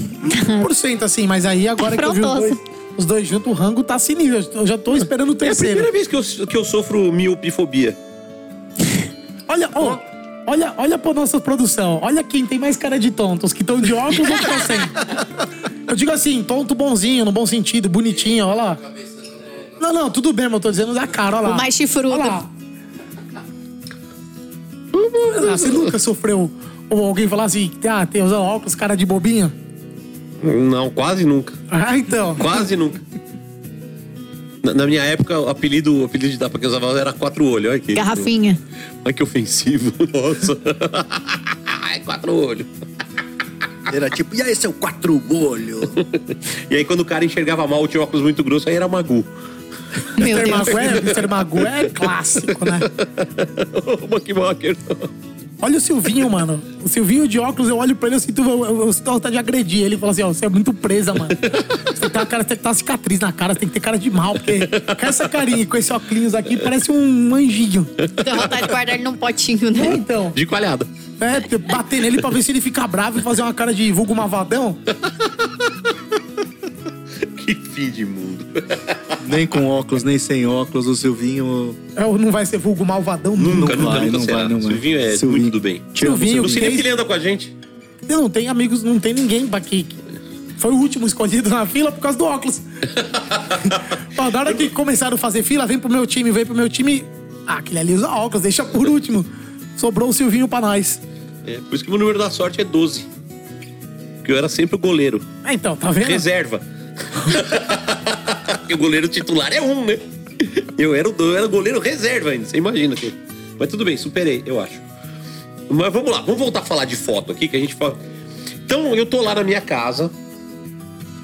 por cento, assim. Mas aí, agora que eu vi os dois, os dois juntos, o rango tá sinistro. Eu já tô esperando o É a terceiro. primeira vez que eu, que eu sofro miopifobia. Olha, ó, olha, olha pra nossa produção. Olha quem tem mais cara de tonto. Os que estão de óculos ou que estão sem. Eu digo assim, tonto bonzinho, no bom sentido, bonitinho, olha lá. Não, não, tudo bem, mas eu tô dizendo da cara, olha lá. O mais chifrudo. Olha lá. Ah, você nunca sofreu ou alguém falar assim, ah, tem usando óculos, cara de bobinho? Não, quase nunca. Ah, então. Quase nunca. Na, na minha época, o apelido, o apelido de dar pra quem usava era quatro olhos. Olha que, Garrafinha. Olha que ofensivo. Nossa. é quatro olhos. Era tipo, e aí, seu quatro olho? E aí, quando o cara enxergava mal, tinha óculos muito grosso, aí era Magu. Meu Mr. Deus. Magu é, Mr. Magu é clássico, né? o Buckmocker. Olha o Silvinho, mano. O Silvinho de óculos, eu olho pra ele, eu sinto, eu, eu, eu sinto vontade de agredir. Ele fala assim, ó, você é muito presa, mano. Você tem que ter uma, cara, você tem que ter uma cicatriz na cara, você tem que ter cara de mal, porque com essa carinha e com esse óculos aqui, parece um anjinho. Deu vontade de guardar ele num potinho, né? É, então. De coalhada. É, bater nele pra ver se ele fica bravo e fazer uma cara de vulgo mavadão. Que fim de mundo. nem com óculos, nem sem óculos, o Silvinho É, não vai ser vulgo malvadão nunca. Nunca, nunca, vai, nunca não será. vai, não vai. Silvinho é Silvinho. muito do bem. Silvinho, Não sei nem que ele anda com a gente. Eu não tem amigos, não tem ninguém pra que. Foi o último escolhido na fila por causa do óculos. Ó, na hora que começaram a fazer fila, vem pro meu time, vem pro meu time. Ah, aquele ali usa óculos, deixa por último. Sobrou o Silvinho pra nós. É, por isso que o meu número da sorte é 12. Porque eu era sempre o goleiro. É, então, tá vendo? Reserva. Porque o goleiro titular é um, né? Eu era eu era goleiro reserva ainda, você imagina. Que... Mas tudo bem, superei, eu acho. Mas vamos lá, vamos voltar a falar de foto aqui, que a gente fala. Então, eu tô lá na minha casa,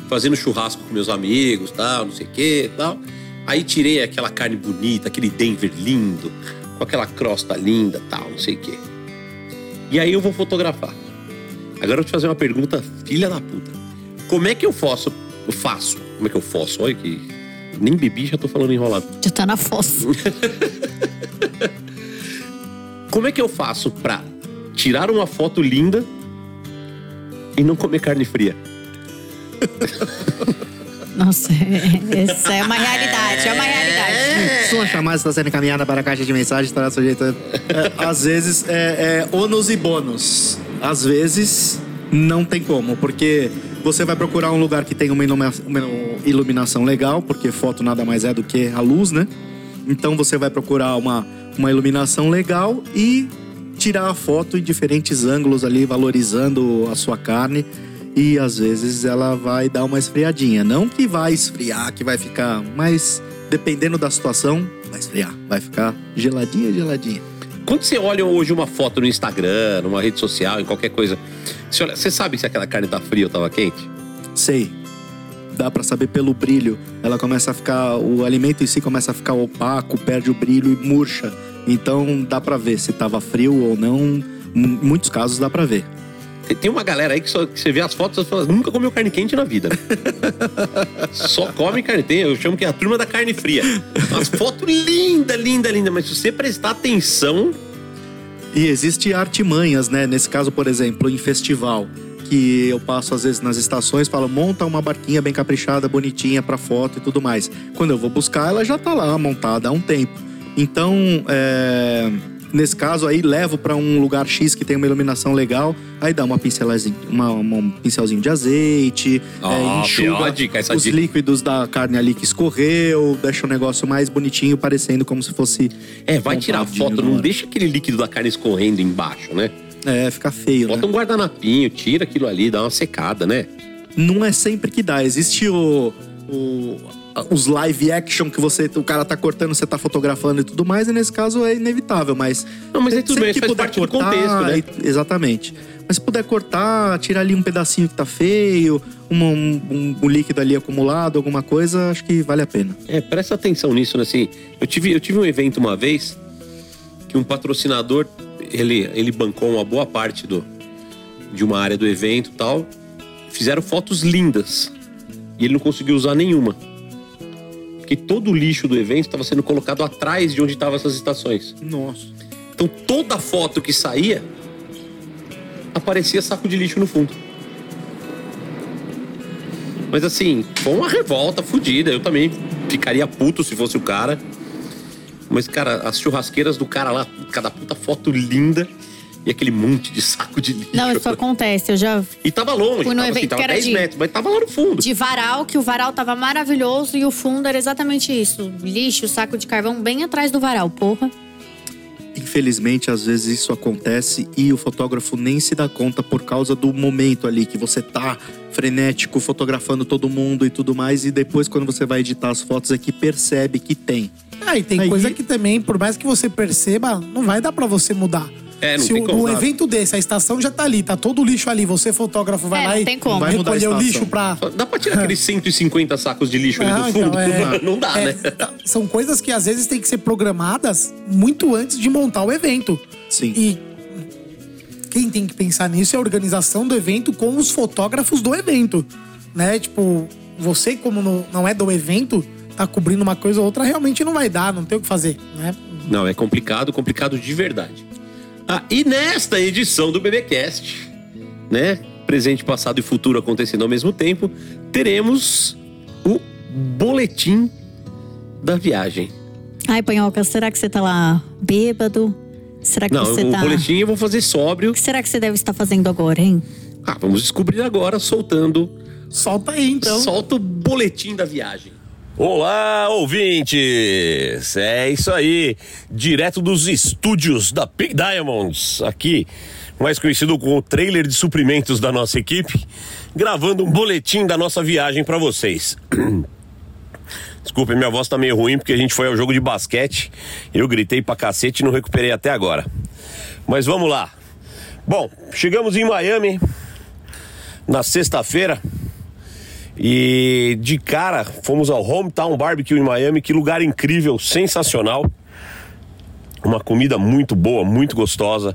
fazendo churrasco com meus amigos, tal, não sei o que, tal. Aí tirei aquela carne bonita, aquele Denver lindo, com aquela crosta linda, tal, não sei o que. E aí eu vou fotografar. Agora eu vou te fazer uma pergunta, filha da puta. Como é que eu faço? Eu faço. Como é que eu faço? Olha que. Nem bebi, já tô falando enrolado. Já tá na fossa. Como é que eu faço pra tirar uma foto linda e não comer carne fria? Nossa, é- essa é uma realidade, é uma realidade. Sua chamada está sendo encaminhada para a caixa de mensagem, estará sujeita. É, às vezes é, é ônus e bônus. Às vezes não tem como, porque você vai procurar um lugar que tenha uma ilumina- uma iluminação legal, porque foto nada mais é do que a luz, né? Então você vai procurar uma, uma iluminação legal e tirar a foto em diferentes ângulos ali, valorizando a sua carne. E às vezes ela vai dar uma esfriadinha. Não que vai esfriar, que vai ficar, mas dependendo da situação, vai esfriar. Vai ficar geladinha, geladinha. Quando você olha hoje uma foto no Instagram, numa rede social, em qualquer coisa, você, olha, você sabe se aquela carne tá fria ou tava quente? Sei. Dá pra saber pelo brilho. Ela começa a ficar. O alimento em si começa a ficar opaco, perde o brilho e murcha. Então dá pra ver se tava frio ou não. Em muitos casos dá pra ver. Tem- uma galera aí que, só, que você vê as fotos e fala, nunca comeu carne quente na vida. né?" só come carne. Tem, eu chamo que é a turma da carne fria. Umas fotos linda, linda, linda. Mas se você prestar atenção, E existe artimanhas, né? Nesse caso, por exemplo, em festival, que eu passo às vezes nas estações, falo, monta uma barquinha bem caprichada, bonitinha pra foto e tudo mais. Quando eu vou buscar, ela já tá lá montada há um tempo. Então, é, nesse caso aí, levo pra um lugar X que tem uma iluminação legal, aí dá uma pincelazinha, uma, uma- um pincelzinho de azeite, Ah, é, enxuga dica, os dica. líquidos da carne ali que escorreu, deixa o negócio mais bonitinho, parecendo como se fosse é, vai tirar foto, não deixa aquele líquido da carne escorrendo embaixo, né? É, fica feio, né? Bota um guardanapinho, tira aquilo ali, dá uma secada, né? não é sempre que dá. Existe o, o- os live action que você, o cara tá cortando, você tá fotografando e tudo mais, e nesse caso é inevitável, mas. Não, mas aí tudo bem, que faz puder parte do contexto, né? e- exatamente. Mas se puder cortar, tirar ali um pedacinho que tá feio, um, um- um líquido ali acumulado, alguma coisa, acho que vale a pena. É, presta atenção nisso, né? Assim, eu tive, eu tive um evento uma vez que um patrocinador, ele, ele bancou uma boa parte do, de uma área do evento e tal. Fizeram fotos lindas. E ele não conseguiu usar nenhuma. Porque todo o lixo do evento estava sendo colocado atrás de onde estavam essas estações. Nossa. Então toda foto que saía aparecia saco de lixo no fundo. Mas assim, foi uma revolta fodida. Eu também ficaria puto se fosse o cara. Mas, cara, as churrasqueiras do cara lá, cada puta foto linda e aquele monte de saco de lixo. Não, isso acontece. Eu já E tava longe, Fui no tava, assim, evento tava que era 10 de- metros, mas tava lá no fundo. de varal, que o varal tava maravilhoso e o fundo era exatamente isso. Lixo, saco de carvão bem atrás do varal, porra. infelizmente, às vezes isso acontece e o fotógrafo nem se dá conta por causa do momento ali que você tá frenético, fotografando todo mundo e tudo mais, e depois, quando você vai editar as fotos, é que percebe que tem. Ah, e tem Aí- coisa que também, por mais que você perceba, não vai dar pra você mudar. É, não Se tem o, como, um evento desse, a estação já tá ali, tá todo o lixo ali, você fotógrafo vai É, lá não e tem como. Vai recolher o lixo pra... Dá pra tirar aqueles 150 sacos de lixo ali Ah, do fundo? então, é. Não dá, É, né? tá- São coisas que às vezes tem que ser programadas muito antes de montar o evento. Sim. E quem tem que pensar nisso é a organização do evento com os fotógrafos do evento. Né? Tipo, você, como não, não é do evento, tá cobrindo uma coisa ou outra, realmente não vai dar, não tem o que fazer, né? Não, é complicado, complicado de verdade. Ah, e nesta edição do BBcast, né? Presente, passado e futuro acontecendo ao mesmo tempo, teremos o boletim da viagem. Ai, Panhoca, será que você tá lá bêbado? Será que Não, você o tá. boletim eu vou fazer sóbrio. O que será que você deve estar fazendo agora, hein? Ah, vamos descobrir agora, soltando. Solta aí, então. Solta o boletim da viagem. Olá, ouvintes! É isso aí, direto dos estúdios da Big Diamonds, aqui, mais conhecido como o trailer de suprimentos da nossa equipe, gravando um boletim da nossa viagem pra vocês. Desculpa, minha voz tá meio ruim porque a gente foi ao jogo de basquete, eu gritei pra cacete e não recuperei até agora. Mas vamos lá. Bom, chegamos em Miami na sexta-feira. E de cara, fomos ao Hometown Barbecue em Miami, que lugar incrível, sensacional. Uma comida muito boa, muito gostosa,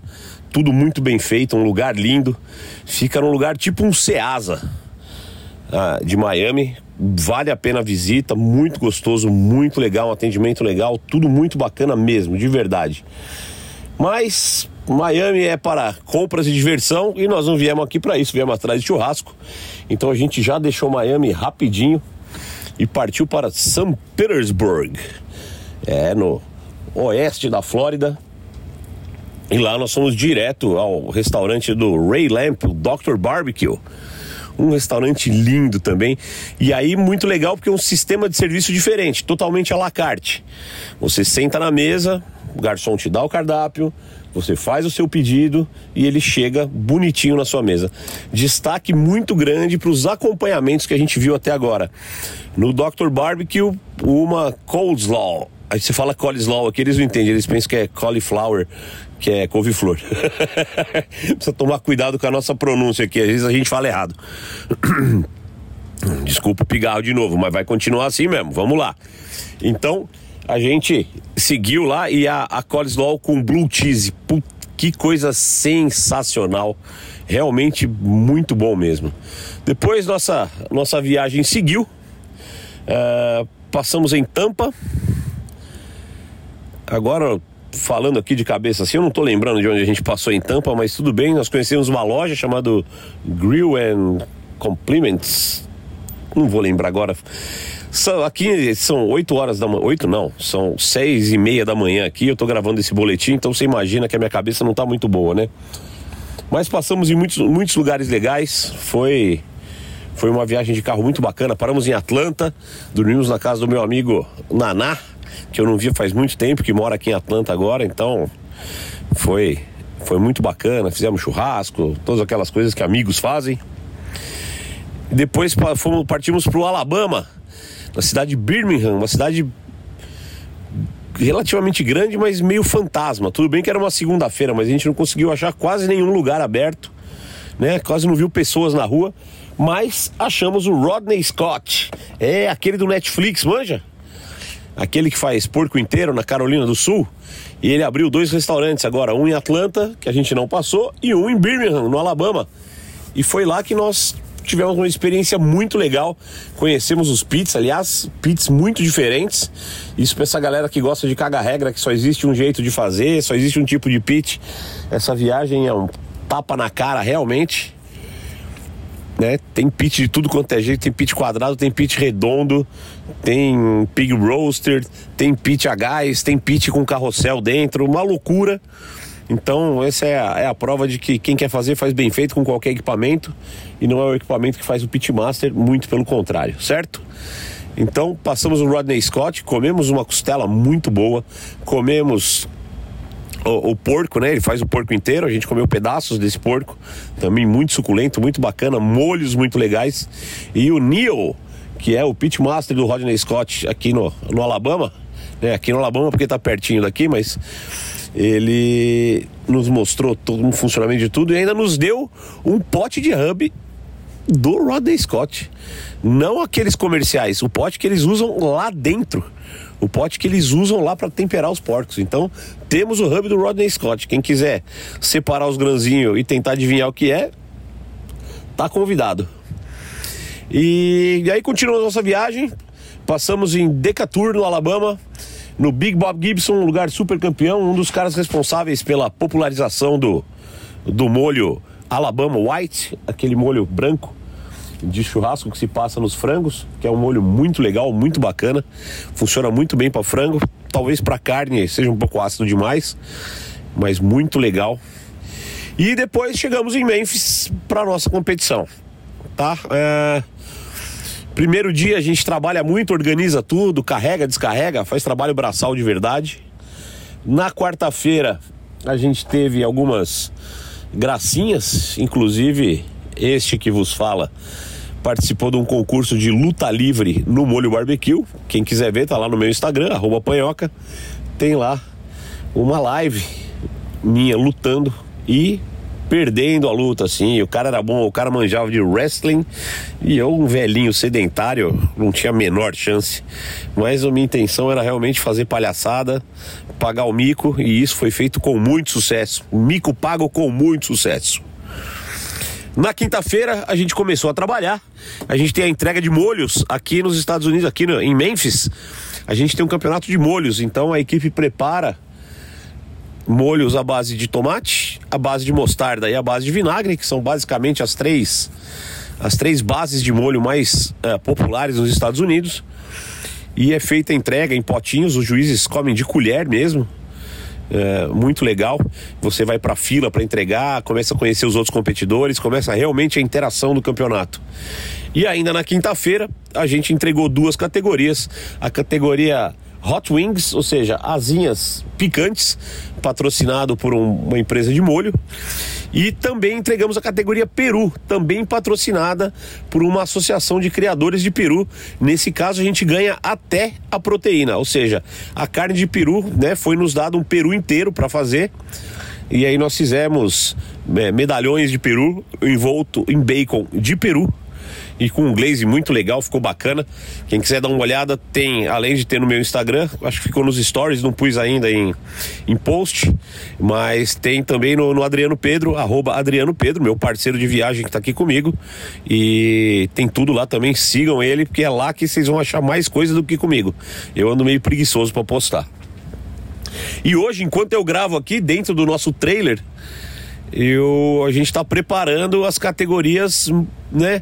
tudo muito bem feito, um lugar lindo. Fica num lugar tipo um Ceasa ah, de Miami. Vale a pena a visita, muito gostoso, muito legal, um atendimento legal, tudo muito bacana mesmo, de verdade. Mas Miami é para compras e diversão e nós não viemos aqui para isso, viemos atrás de churrasco. Então a gente já deixou Miami rapidinho e partiu para St. Petersburg, é no oeste da Flórida. E lá nós fomos direto ao restaurante do Ray Lamp, o Dr. Barbecue. Um restaurante lindo também. E aí, muito legal, porque é um sistema de serviço diferente, totalmente à la carte. Você senta na mesa, o garçom te dá o cardápio, você faz o seu pedido e ele chega bonitinho na sua mesa. Destaque muito grande para os acompanhamentos que a gente viu até agora. No Dr. Barbecue, uma coleslaw. Aí você fala coleslaw aqui, eles não entendem, eles pensam que é cauliflower, que é couve-flor. Precisa tomar cuidado com a nossa pronúncia aqui, às vezes a gente fala errado. Desculpa o pigarro de novo, mas vai continuar assim mesmo. Vamos lá. Então, a gente seguiu lá e a, a coleslaw com blue cheese. Que coisa sensacional. Realmente muito bom mesmo. Depois nossa, nossa viagem seguiu. Ah, passamos em Tampa. Agora, falando aqui de cabeça assim, eu não tô lembrando de onde a gente passou em Tampa, mas tudo bem. Nós conhecemos uma loja chamada Grill and Compliments. Não vou lembrar agora. São, aqui são 8 horas da manhã. 8 não, são seis e meia da manhã aqui. Eu tô gravando esse boletim, então você imagina que a minha cabeça não tá muito boa, né? Mas passamos em muitos, muitos lugares legais. Foi. Foi uma viagem de carro muito bacana. Paramos em Atlanta, dormimos na casa do meu amigo Naná, que eu não via faz muito tempo, que mora aqui em Atlanta agora, então foi foi muito bacana, fizemos churrasco, todas aquelas coisas que amigos fazem. Depois fomos, partimos para o Alabama, na cidade de Birmingham, uma cidade relativamente grande, mas meio fantasma. Tudo bem que era uma segunda-feira, mas a gente não conseguiu achar quase nenhum lugar aberto, né? Quase não viu pessoas na rua, mas achamos o Rodney Scott. É aquele do Netflix, manja? Aquele que faz porco inteiro na Carolina do Sul. E ele abriu dois restaurantes agora, um em Atlanta, que a gente não passou, e um em Birmingham, no Alabama. E foi lá que nós tivemos uma experiência muito legal. Conhecemos os pits, aliás, pits muito diferentes. Isso pra essa galera que gosta de cagar regra, que só existe um jeito de fazer, só existe um tipo de pit. Essa viagem é um tapa na cara realmente. Né? Tem pit de tudo quanto é jeito, tem pit quadrado, tem pit redondo, tem pig roaster, tem pit a gás, tem pit com carrossel dentro, uma loucura. Então, essa é a, é a prova de que quem quer fazer faz bem feito com qualquer equipamento e não é o equipamento que faz o pitmaster, muito pelo contrário, certo? Então, passamos o Rodney Scott, comemos uma costela muito boa, comemos o, o porco, né? Ele faz o porco inteiro. A gente comeu pedaços desse porco, também muito suculento, muito bacana, molhos muito legais. E o Neil, que é o pitmaster do Rodney Scott aqui no, no Alabama, né? Aqui no Alabama porque tá pertinho daqui, mas ele nos mostrou todo o funcionamento de tudo e ainda nos deu um pote de hub do Rodney Scott. Não aqueles comerciais, o pote que eles usam lá dentro. O pote que eles usam lá para temperar os porcos. Então, temos o hub do Rodney Scott. Quem quiser separar os grãozinhos e tentar adivinhar o que é, tá convidado. E, e aí continuamos nossa viagem. Passamos em Decatur, no Alabama, no Big Bob Gibson, um lugar super campeão, um dos caras responsáveis pela popularização do, do molho Alabama White, aquele molho branco de churrasco que se passa nos frangos, que é um molho muito legal, muito bacana, funciona muito bem para frango, talvez para carne seja um pouco ácido demais, mas muito legal. E depois chegamos em Memphis para nossa competição, tá? É... Primeiro dia a gente trabalha muito, organiza tudo, carrega, descarrega, faz trabalho braçal de verdade. Na quarta-feira a gente teve algumas gracinhas, inclusive este que vos fala participou de um concurso de luta livre no Molho Barbecue. Quem quiser ver, tá lá no meu Instagram, arroba panhoca. Tem lá uma live minha lutando e perdendo a luta, assim. O cara era bom, o cara manjava de wrestling e eu, um velhinho sedentário, não tinha a menor chance. Mas a minha intenção era realmente fazer palhaçada, pagar o mico e isso foi feito com muito sucesso. Mico pago com muito sucesso. Na quinta-feira a gente começou a trabalhar. A gente tem a entrega de molhos aqui nos Estados Unidos, aqui no, em Memphis. A gente tem um campeonato de molhos, então a equipe prepara molhos à base de tomate, à base de mostarda e à base de vinagre, que são basicamente as três as três bases de molho mais uh, populares nos Estados Unidos. E é feita a entrega em potinhos, os juízes comem de colher mesmo é, muito legal. Você vai para fila para entregar, começa a conhecer os outros competidores, começa realmente a interação do campeonato. E ainda na quinta-feira a gente entregou duas categorias: a categoria Hot Wings, ou seja, asinhas picantes, patrocinado por um, uma empresa de molho. E também entregamos a categoria Peru, também patrocinada por uma associação de criadores de peru. Nesse caso, a gente ganha até a proteína, ou seja, a carne de peru, né? Foi nos dado um peru inteiro para fazer. E aí nós fizemos é, medalhões de peru envolto em bacon de peru e com um glaze muito legal, ficou bacana. Quem quiser dar uma olhada, tem, além de ter no meu Instagram, acho que ficou nos stories, não pus ainda em, em post, mas tem também no, no Adriano Pedro, arroba Adriano Pedro, meu parceiro de viagem que tá aqui comigo. E tem tudo lá também, sigam ele, porque é lá que vocês vão achar mais coisa do que comigo. Eu ando meio preguiçoso para postar. E hoje, enquanto eu gravo aqui dentro do nosso trailer, eu, a gente está preparando as categorias, né?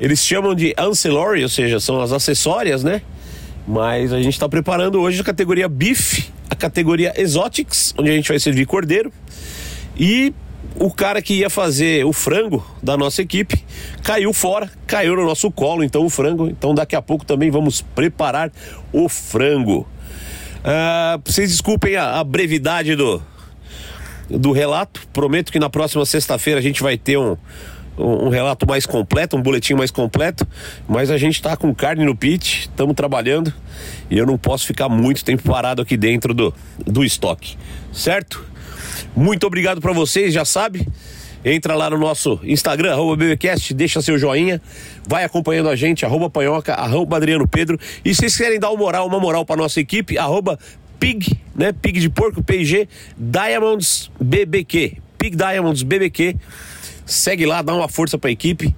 Eles chamam de ancillary, ou seja, são as acessórias, né? Mas a gente está preparando hoje a categoria Beef, a categoria Exotics, onde a gente vai servir cordeiro. E o cara que ia fazer o frango da nossa equipe caiu fora, caiu no nosso colo, então o frango. Então daqui a pouco também vamos preparar o frango. Uh, vocês desculpem a, a brevidade do, do relato. Prometo que na próxima sexta-feira a gente vai ter um, um, relato mais completo, um boletim mais completo, mas a gente está com carne no pit, estamos trabalhando e eu não posso ficar muito tempo parado aqui dentro do, do estoque, certo? Muito obrigado para vocês, já sabe. Entra lá no nosso Instagram, arroba BBcast, deixa seu joinha, vai acompanhando a gente, arroba panhoca, arroba Adriano Pedro. E se vocês querem dar uma moral, uma moral pra nossa equipe, arroba pig, né? Pig de porco, PG, Diamonds BBQ. Pig Diamonds BBQ. Segue lá, dá uma força para a equipe.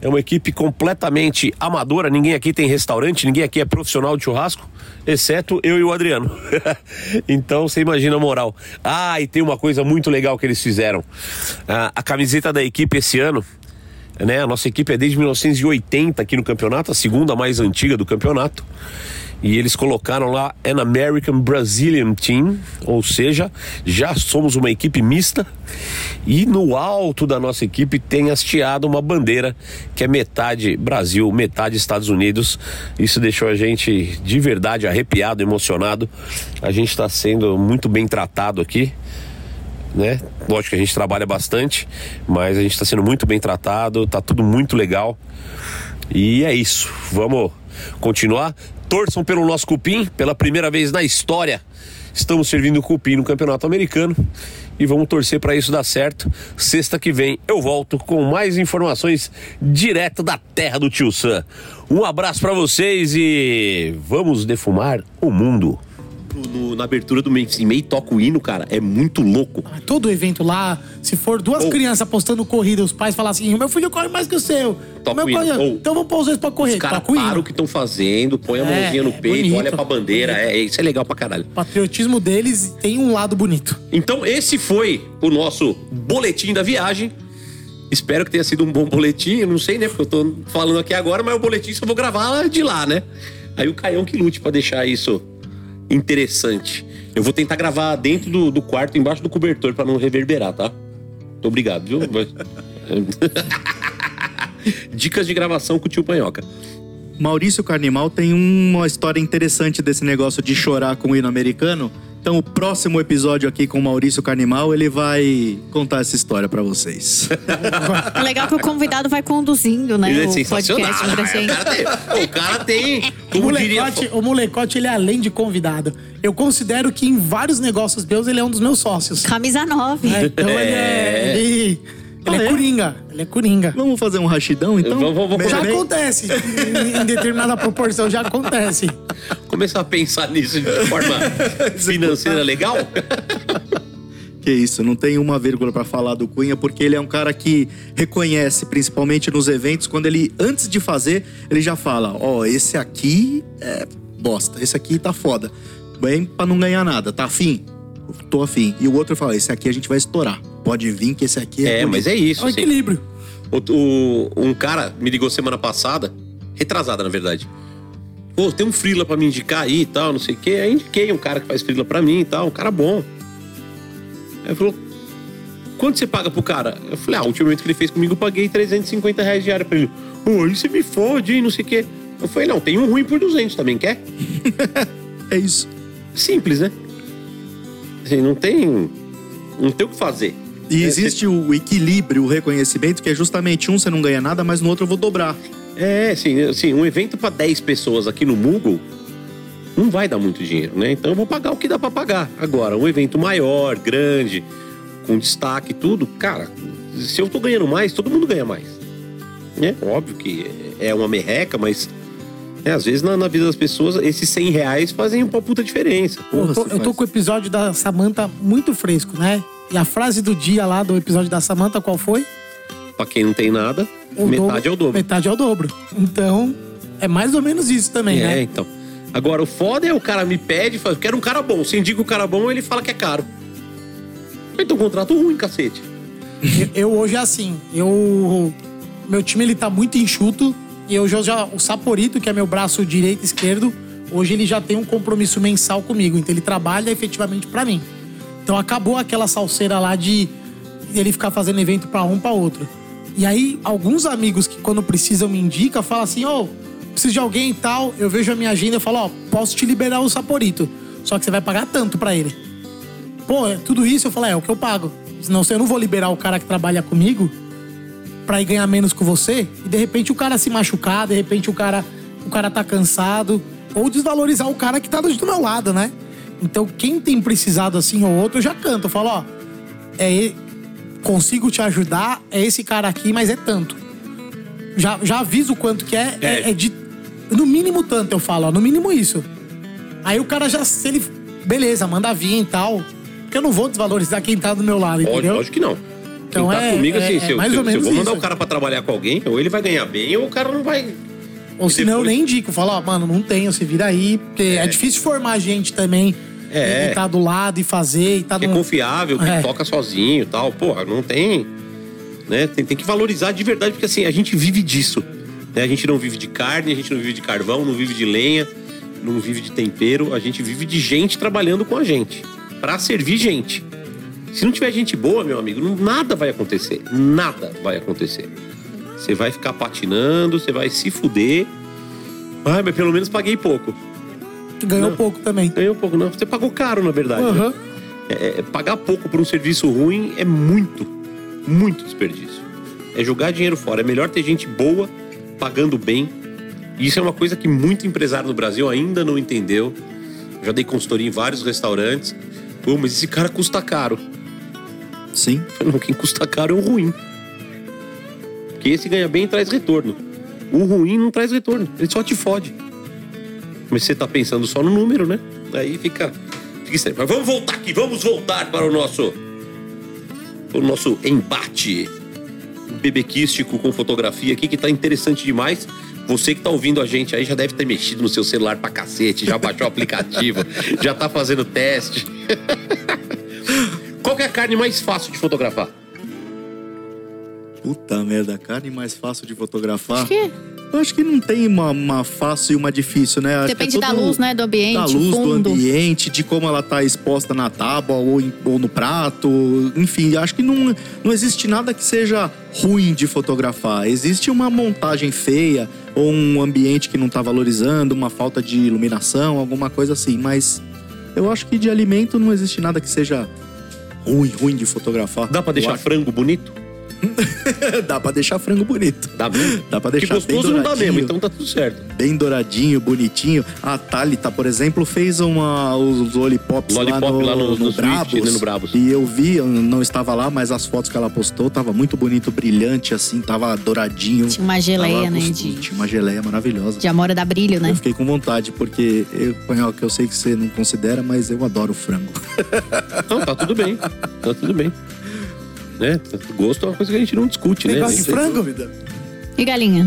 É uma equipe completamente amadora. Ninguém aqui tem restaurante, ninguém aqui é profissional de churrasco, exceto eu e o Adriano. então você imagina a moral. Ah, e tem uma coisa muito legal que eles fizeram. Ah, a camiseta da equipe esse ano né? A nossa equipe é desde 1980 aqui no campeonato, a segunda mais antiga do campeonato. E eles colocaram lá An American Brazilian Team, ou seja, já somos uma equipe mista. E no alto da nossa equipe tem hasteado uma bandeira que é metade Brasil, metade Estados Unidos. Isso deixou a gente de verdade arrepiado, emocionado. A gente está sendo muito bem tratado aqui. né? Lógico que a gente trabalha bastante, mas a gente está sendo muito bem tratado, tá tudo muito legal. E é isso. Vamos continuar. Torçam pelo nosso cupim, pela primeira vez na história. Estamos servindo cupim no Campeonato Americano e vamos torcer para isso dar certo. Sexta que vem eu volto com mais informações direto da terra do Tio Sam. Um abraço para vocês e vamos defumar o mundo. No- na abertura do Memphis May toca o hino, cara. É muito louco. Todo evento lá, se for duas Ou- crianças apostando corrida, os pais falam assim: o meu filho corre mais que o seu. Toca o hino. Ou- Então vamos pôr os dois pra correr. Os caras param o que estão fazendo, põe a É, mãozinha no é peito, bonito. olha pra bandeira. É, isso é legal pra caralho. O patriotismo deles tem um lado bonito. Então, esse foi o nosso boletim da viagem. Espero que tenha sido um bom boletim. Eu não sei, né? Porque eu tô falando aqui agora, mas o boletim só vou gravar de lá, né? Aí o Caião que lute pra deixar isso interessante. Eu vou tentar gravar dentro do, do quarto, embaixo do cobertor, pra não reverberar, tá? Muito obrigado, viu? Dicas de gravação com o tio Panhoca. Maurício Carnimal tem uma história interessante desse negócio de chorar com o hino americano. Então, o próximo episódio aqui com o Maurício Carnimal, ele vai contar essa história pra vocês. O legal é que o convidado vai conduzindo, né? Ele é o sensacional. podcast O cara tem, o cara tem O como diria, molecote, o molecote, ele é além de convidado. Eu considero que em vários negócios meus, ele é um dos meus sócios. Camisa 9. É, então ele é. Ele, ele Ah, é é? coringa. Ele é coringa. Vamos fazer um rachidão, então? Vamos- vamos- vamos- Já Bem- acontece. em, em determinada proporção já acontece. começar a pensar nisso de forma financeira legal. Que isso, não tem uma vírgula pra falar do Cunha, porque ele é um cara que reconhece, principalmente nos eventos, quando ele, antes de fazer, ele já fala: Ó, esse aqui é bosta, esse aqui tá foda. Bem pra não ganhar nada, tá afim? Tô afim. E o outro fala: esse aqui a gente vai estourar. Pode vir que esse aqui é. É, mas é É isso. o assim. equilíbrio. O- o- um cara me ligou semana passada, retrasada na verdade. Pô, tem um freela pra me indicar aí e tal, não sei o quê. Aí indiquei um cara que faz freela pra mim e tal, um cara bom. Aí ele falou, quanto você paga pro cara? Eu falei, ah, o último evento que ele fez comigo eu paguei 350 reais diária pra ele. Pô, aí você me fode, hein, não sei o quê. Eu falei, não, tem um ruim por 200 também, quer? É isso. Simples, né? Assim, não tem... Não tem o que fazer. E É, existe o equilíbrio, o reconhecimento, que é justamente um você não ganha nada, mas no outro eu vou dobrar. É, assim, assim um evento pra 10 pessoas aqui no Google não vai dar muito dinheiro, né? Então eu vou pagar o que dá pra pagar. Agora, um evento maior, grande, com destaque e tudo, cara, se eu tô ganhando mais, todo mundo ganha mais. Né? Óbvio que é uma merreca, mas né, às vezes na, na vida das pessoas, esses 100 reais fazem uma puta diferença. Porra, eu, tô, eu tô com o episódio da Samantha muito fresco, né? E a frase do dia lá do episódio da Samantha, qual foi? Pra quem não tem nada, O metade é o dobro. Metade é o dobro. Então, é mais ou menos isso também, É, né? então. Agora, o foda é o cara me pede, fala, eu quero um cara bom. Você indica o cara bom, ele fala que é caro. Então, contrato ruim, cacete. Eu, eu hoje é assim, eu meu time ele tá muito enxuto e eu já, o Saporito, que é meu braço direito e esquerdo, hoje ele já tem um compromisso mensal comigo, então ele trabalha efetivamente pra mim. Então acabou aquela salseira lá de ele ficar fazendo evento pra um pra outro. E aí alguns amigos que quando precisam me indicam, falam assim: "Ô, preciso de alguém e tal". Eu vejo a minha agenda e falo: "Ó, posso te liberar o Saporito, só que você vai pagar tanto pra ele". Pô, é tudo isso eu falo, é o que eu pago. Senão eu não vou liberar o cara que trabalha comigo pra ir ganhar menos com você e de repente o cara se machucar, de repente o cara, o cara tá cansado, ou desvalorizar o cara que tá do meu lado, né? Então quem tem precisado assim ou outro, eu já canto, eu falo, ó, é consigo te ajudar, é esse cara aqui, mas é tanto. Já, já aviso o quanto que é, é, É. é de no mínimo tanto, eu falo, ó, no mínimo isso. Aí o cara já, se ele. Beleza, manda vir e tal. Porque eu não vou desvalorizar quem tá do meu lado, Lógico, entendeu? lógico que não. Então Quem tá é- comigo, assim, é- se, eu, é mais se eu- ou se eu vou mandar isso. o cara pra trabalhar com alguém, ou ele vai ganhar bem, ou o cara não vai. Ou senão eu depois- nem indico. Falo, ó, mano, não tenho, se vira aí. Porque é, difícil formar gente também. É. E tá do lado e fazer. E tá Que é num- confiável, que É. toca sozinho e tal. Porra, não tem. Né? Tem, tem que valorizar de verdade, porque assim, a gente vive disso. né? A gente não vive de carne, a gente não vive de carvão, não vive de lenha, não vive de tempero. A gente vive de gente trabalhando com a gente. Pra servir gente. Se não tiver gente boa, meu amigo, não- nada vai acontecer. Nada vai acontecer. Você vai ficar patinando, você vai se fuder. Ah, mas pelo menos paguei pouco. Ganhou Não. pouco também. Ganhou pouco, não. Você pagou caro, na verdade. né? Aham. É, é, pagar pouco por um serviço ruim é muito, muito desperdício. É jogar dinheiro fora. É melhor ter gente boa, pagando bem. E isso é uma coisa que muito empresário no Brasil ainda não entendeu. Já dei consultoria em vários restaurantes. Pô, mas esse cara custa caro. Sim. Não, quem custa caro é o ruim. Porque esse ganha bem e traz retorno. O ruim não traz retorno, ele só te fode. Mas você tá pensando só no número, né? Aí fica, fica estranho. Mas vamos voltar aqui, vamos voltar para o nosso o nosso embate bebequístico com fotografia aqui, que tá interessante demais. Você que tá ouvindo a gente aí já deve ter mexido no seu celular pra cacete, já baixou o aplicativo, já tá fazendo teste. Qual é a carne mais fácil de fotografar? Puta merda, carne mais fácil de fotografar. Acho que Eu acho que não tem uma, uma fácil e uma difícil, né? Acho que depende é da luz, né? Do ambiente, Da luz, do fundo. ambiente, de como ela tá exposta na tábua ou, em- ou no prato. Enfim, acho que não, não existe nada que seja ruim de fotografar. Existe uma montagem feia ou um ambiente que não tá valorizando, uma falta de iluminação, alguma coisa assim. Mas eu acho que de alimento não existe nada que seja ruim, ruim de fotografar. Dá pra Eu deixar frango bonito? Dá pra deixar frango bonito. Dá mesmo? Dá pra Que deixar bem gostoso não dá douradinho. mesmo, então tá tudo certo. bem douradinho, bonitinho. A Thalita, por exemplo, fez uma, os lollipops Lollipop lá no, lá no- no Swift, Brabus. né, no Brabus. E eu vi, eu não estava lá, mas as fotos que ela postou tava muito bonito, brilhante, assim, tava douradinho. Tinha uma geleia, Tava né, gostoso, de- Tinha uma geleia maravilhosa. de amora dá brilho, né? Eu fiquei com vontade, porque, eu, que eu sei que você não considera, mas eu adoro frango. Não, tá tudo bem. Tá tudo bem. Né? Gosto é uma coisa que a gente não discute, né? Negócio de frango? dúvida. E galinha?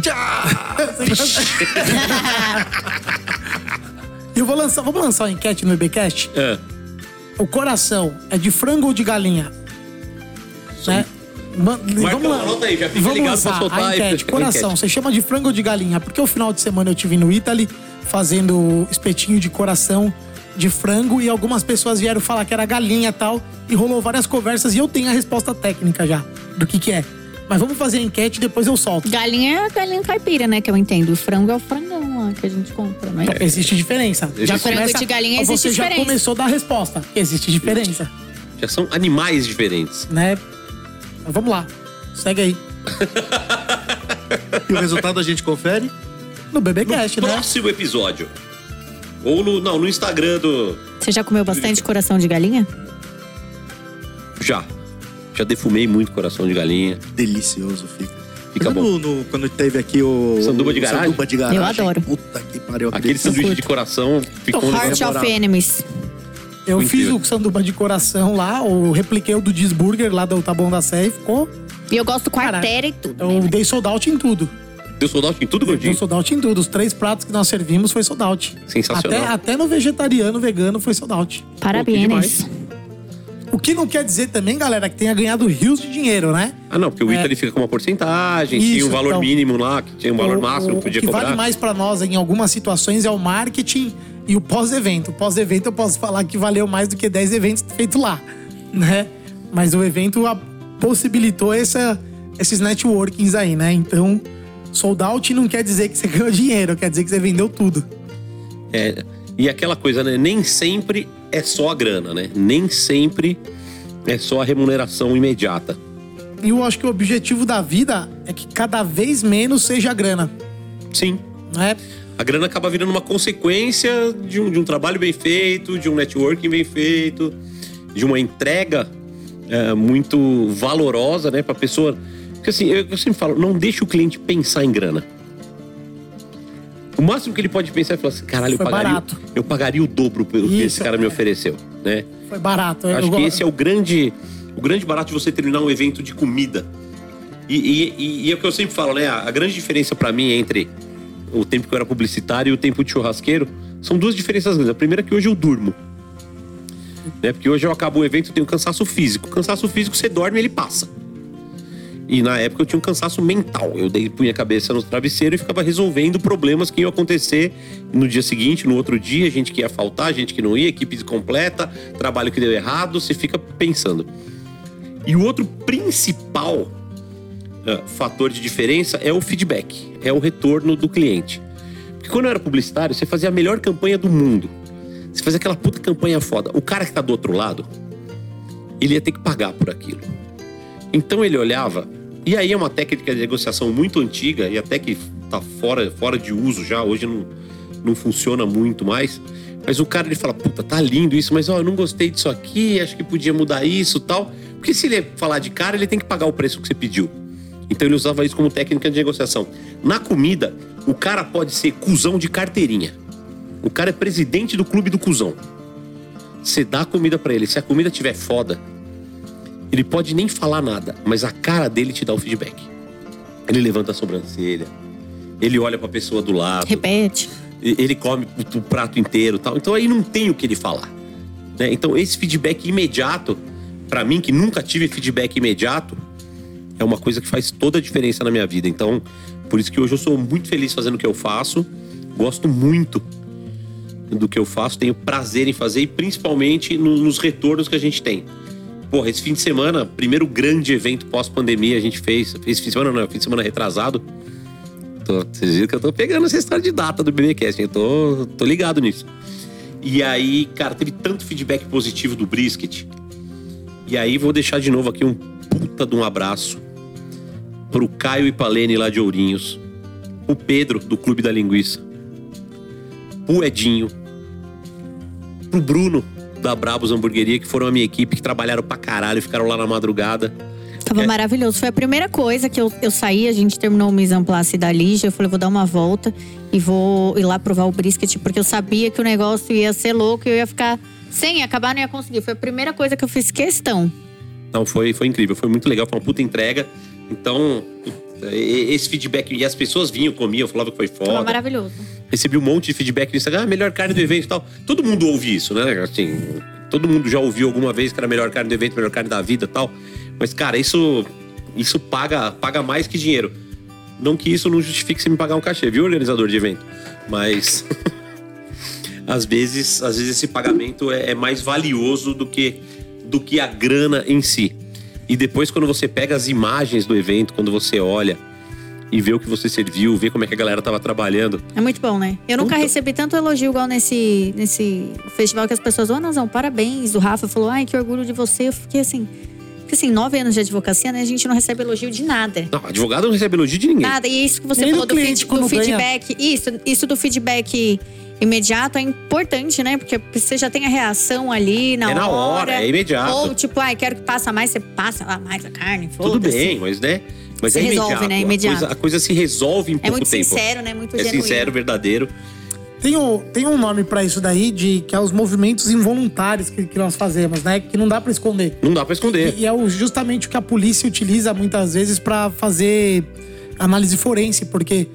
E eu vou lançar, vamos lançar uma enquete no EBcast? É. O coração é de frango ou de galinha? Né? Ma- Marcão, anota aí, já fica vamos ligado pra lançar soltar a aí, enquete. Coração, enquete. você chama de frango ou de galinha? Porque o final de semana eu tive no Italy fazendo espetinho de coração de frango e algumas pessoas vieram falar que era galinha e tal e rolou várias conversas e eu tenho a resposta técnica já do que que é. Mas vamos fazer a enquete e depois eu solto. Galinha é a galinha caipira, né? Que eu entendo. O frango é o frangão lá que a gente compra, não é? Então, existe diferença. Já Existe. Frango de galinha Você existe já diferença. começou a dar a resposta. Existe diferença, Já são animais diferentes. né? Mas vamos lá. Segue aí. E o resultado a gente confere? No BBcast, né? Próximo episódio. Ou no, não, no Instagram do. Você já comeu bastante coração de galinha? Já. Já defumei muito coração de galinha. Delicioso fica. Fica bom. no- no- quando teve aqui o. Sanduba de o garagem? Sanduba de garagem. Eu adoro. Puta que pariu. Aquele sanduíche de coração ficou um Heart negócio- of Enemies. Eu Muito fiz incrível. o sanduba de coração lá, ou repliquei o do cheeseburger lá do Tá Bom da Sé e ficou. E eu gosto com Cara, artéria e tudo. Eu dei sold out em tudo. Deu soldado em tudo, gordinho? sold out em tudo. Os três pratos que nós servimos foi sold out. Sensacional. Até, até no vegetariano, vegano foi sold out. Parabéns. O que não quer dizer também, galera, que tenha ganhado rios de dinheiro, né? Ah, não, porque o É. Ita ele fica com uma porcentagem, tinha Isso, um valor então. mínimo lá, que tinha um valor O- máximo o, que podia o que cobrar. vale mais pra nós em algumas situações é o marketing e o pós-evento. O pós-evento eu posso falar que valeu mais do que 10 eventos feitos lá, né? Mas o evento possibilitou essa, esses networkings aí, né? Então, sold out não quer dizer que você ganhou dinheiro, quer dizer que você vendeu tudo. É, e aquela coisa, né? Nem sempre é só a grana, né? Nem sempre é só a remuneração imediata. E eu acho que o objetivo da vida é que cada vez menos seja a grana, Sim. né? A grana acaba virando uma consequência de um, de um trabalho bem feito, de um networking bem feito, de uma entrega é, muito valorosa, né, pra pessoa. Porque assim, eu, eu sempre falo, não deixe o cliente pensar em grana. O máximo que ele pode pensar é falar assim, caralho, eu pagaria, barato. eu pagaria o dobro pelo que Isso, esse cara me é. ofereceu, né? Foi barato. Acho Eu que go- esse é o grande, o grande barato de você terminar um evento de comida. E, e- e- e é o que eu sempre falo, né? A, a grande diferença pra mim entre o tempo que eu era publicitário e o tempo de churrasqueiro são duas diferenças grandes. A primeira é que hoje eu durmo. Né? Porque hoje eu acabo o evento e tenho cansaço físico. Cansaço físico, você dorme e ele passa. E na época eu tinha um cansaço mental. Eu dei, punha a cabeça no travesseiro e ficava resolvendo problemas que iam acontecer no dia seguinte, no outro dia, gente que ia faltar, gente que não ia, equipe incompleta, trabalho que deu errado, você fica pensando. E o outro principal eh, fator de diferença é o feedback, é o retorno do cliente. Porque quando eu era publicitário, você fazia a melhor campanha do mundo. Você fazia aquela puta campanha foda. O cara que tá do outro lado, ele ia ter que pagar por aquilo. Então ele olhava, e aí é uma técnica de negociação muito antiga e até que tá fora, fora de uso já, hoje não, não funciona muito mais. Mas o cara ele fala: puta, tá lindo isso, mas ó, eu não gostei disso aqui, acho que podia mudar isso tal. Porque se ele falar de cara, ele tem que pagar o preço que você pediu. Então ele usava isso como técnica de negociação. Na comida, o cara pode ser cuzão de carteirinha. O cara é presidente do clube do cuzão. Você dá comida pra ele. Se a comida tiver foda, ele pode nem falar nada, mas a cara dele te dá o feedback. Ele levanta a sobrancelha, ele olha pra pessoa do lado, Repete. ele come o, prato inteiro e tal. Então aí não tem o que ele falar. né? Então esse feedback imediato, pra mim que nunca tive feedback imediato, é uma coisa que faz toda a diferença na minha vida. Então, por isso que hoje eu sou muito feliz fazendo o que eu faço, gosto muito do que eu faço, tenho prazer em fazer e principalmente no- nos retornos que a gente tem. Porra, esse fim de semana, primeiro grande evento pós-pandemia a gente fez. Esse fim de semana não, fim de semana retrasado. Tô, vocês viram que eu tô pegando essa história de data do BBcast, eu tô, tô ligado nisso. E aí, cara, teve tanto feedback positivo do brisket. E aí vou deixar de novo aqui um puta de um abraço pro Caio e Palene lá de Ourinhos, o Pedro do Clube da Linguiça, pro Edinho, pro Bruno da Brabos Hamburgueria, que foram a minha equipe, que trabalharam pra caralho, ficaram lá na madrugada. Tava É. maravilhoso. Foi a primeira coisa que eu, eu saí, a gente terminou o mise en place da Lígia. Eu falei, vou dar uma volta e vou ir lá provar o brisket, porque eu sabia que o negócio ia ser louco e eu ia ficar sem acabar, não ia conseguir. Foi a primeira coisa que eu fiz questão. Então foi, foi incrível, foi muito legal, foi uma puta entrega. Então, esse feedback, e as pessoas vinham, comiam, falavam que foi foda. maravilhoso. Recebi um monte de feedback no Instagram, ah, melhor carne do evento e tal. Todo mundo ouve isso, né? Assim, todo mundo já ouviu alguma vez que era melhor carne do evento, melhor carne da vida e tal. Mas, cara, isso, isso paga, paga mais que dinheiro. Não que isso não justifique você me pagar um cachê, viu, organizador de evento? Mas. às vezes, às vezes esse pagamento é, é mais valioso do que, do que a grana em si. E depois, quando você pega as imagens do evento, quando você olha e vê o que você serviu, vê como é que a galera tava trabalhando. É muito bom, né? Eu nunca Puta. recebi tanto elogio igual nesse, nesse festival que as pessoas, ô Nazão, parabéns. O Rafa falou, ai, que orgulho de você. Eu fiquei assim. Porque assim, nove anos de advocacia, né? A gente não recebe elogio de nada. Não, advogado não recebe elogio de ninguém. Nada. E isso que você Nem falou do feed- do ganha. feedback. Isso, isso do feedback imediato é importante, né? Porque você já tem a reação ali na É hora. na hora, é imediato. Ou tipo, ai, quero que passa mais, você passa lá mais a carne. Tudo bem, mas né? Mas Se é resolve, imediato. né? A Imediato. coisa, a coisa se resolve em É pouco muito tempo. sincero, né? Muito É genuíno. sincero, verdadeiro. Tem, o, tem um nome pra isso daí, de, que é os movimentos involuntários que, que nós fazemos, né? Que não dá pra esconder. Não dá pra esconder. E, e é o- justamente o que a polícia utiliza muitas vezes pra fazer análise forense, porque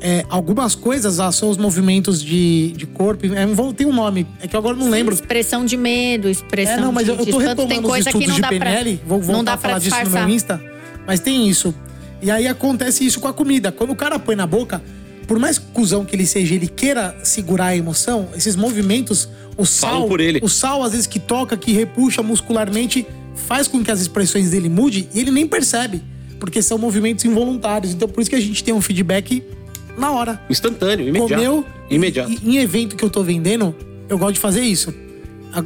é, algumas coisas, ah, são os movimentos de, de corpo, é, tem um nome, é que eu agora não lembro. Expressão de medo, expressão É, não, mas de, eu, eu tô retomando Tem os coisa que estudos não de pra, PNL, vou voltar não dá a pra falar disso no disfarçar. meu Insta, mas tem isso. E aí acontece isso com a comida. Quando o cara põe na boca, por mais cuzão que ele seja, ele queira segurar a emoção, esses movimentos, o Falam sal, por ele. o sal às vezes que toca, que repuxa muscularmente, faz com que as expressões dele mudem e ele nem percebe, porque são movimentos involuntários. Então por isso que a gente tem um feedback na hora. Instantâneo, imediato. Comeu. Imediato. E, em evento que eu tô vendendo, eu gosto de fazer isso.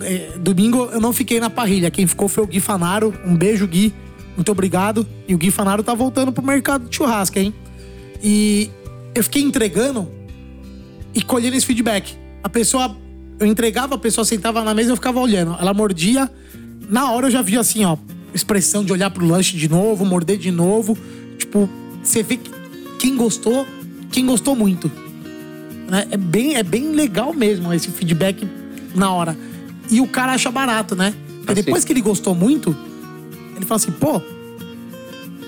É, domingo eu não fiquei na parrilha. Quem ficou foi o Gui Fanaro. Um beijo, Gui. Muito obrigado. E o Gui Fanaro tá voltando pro mercado de churrasco, hein? E eu fiquei entregando e colhendo esse feedback. A pessoa. Eu entregava, a pessoa sentava na mesa e eu ficava olhando. Ela mordia. Na hora eu já via assim, ó, expressão de olhar pro lanche de novo, morder de novo. Tipo, você vê que quem gostou, quem gostou muito. Né? É, bem, é bem legal mesmo esse feedback na hora. E o cara acha barato, né? Porque Ah, depois que ele gostou muito, ele fala assim, pô,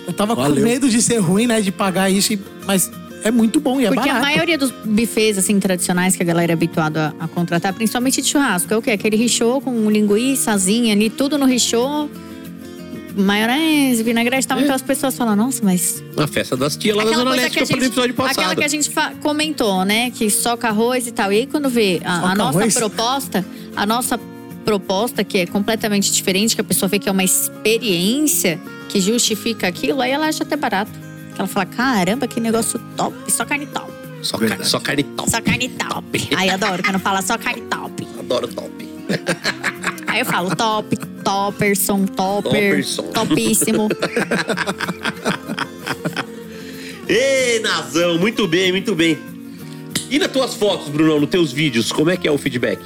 eu tava com Valeu. medo de ser ruim, né? De pagar isso, mas é muito bom e é Porque barato. a maioria dos buffets, assim, tradicionais que a galera é habituada a, a contratar, principalmente de churrasco, é o quê? Aquele richô com linguiçazinha ali, tudo no richô. Maionese, vinagrete, tal. Então as pessoas falam, nossa, mas A festa das tias lá da Zona Leste, que eu falei no episódio passado. aquela que a gente comentou, né? Que soca arroz e tal. E aí, quando vê a, a nossa arroz? proposta, a nossa proposta, que é completamente diferente, que a pessoa vê que é uma experiência que justifica aquilo, aí ela acha até barato. Ela fala, caramba, que negócio top, só carne top. Só, car só carne top. Só carne top. Aí adoro quando fala só carne top. Adoro top. Aí eu falo top. Topperson, topper, Topperson. topíssimo. Ê, Nazão, muito bem, muito bem. E nas tuas fotos, Brunão, nos teus vídeos, como é que é o feedback?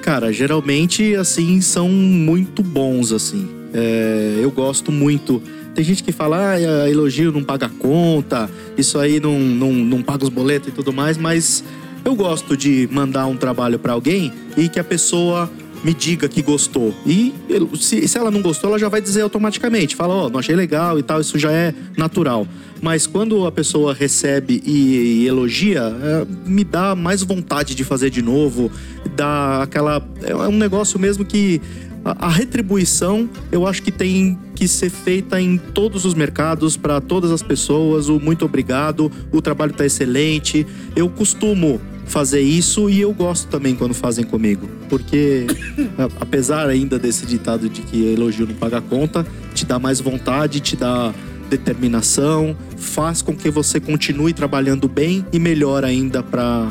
Cara, geralmente, assim, são muito bons, assim. É, eu gosto muito. Tem gente que fala, ah, elogio não paga conta, isso aí não, não, não paga os boletos e tudo mais, mas eu gosto de mandar um trabalho pra alguém e que a pessoa me diga que gostou. E se, se ela não gostou, ela já vai dizer automaticamente. Fala, ó, não achei legal e tal, isso já é natural. Mas quando a pessoa recebe e, e elogia, é, me dá mais vontade de fazer de novo. Dá aquela. É um negócio mesmo que. A, retribuição, eu acho que tem que ser feita em todos os mercados, para todas as pessoas. O muito obrigado, o trabalho tá excelente. Eu costumo fazer isso e eu gosto também quando fazem comigo. Porque, apesar ainda desse ditado de que elogio não paga conta, te dá mais vontade, te dá determinação, faz com que você continue trabalhando bem e melhor ainda pra.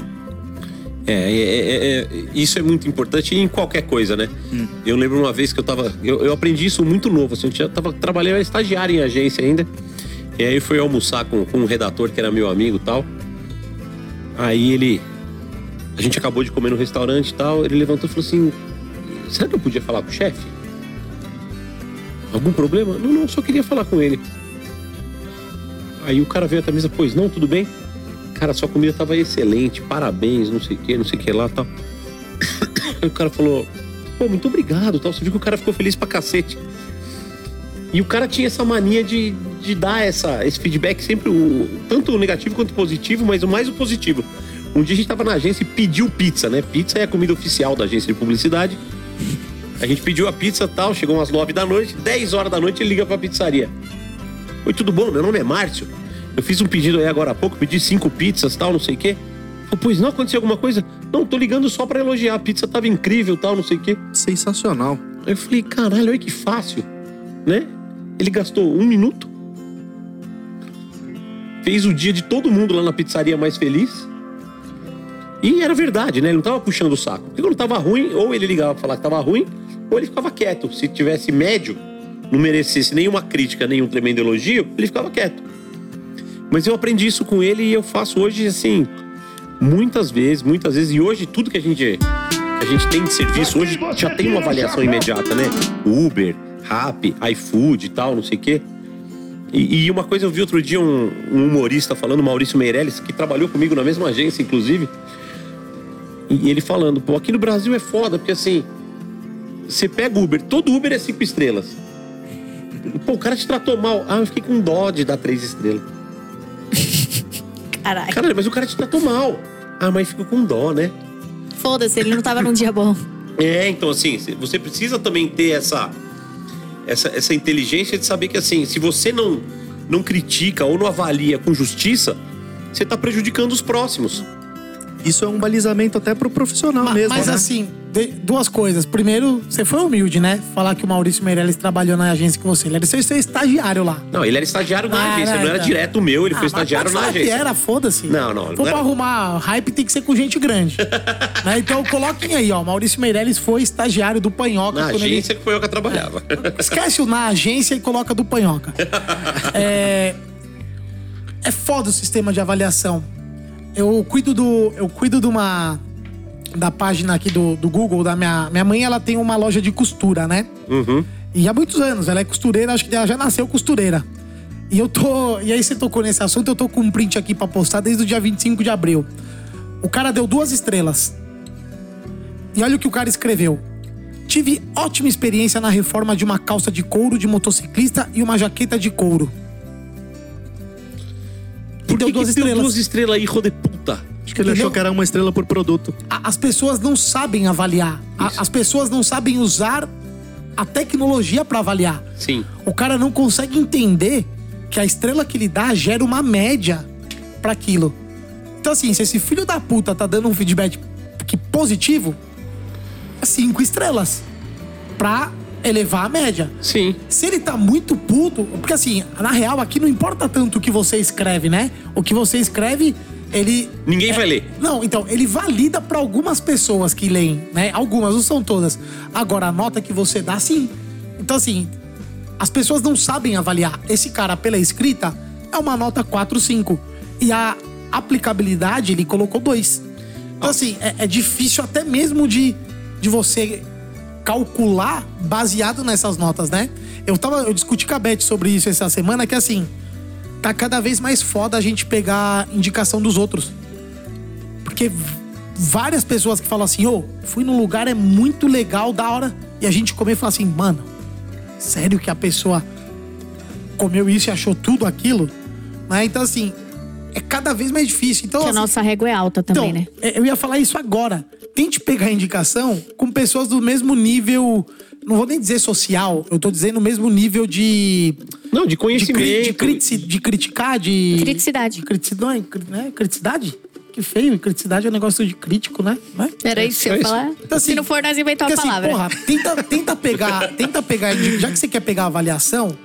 É, é, é, é, isso é muito importante em qualquer coisa, né? Eu lembro uma vez que eu tava. Eu, eu aprendi isso muito novo, assim, eu tava trabalhando, era estagiário em agência ainda. E aí fui almoçar com, com um redator que era meu amigo e tal. Aí ele. A gente acabou de comer no restaurante e tal. Ele levantou e falou assim: Será que eu podia falar com o chefe? Algum problema? Não, não, só queria falar com ele. Aí o cara veio até a mesa, pois não, tudo bem? Cara, sua comida tava excelente, parabéns, não sei o que, não sei o que lá tal. Aí o cara falou, pô, muito obrigado tal. Você viu que o cara ficou feliz pra cacete. E o cara tinha essa mania de, de dar essa, esse feedback sempre, o, tanto o negativo quanto o positivo, mas o mais o positivo. Um dia a gente tava na agência e pediu pizza, né? Pizza é a comida oficial da agência de publicidade. A gente pediu a pizza e tal, chegou umas 9 da noite, 10 horas da noite ele liga pra pizzaria. Oi, tudo bom? Meu nome é Márcio. Eu fiz um pedido aí agora há pouco, pedi cinco pizzas tal, não sei o quê. Falei, pois não, aconteceu alguma coisa? Não, tô ligando só pra elogiar. A pizza tava incrível tal, não sei o quê. Sensacional. Aí eu falei, caralho, olha que fácil, né? Ele gastou um minuto, fez o dia de todo mundo lá na pizzaria mais feliz. E era verdade, né? Ele não tava puxando o saco. Porque quando tava ruim, ou ele ligava pra falar que tava ruim, ou ele ficava quieto. Se tivesse médio, não merecesse nenhuma crítica, nenhum tremendo elogio, ele ficava quieto. Mas eu aprendi isso com ele e eu faço hoje, assim, muitas vezes, muitas vezes. E hoje, tudo que a gente, a gente tem de serviço, hoje já tem uma avaliação imediata, né? Uber, Rappi, iFood e tal, não sei o quê. E, e uma coisa eu vi outro dia um, um humorista falando, Maurício Meirelles, que trabalhou comigo na mesma agência, inclusive. E ele falando, pô, aqui no Brasil é foda, porque assim, você pega Uber, todo Uber é cinco estrelas. Pô, o cara te tratou mal. Ah, eu fiquei com dó de dar três estrelas. Caralho. Caralho, mas o cara te tratou mal. Ah, mas ficou com dó, né? Foda-se, ele não tava num dia bom. É, então assim, você precisa também ter essa, essa, essa inteligência de saber que assim, se você não, não critica ou não avalia com justiça, você tá prejudicando os próximos. Isso é um balizamento até pro profissional Ma- mesmo. Mas né? assim, de- duas coisas. Primeiro, você foi humilde, né? Falar que o Maurício Meirelles trabalhou na agência com você. Ele era seu, seu estagiário lá. Não, ele era estagiário na Ah, agência, não, não era então. direto meu, ele Ah, foi mas estagiário na falar que agência. era, foda-se. Não, não, For não pra era. arrumar hype tem que ser com gente grande. né? Então coloquem aí, ó. Maurício Meirelles foi estagiário do Panhoca. Na quando ele- agência que foi eu que trabalhava. Esquece o na agência e coloca do Panhoca. é... é foda o sistema de avaliação. Eu cuido do. Eu cuido de uma. Da página aqui do, do Google, da minha. Minha mãe, ela tem uma loja de costura, né? Uhum. E há muitos anos, ela é costureira, acho que ela já nasceu costureira. E eu tô. E aí você tocou nesse assunto, eu tô com um print aqui pra postar desde o dia 25 de abril. O cara deu duas estrelas. E olha o que o cara escreveu. Tive ótima experiência na reforma de uma calça de couro de motociclista e uma jaqueta de couro. E Por deu que, duas que deu estrelas. duas estrelas aí, rode puta? Acho que ele achou Entendeu? que era uma estrela por produto. A- As pessoas não sabem avaliar. A-. As pessoas não sabem usar a tecnologia pra avaliar. Sim. O cara não consegue entender que a estrela que ele dá gera uma média pra aquilo. Então, assim, se esse filho da puta tá dando um feedback que positivo, é cinco estrelas. Pra elevar a média. Sim. Se ele tá muito puto, porque assim, na real, aqui não importa tanto o que você escreve, né? O que você escreve ele Ninguém vai ler. não, então, ele valida pra algumas pessoas que leem, né? Algumas, não são todas. Agora, a nota que você dá, sim. Então, assim, as pessoas não sabem avaliar. Esse cara, pela escrita, é uma nota 4, 5. E a aplicabilidade, ele colocou 2. Então, assim, é, é difícil até mesmo de, de você calcular baseado nessas notas, né? Eu tava, eu discuti com a Beth sobre isso essa semana, que assim, tá cada vez mais foda a gente pegar indicação dos outros. Porque várias pessoas que falam assim, ô, fui num lugar, é muito legal, da hora. E a gente comer e fala assim, mano, sério que a pessoa comeu isso e achou tudo aquilo? Né? Então, assim, é cada vez mais difícil. Então, Que a assim, nossa régua é alta também, então, né? é, eu ia falar isso agora. Tente pegar indicação com pessoas do mesmo nível. Não vou nem dizer social, eu tô dizendo o mesmo nível de. Não, de De, conhecimento. cri- de, critici- de criticar, de. Criticidade. De criticidade. Não, é né? Criticidade? Que feio. Criticidade é um negócio de crítico, né? Né? Era isso que eu ia isso. falar. Então, assim, Se não for, nós inventamos a assim, palavra. porra, tenta, tenta pegar, tenta pegar, já que você quer pegar a avaliação,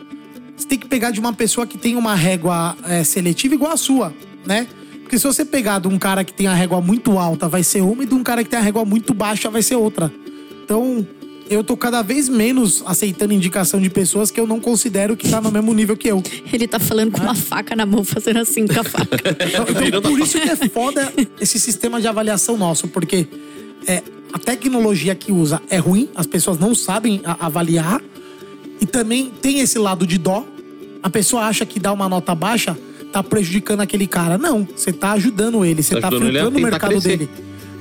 você tem que pegar de uma pessoa que tem uma régua é, seletiva igual a sua, né? Porque se você pegar de um cara que tem a régua muito alta, vai ser uma, e de um cara que tem a régua muito baixa, vai ser outra. Então, eu tô cada vez menos aceitando indicação de pessoas que eu não considero que tá no mesmo nível que eu. Ele tá falando com uma faca na mão, fazendo assim com a faca. Então, então, por isso que é foda esse sistema de avaliação nosso, porque é, a tecnologia que usa é ruim, as pessoas não sabem a- avaliar, e também tem esse lado de dó. A pessoa acha que dar uma nota baixa tá prejudicando aquele cara. Não, você tá ajudando ele, você Tá tá, filtrando o mercado crescer. dele.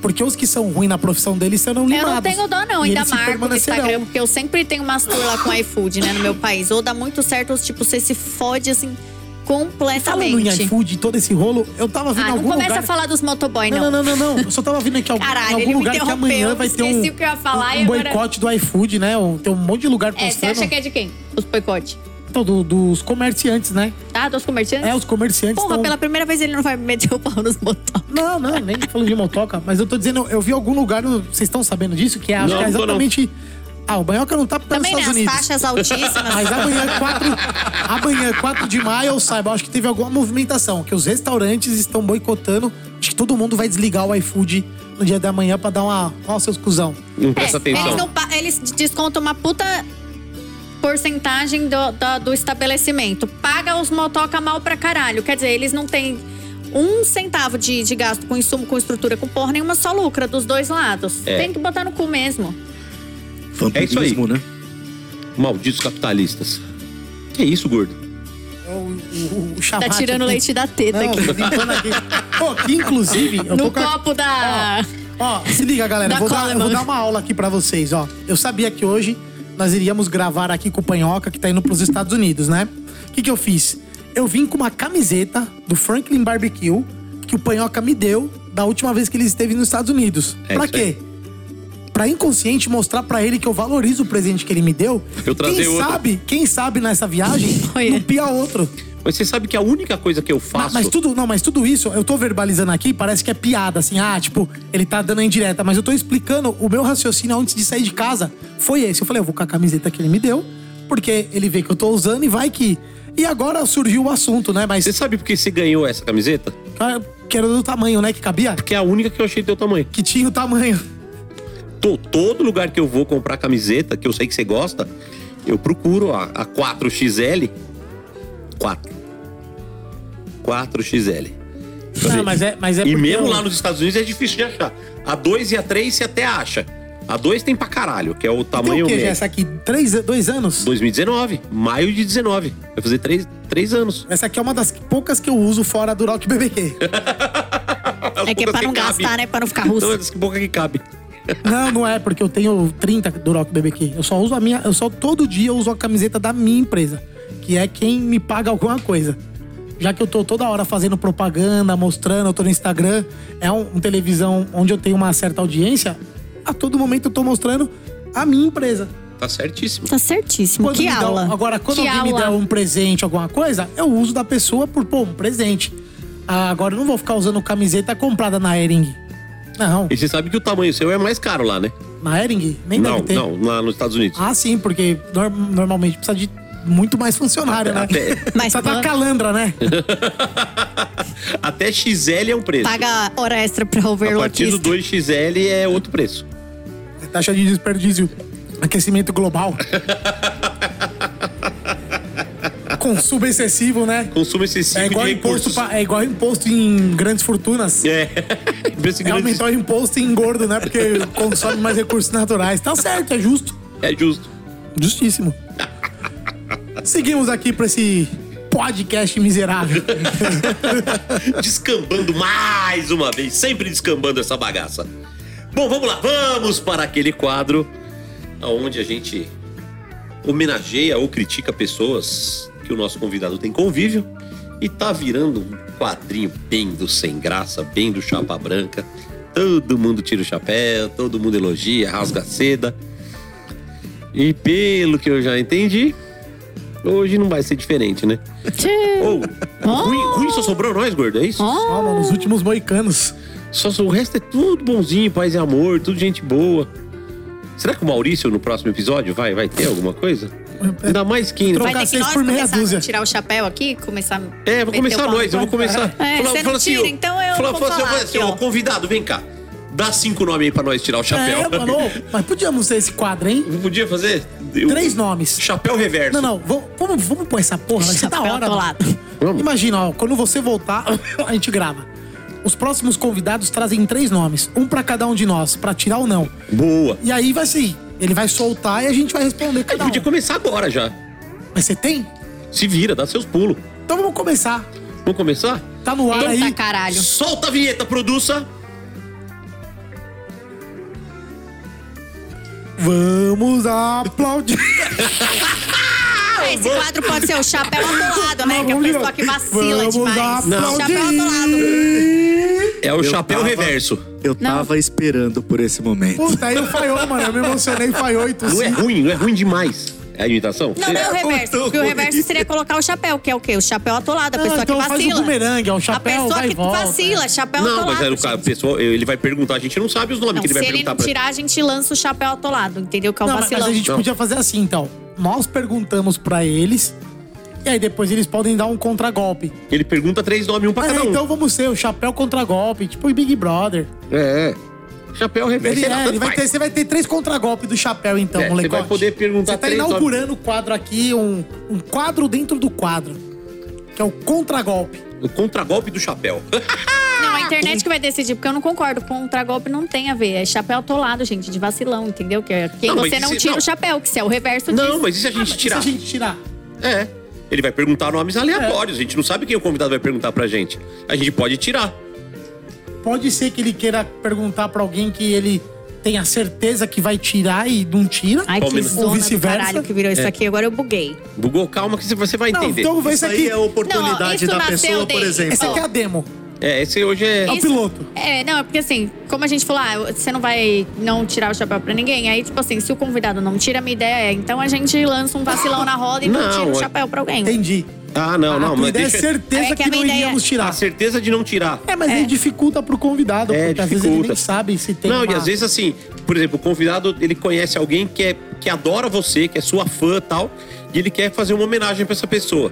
Porque os que são ruins na profissão deles serão Eu limados. não tenho dó, não. E Ainda marco no. Instagram, porque eu sempre tenho umas tour lá com iFood, né, no meu país. Ou dá muito certo, ou tipo, você se fode assim Falando em completamente. iFood, todo esse rolo, eu tava vendo Ah, em não algum começa lugar... a falar dos motoboy, Não, não. não, não, não, não. Eu só tava vindo aqui algum, Caralho, em algum lugar que amanhã vai ter um, esqueci o que eu ia falar um e agora- boicote do iFood, né? Tem um monte de lugar É, você postando. acha que é de quem? Os boicote? Então, do- dos comerciantes, né? Ah, dos comerciantes? É, os comerciantes Porra, tão- pela primeira vez ele não vai meter o pau nos motos. Não, não, nem falando de motoca, mas eu tô dizendo, eu vi algum lugar, vocês estão sabendo disso? Que é, acho Não, que é exatamente... Ah, o Banhoca não tá porque tá nos Também, né? Estados As Unidos. taxas altíssimas. Mas amanhã, 4, amanhã, 4 de maio, eu saiba, acho que teve alguma movimentação, que os restaurantes estão boicotando. Acho que todo mundo vai desligar o iFood no dia da manhã pra dar uma. Ó, seus cuzão. Não presta É, atenção. Eles, não eles descontam uma puta porcentagem do, da- do estabelecimento. Paga os motoca mal pra caralho. Quer dizer, eles não têm um centavo de, de gasto com insumo, com estrutura, com porra nenhuma, só lucra dos dois lados. É. Tem que botar no cu mesmo. É isso aí. Né? Malditos capitalistas. Que isso, gordo? É O, o, o chamate Tá tirando aqui. leite da teta Não, aqui. Pô, que inclusive. Eu tô No com a- copo da. Ó, se liga, galera. Vou, dar, vou dar uma aula aqui pra vocês, ó. Eu sabia que hoje nós iríamos gravar aqui com o Panhoca, que tá indo pros Estados Unidos, né? O que, que eu fiz? Eu vim com uma camiseta do Franklin Barbecue que o Panhoca me deu da última vez que ele esteve nos Estados Unidos. É pra quê? Pra inconsciente mostrar pra ele que eu valorizo o presente que ele me deu. Eu quem outro. sabe, quem sabe nessa viagem, Olha. não pia outro. Mas você sabe que a única coisa que eu Mas, faço. mas tudo, não, mas tudo isso, eu tô verbalizando aqui, parece que é piada, assim, ah, tipo, ele tá dando a indireta, mas eu tô explicando o meu raciocínio antes de sair de casa. Foi esse. Eu falei, eu vou com a camiseta que ele me deu, porque ele vê que eu tô usando e vai que. E agora surgiu o assunto, né? Mas Você sabe por que você ganhou essa camiseta? cara, que era do tamanho, né? Que cabia? Porque é a única que eu achei do teu tamanho. Que tinha o tamanho. Tô, todo lugar que eu vou comprar camiseta, que eu sei que você gosta, eu procuro a, a 4XL. 4. 4XL. Não, mas é, mas é e mesmo eu- lá nos Estados Unidos é difícil de achar. A 2 e a 3 você até acha. A 2 tem pra caralho, que é o tamanho o quê, médio. já? Essa aqui, três, dois anos? 2019, maio de 19. Vai fazer 3, três anos. Essa aqui é uma das poucas que eu uso fora do Rock BBQ. É que é pra não gastar, né? Pra não ficar russo. Não, é que pouca que cabe. Não, não é, porque eu tenho 30 do Rock BBQ. Eu só uso a minha. Eu só todo dia eu uso a camiseta da minha empresa, que é quem me paga alguma coisa. Já que eu tô toda hora fazendo propaganda, mostrando, eu tô no Instagram, é um, um televisão onde eu tenho uma certa audiência, a todo momento eu tô mostrando a minha empresa. Tá certíssimo. Tá certíssimo. Quando que me aula. agora, quando que alguém me aula. der um presente, alguma coisa, eu uso da pessoa por, pô, um presente. Ah, agora eu não vou ficar usando camiseta comprada na Ering. Não, E você sabe que o tamanho seu é mais caro lá, né? na Ering nem não, deve ter. não, lá nos Estados Unidos. Ah, sim, porque nor- normalmente precisa de muito mais funcionário, né? Até- Mas Só tá pô, calandra, né? Até XL é um preço. paga hora extra pra A partir do overlockista. 2XL é outro preço. Taxa de desperdício. Aquecimento global. Consumo excessivo, né? Consumo excessivo É igual, de imposto pa- é igual imposto em grandes fortunas. É. É aumentar o imposto em gordo, né? Porque consome mais recursos naturais. Tá certo, é justo. É justo. Justíssimo. Seguimos aqui pra esse podcast miserável. Descambando mais uma vez, sempre descambando essa bagaça. Bom, vamos lá, vamos para aquele quadro onde a gente homenageia ou critica pessoas que o nosso convidado tem convívio e tá virando um quadrinho bem do sem graça, bem do chapa branca. Todo mundo tira o chapéu, todo mundo elogia, rasga a seda. E pelo que eu já entendi, hoje não vai ser diferente, né? Ou, ruim, ruim só sobrou nós, gordo, é isso? Ó, mano, os últimos moicanos. Só o resto é tudo bonzinho, paz e amor, tudo gente boa. Será que o Maurício no próximo episódio vai, vai ter alguma coisa? Ainda mais quem. Trocar Vai ter que seis nós por meia dúzia. a tirar o chapéu aqui, começar É, vou começar nós, eu vou começar. É, você não tira, ó, então eu fala- vou fala assim, falar fala aqui, assim, ó, convidado, vem cá. Dá cinco nomes aí pra nós tirar o chapéu. É, mano, mas podíamos ter esse quadro, hein? Não podia fazer? Eu- Três nomes. Chapéu reverso. Não, não, vamos, vamos, vamos pôr essa porra, vai ser da hora. mano. Imagina, ó, quando você voltar, a gente grava. Os próximos convidados trazem três nomes, um pra cada um de nós, pra tirar ou não. Boa. E aí vai ser, ele vai soltar e a gente vai responder A gente cada um. podia começar agora já. Mas você tem? Se vira, dá seus pulos. Então vamos começar. Vamos começar? Tá no ar Eita aí. caralho. Solta a vinheta, produça. Vamos aplaudir. Esse quadro pode ser o chapéu atolado, né? Que é a pessoa que vacila Vamos demais. aplaudir. Chapéu atolado. É o Eu chapéu tava- reverso. Eu tava esperando por esse momento. Puta, aí eu falhou, mano. Eu me emocionei, falhou e Não é ruim, não é ruim demais. É a imitação? Não, não é o reverso. muito Porque o reverso seria colocar o chapéu, que é o quê? O chapéu atolado, a Ah, pessoa então que faz o vacila. bumerangue, ó, o a chapéu pessoa vai e que volta. vacila, chapéu Não, atolado. mas aí o gente. cara, o pessoal, ele vai perguntar, a gente não sabe os nomes Não, que ele se vai ele perguntar não pra tirar, a gente lança o chapéu atolado, entendeu? Que é o Não, mas vacilão. a gente Não. podia fazer assim, então. Nós perguntamos pra eles e aí depois eles podem dar um contragolpe. Ele pergunta três nomes, um pra Ah, cada é, um. então vamos ser o chapéu contragolpe, tipo o Big Brother. É. Chapéu reverso. É, ele vai ter, você vai ter três contragolpes do chapéu, então, É, você vai poder perguntar Você tá inaugurando o quadro aqui, um, um quadro dentro do quadro. Que é o contragolpe. O contragolpe do chapéu. Não, a internet que vai decidir, porque eu não concordo. Contragolpe não tem a ver. É chapéu atolado, gente, de vacilão, entendeu? Que é quem Não, você não tira não. o chapéu, que se é o reverso não, disso. mas e se a Ah, gente tirar? Se a gente tirar. É. Ele vai perguntar nomes aleatórios. A gente não sabe quem o convidado vai perguntar pra gente. A gente pode tirar. Pode ser que ele queira perguntar pra alguém que ele tenha certeza que vai tirar e não tira. Ai, que zona Ou vice-versa. caralho que virou isso aqui. Agora eu buguei. Bugou, calma que você vai não, entender. então Isso isso aí aqui. é a oportunidade isso da nasceu pessoa, por dele. exemplo. Esse aqui é a demo. É, esse hoje é. É o piloto. É, não, é porque assim, como a gente falou, ah, você não vai não tirar o chapéu pra ninguém. Aí, tipo assim, se o convidado não tira, a minha ideia é, então a gente lança um vacilão na roda e não, Não, tira o é- chapéu pra alguém. Entendi. Ah, não, a não, mas deixa. é certeza É que que, a não minha ideia- iríamos A tirar. certeza de não tirar. É, mas aí dificulta pro convidado, É, porque às vezes ele dificulta. nem sabe se tem Não, uma... e às vezes assim, por exemplo, o convidado ele conhece alguém que, é, que adora você, que é sua fã e tal, e ele quer fazer uma homenagem pra essa pessoa.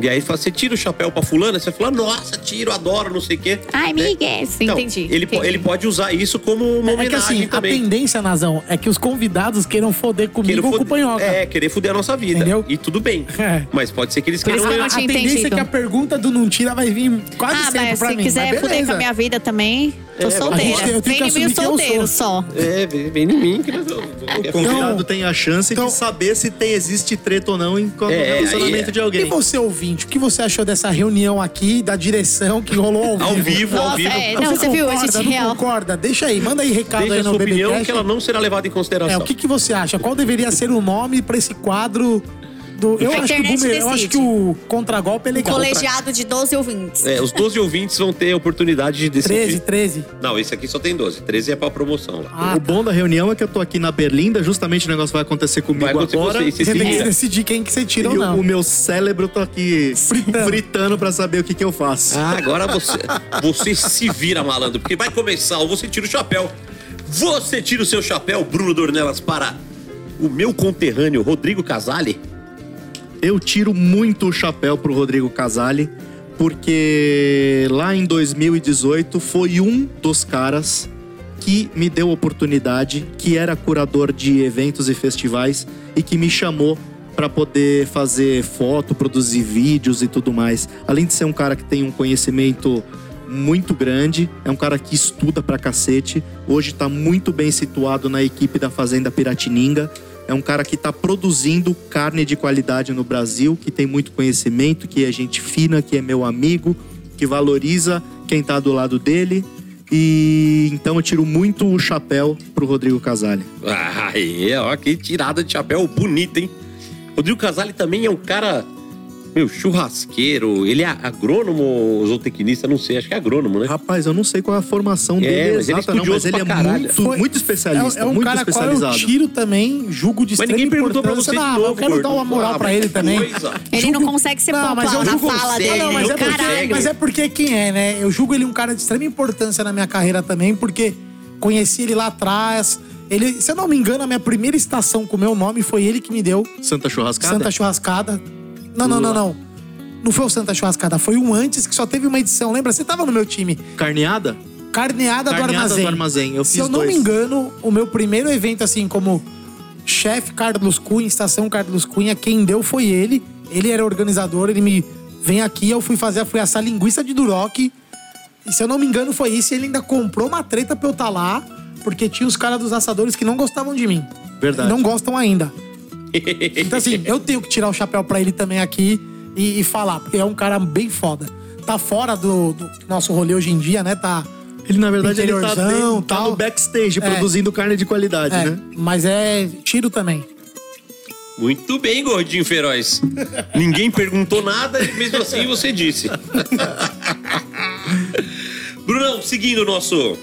E aí fala, você tira o chapéu pra fulana, você fala, nossa, tiro, adoro, não sei o quê. Ai, Né? Miguel, sim, Então, entendi. Ele, entendi. ele pode usar isso como uma É homenagem que assim, a também. tendência, Nazão, é que os convidados queiram foder comigo Querer ou com o fuder- Panhoca. É, querer fuder a nossa vida. Entendeu? E tudo bem. É. Mas pode ser que eles queiram. que eu a tinha tendência é que a pergunta do não tira vai vir quase Ah, sempre mas pra se mim. quiser mas fuder beleza. com a minha vida também, tô É, solteira. a gente eu tenho que Vem em mim solteiro sou. só. É, vem vem em mim. Que... O convidado tem a chance então- de saber se tem, existe treta ou não em qualquer É, relacionamento aí é. de E alguém. você, ouvinte, o que você achou dessa reunião aqui, da direção que rolou ao vivo? Ao vivo, ao Nossa, vivo. é, não, você viu, a concorda, gente não real. concorda? Deixa aí, manda aí recado Deixa aí a no sua opinião que ela não será levada em É, consideração. o que, que você acha? Qual deveria ser o nome pra esse quadro do... Eu, acho que, o eu acho que o contragolpe é legal. Colegiado de 12 ouvintes. É, os 12 ouvintes vão ter a oportunidade de decidir. 13, 13. Não, esse aqui só tem 12. 13 é pra promoção lá. Ah, o bom da reunião é que eu tô aqui na Berlinda, justamente o negócio vai acontecer comigo Vai acontecer agora. você, você Você tem que decidir quem que você tira E ou o, não. o meu cérebro tá aqui Fritando. fritando, pra saber o que, que eu faço. Ah, agora você, você se vira, malandro, porque vai começar ou você tira o chapéu. Você tira o seu chapéu, Bruno Dornelas, para o meu conterrâneo, Rodrigo Casale. Eu tiro muito o chapéu pro Rodrigo Casale, porque lá em 2018 foi um dos caras que me deu oportunidade, que era curador de eventos e festivais e que me chamou para poder fazer foto, produzir vídeos e tudo mais. Além de ser um cara que tem um conhecimento muito grande, é um cara que estuda pra cacete. Hoje tá muito bem situado na equipe da Fazenda Piratininga. É um cara que tá produzindo carne de qualidade no Brasil, que tem muito conhecimento, que é gente fina, que é meu amigo, que valoriza quem tá do lado dele. E então eu tiro muito o chapéu pro Rodrigo Casale. Aí, ó, que tirada de chapéu bonita, hein? Rodrigo Casale também é um cara, meu, churrasqueiro. Ele é agrônomo ou zootecnista, não sei, acho que é agrônomo, né? Rapaz, eu não sei qual é a formação É, dele mas ele é exata, não, mas ele é caralho. muito, Foi- muito especialista, É, é um muito cara qual especializado. eu tiro também, julgo de Mas ninguém perguntou pra você de Não, novo, eu quero gordo. dar uma moral Ah, pra ele também. coisa. Ele Julgo- não consegue ser Não, mas eu na julgo- fala consegue, dele. Não, mas é, porque, Caralho. mas é porque quem é, né? Eu julgo ele um cara de extrema importância na minha carreira também, porque conheci ele lá atrás. Ele, se eu não me engano, a minha primeira estação com o meu nome foi ele que me deu. Santa Churrascada? Santa Churrascada. Não, não, não, não. Não foi o Santa Churrascada, foi um antes que só teve uma edição. Lembra? Você tava no meu time. Carneada? Carneada, do Carneada Armazém. do Armazém, eu Se fiz eu não dois. me engano, o meu primeiro evento, assim, como chefe Carlos Cunha, estação Carlos Cunha, quem deu foi ele. Ele era organizador, ele me vem aqui, eu fui fazer, fui assar linguiça de Duroc. E se eu não me engano, foi isso. E ele ainda comprou uma treta pra eu estar lá, porque tinha os caras dos assadores que não gostavam de mim. Verdade. Não gostam ainda. Então, assim, eu tenho que tirar o chapéu pra ele também aqui e, e falar, porque é um cara bem foda. Tá fora do, do nosso rolê hoje em dia, né? Tá. Ele, na verdade, ele tá, bem- tá no backstage, É. produzindo carne de qualidade, É, né? mas é tiro também. Muito bem, gordinho feroz. Ninguém perguntou nada e mesmo assim você disse. Brunão, seguindo o nosso.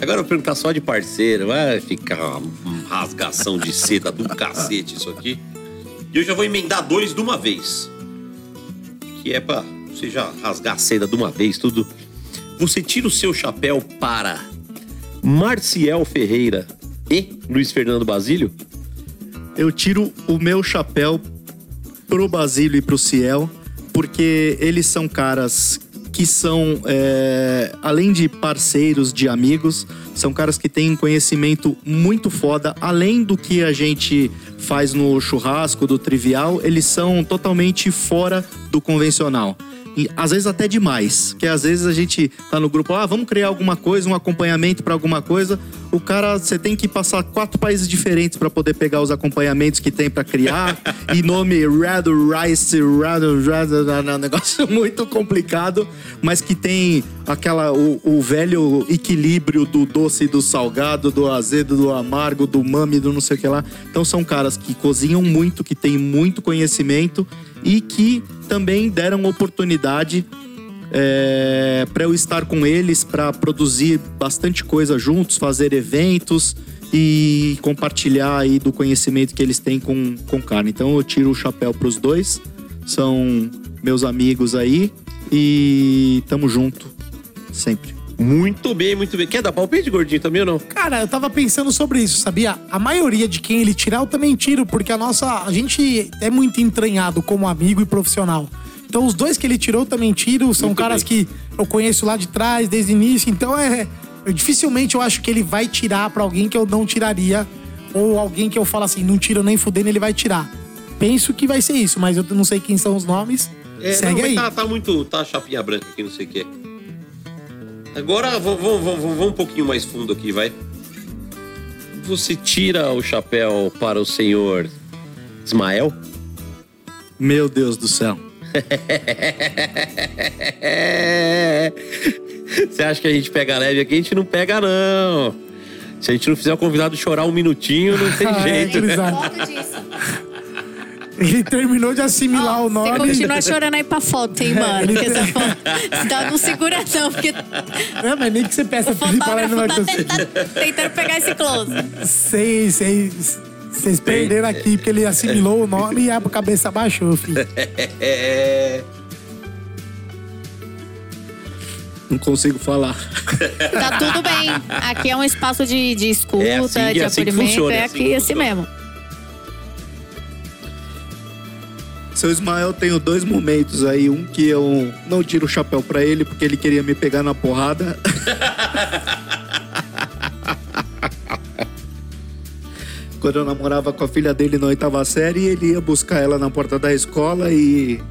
Agora eu vou perguntar só de parceiro. Vai ficar uma rasgação de seda do cacete isso aqui. E eu já vou emendar dois de uma vez. Que é pra você já rasgar a seda de uma vez, tudo. Você tira o seu chapéu para Marciel Ferreira e Luiz Fernando Basílio? Eu tiro o meu chapéu pro Basílio e pro Ciel, porque eles são caras que são, é, além de parceiros, de amigos, são caras que têm conhecimento muito foda, além do que a gente faz no churrasco, do trivial, eles são totalmente fora do convencional. Às vezes até demais, que às vezes a gente tá no grupo, ah, vamos criar alguma coisa, um acompanhamento pra alguma coisa. O cara, você tem que passar quatro países diferentes pra poder pegar os acompanhamentos que tem pra criar. e nome Red Rice, Red, Red, negócio muito complicado, mas que tem aquela o, o velho equilíbrio do doce e do salgado, do azedo, do amargo, do mame, do não sei o que lá. Então são caras que cozinham muito, que têm muito conhecimento e que também deram oportunidade é, para eu estar com eles, para produzir bastante coisa juntos, fazer eventos e compartilhar aí do conhecimento que eles têm com, com carne. Então eu tiro o chapéu para os dois, são meus amigos aí e tamo junto sempre. Muito bem, muito bem. Quer dar palpite, gordinho, também ou não? Cara, eu tava pensando sobre isso, sabia? A maioria de quem ele tirar, eu também tiro, porque a nossa. A gente é muito entranhado como amigo e profissional. Então, os dois que ele tirou eu também tiro. São Muito caras bem. que eu conheço lá de trás, desde o início. Então, é. eu- dificilmente eu acho que ele vai tirar pra alguém que eu não tiraria. Ou alguém que eu falo assim, não tiro nem fudendo, ele vai tirar. Penso que vai ser isso, mas eu não sei quem são os nomes. É, Segue não, aí. Tá, tá muito. Tá chapinha branca aqui, não sei o que. Agora vamos, vamos, vamos, vamos um pouquinho mais fundo aqui, vai. Você tira o chapéu para o senhor Ismael? Meu Deus do céu. Você acha que a gente pega leve aqui? A gente não pega, não. Se a gente não fizer o convidado chorar um minutinho, não tem é, jeito. né? Crisar. Foto disso. Ele terminou de assimilar o Você nome. continua chorando aí pra foto, hein, mano? Porque essa foto. Você tá, não segura, não, porque Não, mas nem que você peça o pra ele parar fotógrafo não vai tá conseguir. tentando, tentando pegar esse close. Vocês, vocês, vocês perderam aqui porque ele assimilou o nome e a cabeça baixou, filho. É. Não consigo falar. Tá tudo bem. Aqui é um espaço de, de escuta, É assim- de é assim que acolhimento. funciona, é é assim aqui que assim mesmo. Seu Ismael, tenho dois momentos aí. Um que eu não tiro o chapéu pra ele porque ele queria me pegar na porrada. Quando eu namorava com a filha dele na oitava série, ele ia buscar ela na porta da escola e.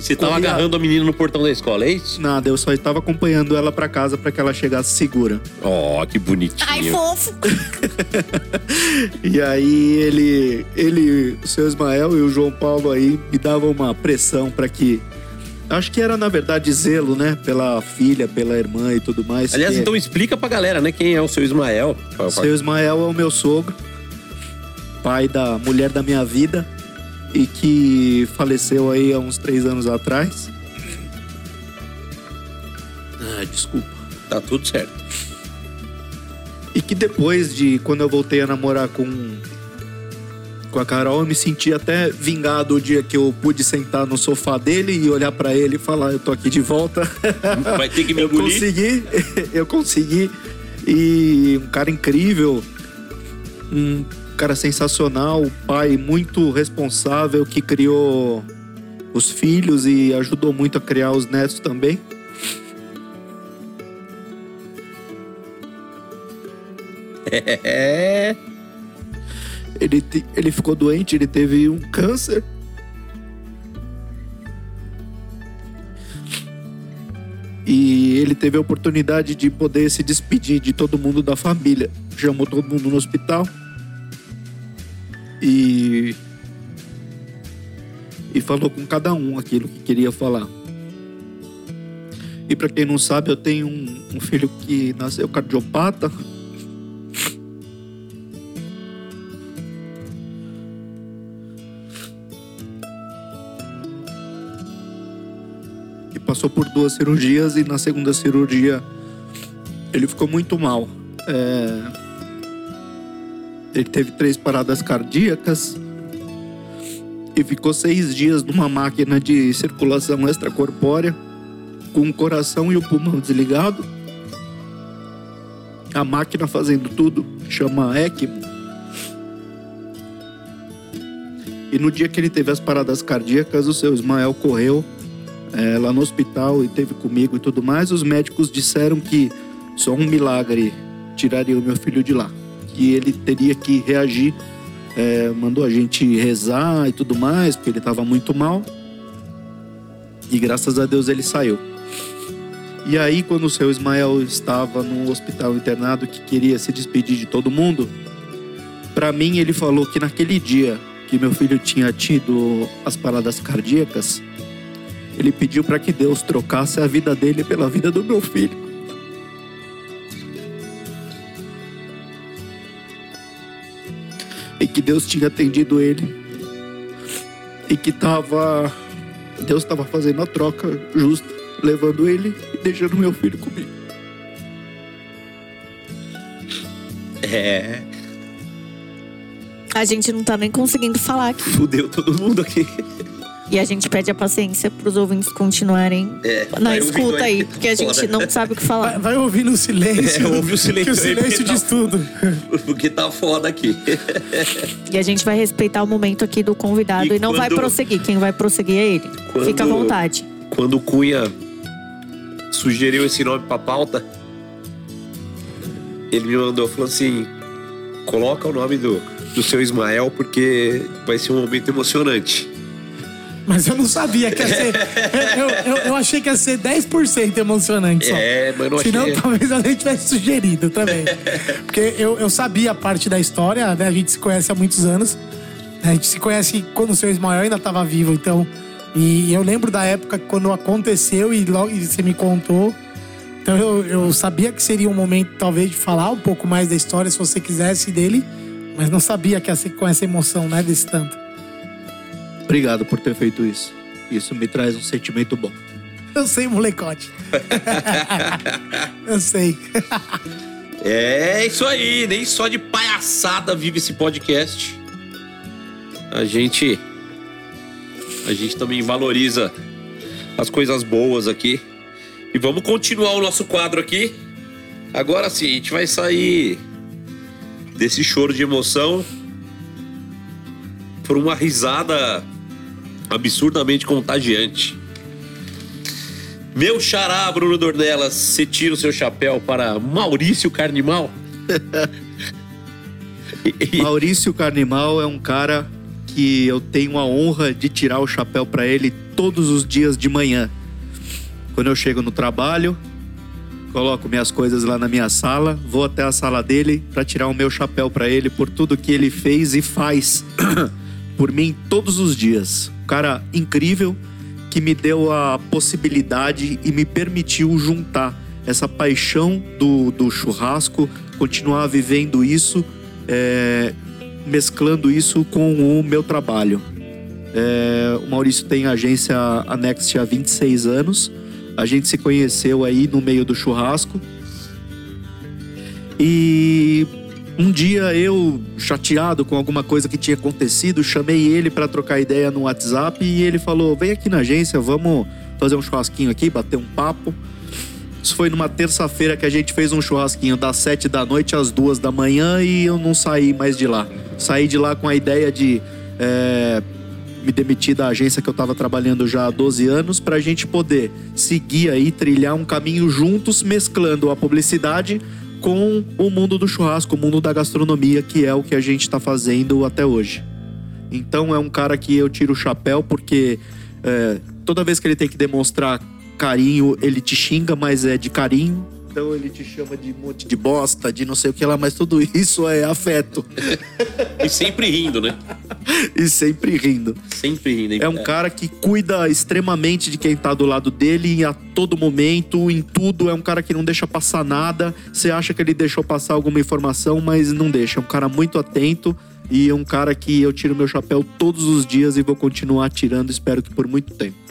E você tava Corria- agarrando a menina no portão da escola, é isso? Nada, eu só estava acompanhando ela pra casa pra que ela chegasse segura. Ó, que bonitinho. Ai, fofo. E aí ele, ele, o seu Ismael e o João Paulo aí me davam uma pressão pra que acho que era na verdade zelo, né, pela filha, pela irmã e tudo mais. Aliás, que então explica pra galera, né, quem é o seu Ismael. seu Ismael é o meu sogro, pai da mulher da minha vida e que faleceu aí há uns três anos atrás. Ah, desculpa. Tá tudo certo. E que depois de quando eu voltei a namorar com com a Carol, eu me senti até vingado o dia que eu pude sentar no sofá dele e olhar pra ele e falar: Eu tô aqui de volta. Vai ter que me eu engolir. consegui, eu consegui. E um cara incrível, um cara sensacional, pai muito responsável que criou os filhos e ajudou muito a criar os netos também. É. Ele, te- ele ficou doente, ele teve um câncer. E ele teve a oportunidade de poder se despedir de todo mundo da família. Chamou todo mundo no hospital. E. E falou com cada um aquilo que queria falar. E para quem não sabe, eu tenho um, um filho que nasceu cardiopata. e passou por duas cirurgias e na segunda cirurgia ele ficou muito mal. É, Ele teve três paradas cardíacas e ficou seis dias numa máquina de circulação extracorpórea com o coração e o pulmão desligado. A máquina fazendo tudo, chama ECMO. E no dia que ele teve as paradas cardíacas, o seu Ismael correu é, lá no hospital e teve comigo e tudo mais. Os médicos disseram que só um milagre tiraria o meu filho de lá. Que ele teria que reagir. é, mandou a gente rezar e tudo mais, porque ele estava muito mal. E graças a Deus ele saiu. E aí, quando o seu Ismael estava no hospital internado, que queria se despedir de todo mundo, para mim ele falou que naquele dia que meu filho tinha tido as paradas cardíacas, ele pediu para que Deus trocasse a vida dele pela vida do meu filho. E que Deus tinha atendido ele. E que tava Deus estava fazendo a troca justa, levando ele e deixando meu filho comigo. É. A gente não tá nem conseguindo falar aqui. Fudeu todo mundo aqui. E a gente pede a paciência pros ouvintes continuarem É, na vai escuta aí, porque a gente fora. não sabe o que falar. Vai, vai ouvir no silêncio. É, ouve o silêncio Que o silêncio diz tá- tudo. Porque tá foda aqui. E a gente vai respeitar o momento aqui do convidado E e, não vai quando- prosseguir. Quem vai prosseguir é ele. Quando- Fica à vontade. Quando o Cunha sugeriu esse nome pra pauta, ele me mandou, falou assim: coloca o nome do, do seu Ismael, porque vai ser um momento emocionante. Mas eu não sabia que ia ser. eu, eu, eu achei que ia ser 10% emocionante só. É, mas não Senão achei. talvez a gente tivesse sugerido também. Porque eu, eu sabia a parte da história, né? A gente se conhece há muitos anos. A gente se conhece quando o seu Ismael ainda estava vivo, então. E eu lembro da época quando aconteceu e, logo, e você me contou. Então eu, eu sabia que seria um momento, talvez, de falar um pouco mais da história, se você quisesse dele. Mas não sabia que ia ser com essa emoção, né? Desse tanto. Obrigado por ter feito isso. Isso me traz um sentimento bom. Eu sei, molecote. eu sei. É isso aí, nem só de palhaçada vive esse podcast. A gente. A gente também valoriza as coisas boas aqui. E vamos continuar o nosso quadro aqui. Agora sim, a gente vai sair desse choro de emoção por uma risada absurdamente contagiante. Meu xará, Bruno Dornelas, você tira o seu chapéu para Maurício Carnimal? Maurício Carnimal é um cara que eu tenho a honra de tirar o chapéu para ele todos os dias de manhã. Quando eu chego no trabalho, coloco minhas coisas lá na minha sala, vou até a sala dele para tirar o meu chapéu para ele por tudo que ele fez e faz por mim todos os dias. Cara incrível que me deu a possibilidade e me permitiu juntar essa paixão do, do churrasco, continuar vivendo isso, é, mesclando isso com o meu trabalho. É, o Maurício tem agência Anext há 26 anos. A gente se conheceu aí no meio do churrasco. E um dia eu, chateado com alguma coisa que tinha acontecido, chamei ele para trocar ideia no WhatsApp e ele falou: "Vem aqui na agência, vamos fazer um churrasquinho aqui, bater um papo". Isso foi numa terça-feira que a gente fez um churrasquinho das sete da noite às duas da manhã e eu não saí mais de lá. Saí de lá com a ideia de é, me demitir da agência que eu estava trabalhando já há 12 anos para a gente poder seguir aí, trilhar um caminho juntos, mesclando a publicidade com o mundo do churrasco, o mundo da gastronomia, que é o que a gente está fazendo até hoje. Então é um cara que eu tiro o chapéu porque é, toda vez que ele tem que demonstrar carinho, ele te xinga, mas é de carinho. Então ele te chama de um monte de bosta, de não sei o que lá, mas tudo isso é afeto. E sempre rindo, né? e sempre rindo. Sempre rindo. É um cara que cuida extremamente de quem tá do lado dele a todo momento, em tudo. É um cara que não deixa passar nada. Você acha que ele deixou passar alguma informação, mas não deixa. É um cara muito atento e é um cara que eu tiro meu chapéu todos os dias e vou continuar tirando, espero que por muito tempo.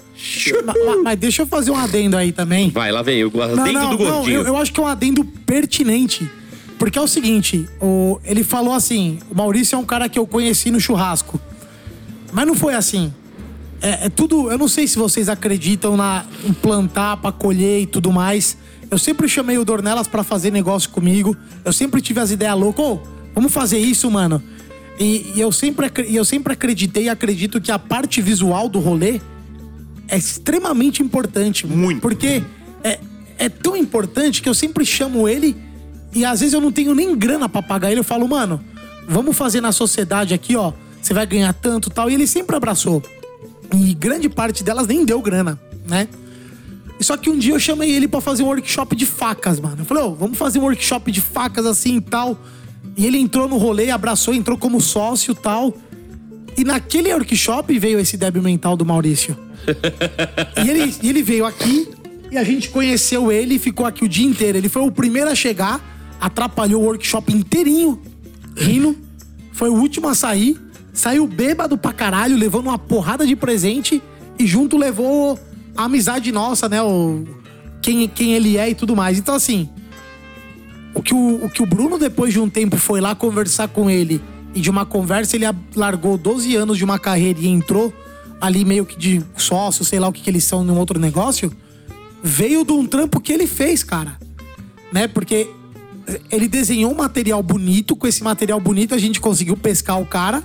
Ma- ma- Mas, deixa eu fazer um adendo aí também. Vai, lá vem, o Não, adendo não, do não, gordinho. eu, eu acho que é um adendo pertinente. Porque é o seguinte, o, ele falou assim: o Maurício é um cara que eu conheci no churrasco. Mas não foi assim. É, é tudo. Eu não sei se vocês acreditam na, em plantar pra colher e tudo mais. Eu sempre chamei o Dornelas pra fazer negócio comigo. Eu sempre tive as ideias loucas. Ô, vamos fazer isso, mano. E, e eu sempre, e eu sempre acreditei e acredito que a parte visual do rolê é extremamente importante. Muito. Porque é, é tão importante que eu sempre chamo ele e às vezes eu não tenho nem grana pra pagar ele. Eu falo, mano, vamos fazer na sociedade aqui, ó. Você vai ganhar tanto tal. E ele sempre abraçou. E grande parte delas nem deu grana, né? Só que um dia eu chamei ele pra fazer um workshop de facas, mano. Eu falei, ô, vamos fazer um workshop de facas assim e tal. E ele entrou no rolê, abraçou, entrou como sócio e tal. E naquele workshop veio esse débil mental do Maurício. E ele, ele veio aqui e a gente conheceu ele e ficou aqui o dia inteiro. Ele foi o primeiro a chegar, atrapalhou o workshop inteirinho, rindo. Foi o último a sair, saiu bêbado pra caralho, levando uma porrada de presente e junto levou a amizade nossa, né? O, quem, quem ele é e tudo mais. Então, assim, o que o, o que o Bruno, depois de um tempo, foi lá conversar com ele e de uma conversa ele largou 12 anos de uma carreira e entrou ali meio que de sócio, sei lá o que, que eles são num outro negócio, veio de um trampo que ele fez, cara. Né? Porque ele desenhou um material bonito, com esse material bonito a gente conseguiu pescar o cara,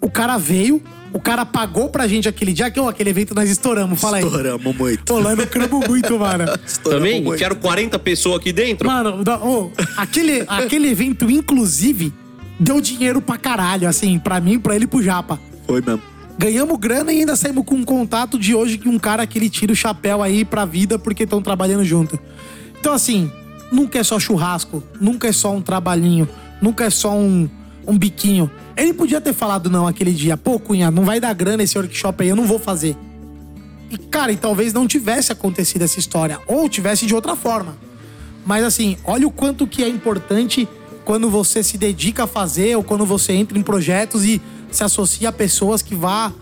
o cara veio, o cara pagou pra gente aquele dia, que ó, aquele evento nós estouramos, fala aí. Estouramos muito. Lá lucramos muito, mano. Também enfiaram 40 pessoas aqui dentro. Mano, ô, aquele, aquele evento, inclusive, deu dinheiro pra caralho, assim, pra mim, pra ele e pro Japa. Foi mesmo. Ganhamos grana e ainda saímos com um contato de hoje que um cara que ele tira o chapéu aí pra vida porque estão trabalhando junto. Então, assim, nunca é só churrasco, nunca é só um trabalhinho, nunca é só um, um biquinho. Ele podia ter falado não aquele dia, pô, Cunha, não vai dar grana esse workshop aí, eu não vou fazer. E, cara, e talvez não tivesse acontecido essa história, ou tivesse de outra forma. Mas assim, olha o quanto que é importante quando você se dedica a fazer ou quando você entra em projetos e se associa a pessoas que vá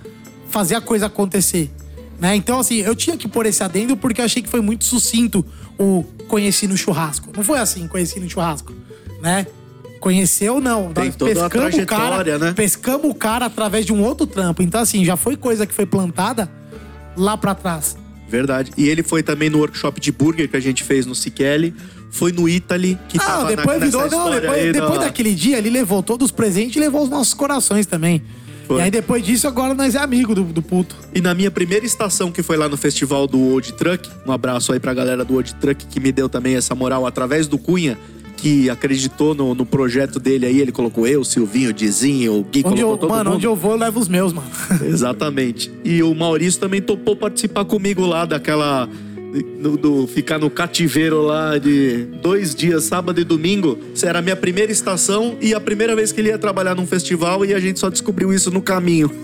fazer a coisa acontecer. Né? Então, assim, eu tinha que pôr esse adendo porque eu achei que foi muito sucinto o conheci no churrasco. Não foi assim, conheci no churrasco, né? Conheceu, não. Tem Nós toda uma pescamos o cara, trajetória, né? pescamos o cara através de um outro trampo. Então, assim, já foi coisa que foi plantada lá pra trás. Verdade. E ele foi também no workshop de burger que a gente fez no Sikeli. Foi no Italy, que Ah, tava depois na, virou. Não, depois, aí depois da- daquele dia, ele levou todos os presentes e levou os nossos corações também. Foi. E aí depois disso, agora nós é amigo do, do puto. E na minha primeira estação, que foi lá no festival do Old Truck, um abraço aí pra galera do Old Truck que me deu também essa moral através do Cunha, que acreditou no, no projeto dele aí. Ele colocou eu, Silvinho, Dizinho, o Gui, Onde colocou eu, todo mano, mundo. onde eu vou, eu levo os meus, mano. Exatamente. E o Maurício também topou participar comigo lá daquela. Do, do- ficar no cativeiro lá de dois dias, sábado e domingo. Isso era a minha primeira estação e a primeira vez que ele ia trabalhar num festival e a gente só descobriu isso no caminho.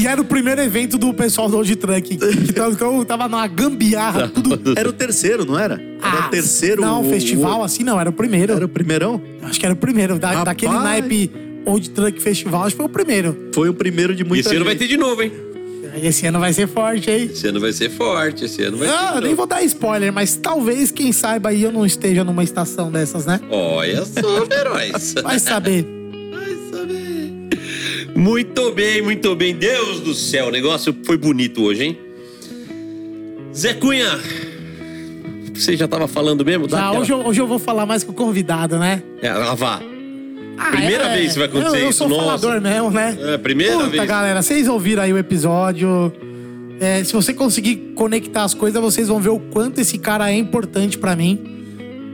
E era o primeiro evento do pessoal do Old Truck. Então, eu tava numa gambiarra, tudo. Era o terceiro, não era? Era Ah, o terceiro. Não, o- festival o- assim não, era o primeiro. Era o primeirão? Acho que era o primeiro. Da, Rapaz. daquele naipe Old Truck Festival, acho que foi o primeiro. Foi o primeiro de muita Esse ano vai gente. ter de novo, hein? Esse ano vai ser forte, hein? Esse ano vai ser forte, esse ano vai ser. Ah, eu nem vou dar spoiler, mas talvez, quem saiba aí, eu não esteja numa estação dessas, né? Olha só, heróis. Vai saber. Muito bem, muito bem. Deus do céu, o negócio foi bonito hoje, hein? Zé Cunha, você já tava falando mesmo? Dá Já, aquela- hoje, eu, hoje eu vou falar mais com o convidado, né? É, lá vá. Ah, Primeira vez que vai acontecer eu, eu isso, sou nossa. falador mesmo, né? É, primeira Puta, vez. galera, vocês ouviram aí o episódio. É, se você conseguir conectar as coisas, vocês vão ver o quanto esse cara é importante pra mim.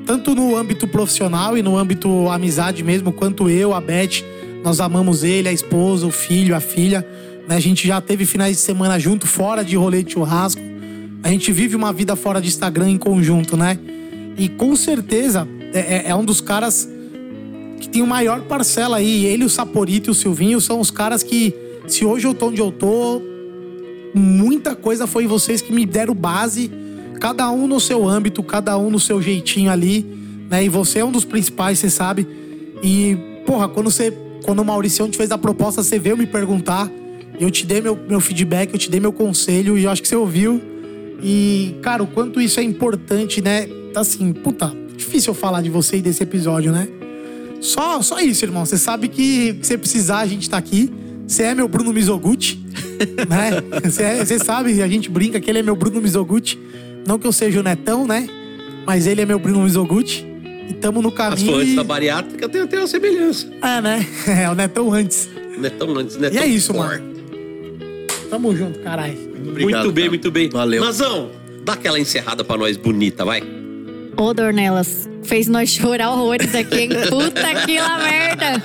Tanto no âmbito profissional e no âmbito amizade mesmo, quanto eu, a Beth. Nós amamos ele, a esposa, o filho, a filha. né? A gente já teve finais de semana junto, fora de rolê de churrasco. A gente vive uma vida fora de Instagram em conjunto, né? E com certeza é, é- é um dos caras que tem o maior parcela aí. Ele, o Saporito e o Silvinho são os caras que, se hoje eu tô onde eu tô, muita coisa foi vocês que me deram base, cada um no seu âmbito, cada um no seu jeitinho ali, né? E você é um dos principais, você sabe. E, porra, quando você. Quando o Mauricião te fez a proposta, você veio me perguntar. Eu te dei meu, meu feedback, eu te dei meu conselho e eu acho que você ouviu. E, cara, o quanto isso é importante, né? Assim, puta, difícil eu falar de você e desse episódio, né? Só, só isso, irmão. Você sabe que se você precisar, a gente tá aqui. Você é meu Bruno Mizoguchi, né? Você é- você sabe, a gente brinca que ele é meu Bruno Mizoguchi. Não que eu seja o Netão, né? Mas ele é meu Bruno Mizoguchi. E tamo no As caminho. antes e- da bariátrica tem até uma semelhança. É, né? É, o Netão antes. Não é antes, não é E é isso, mano. Tamo junto, caralho. Obrigado, muito bem, cara. muito bem. Valeu. Nazão, dá aquela encerrada pra nós bonita, vai. Ô, Dornelas, fez nós chorar horrores aqui, hein? Puta que lá merda!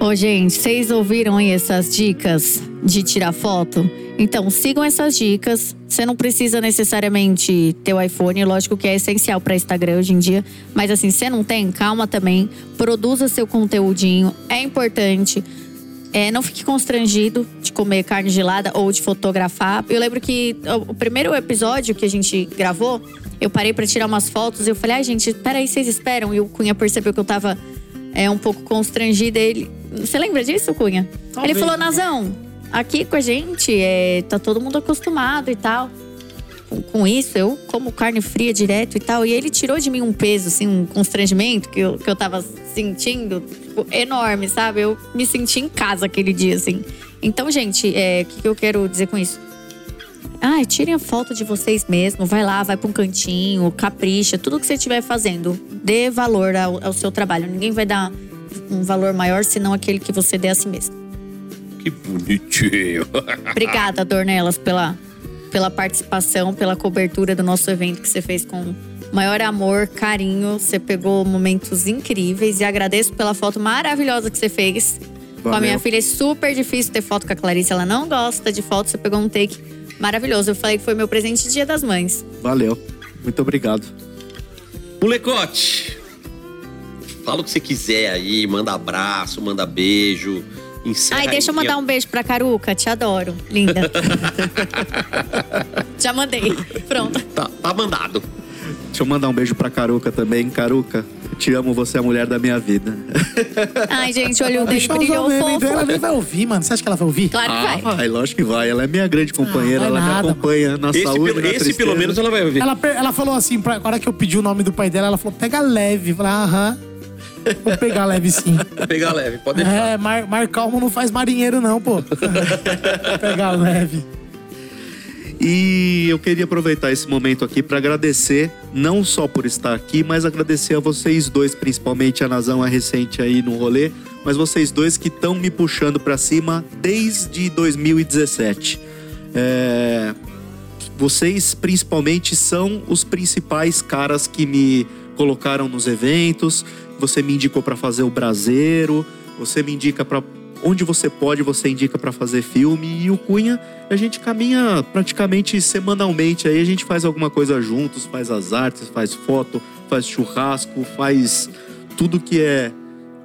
Ô, gente, vocês ouviram aí essas dicas de tirar foto? Então, sigam essas dicas. Você não precisa necessariamente ter o iPhone, lógico que é essencial para Instagram hoje em dia. Mas assim, você não tem, calma também. Produza seu conteúdinho, é importante. É, não fique constrangido de comer carne gelada ou de fotografar. Eu lembro que o primeiro episódio que a gente gravou, eu parei pra tirar umas fotos e eu falei, ai gente, peraí, vocês esperam. E o Cunha percebeu que eu tava é, um pouco constrangida. Ele. Você lembra disso, Cunha? Talvez. Ele falou, Nazão, aqui com a gente, é, tá todo mundo acostumado e tal. Com, com isso, eu como carne fria direto e tal. E ele tirou de mim um peso, assim, um constrangimento que eu, que eu tava sentindo tipo, enorme, sabe? Eu me senti em casa aquele dia, assim. Então, gente, é, o que, que eu quero dizer com isso? Ai, tirem a foto de vocês mesmo. Vai lá, vai pra um cantinho, capricha. Tudo que você estiver fazendo, dê valor ao, ao seu trabalho. Ninguém vai dar um valor maior senão aquele que você dê a si mesmo. Que bonitinho. Obrigada, Dornelas, pela, pela participação, pela cobertura do nosso evento que você fez com maior amor, carinho. Você pegou momentos incríveis e agradeço pela foto maravilhosa que você fez. Com a Valeu. minha filha é super difícil ter foto com a Clarice, ela não gosta de foto, você pegou um take maravilhoso. Eu falei que foi meu presente de Dia das Mães. Valeu. Muito obrigado. Molecote, fala o que você quiser aí, manda abraço, manda beijo. Encerra Ai, deixa eu mandar ó. um beijo pra Caruca, te adoro, linda. Já mandei, pronto. Tá, tá mandado. Deixa eu mandar um beijo pra Caruca também. Caruca, te amo, você é a mulher da minha vida. Ai, gente, olha, o eu brilhou fofo. nem vai ouvir, mano. Você acha que ela vai ouvir? Claro que vai. Ai, lógico que vai. Ela é minha grande companheira. Ah, vai ela nada, me acompanha na Esse, saúde, pelo, na esse tristeza. pelo menos ela vai ouvir. Ela, ela falou assim, pra, na hora que eu pedi o nome do pai dela, ela falou, pega leve. Eu falei, aham. Vou pegar leve sim. Vai pegar leve, pode deixar. É, mar, mar calmo não faz marinheiro não, pô. Vou pegar leve. E eu queria aproveitar esse momento aqui para agradecer, não só por estar aqui, mas agradecer a vocês dois, principalmente a Nazão é recente aí no rolê, mas vocês dois que estão me puxando para cima desde 2017. É, vocês principalmente são os principais caras que me colocaram nos eventos. Você me indicou para fazer o Braseiro, você me indica para onde você pode, você indica para fazer filme e o Cunha, a gente caminha praticamente semanalmente aí, a gente faz alguma coisa juntos, faz as artes, faz foto, faz churrasco, faz tudo que é,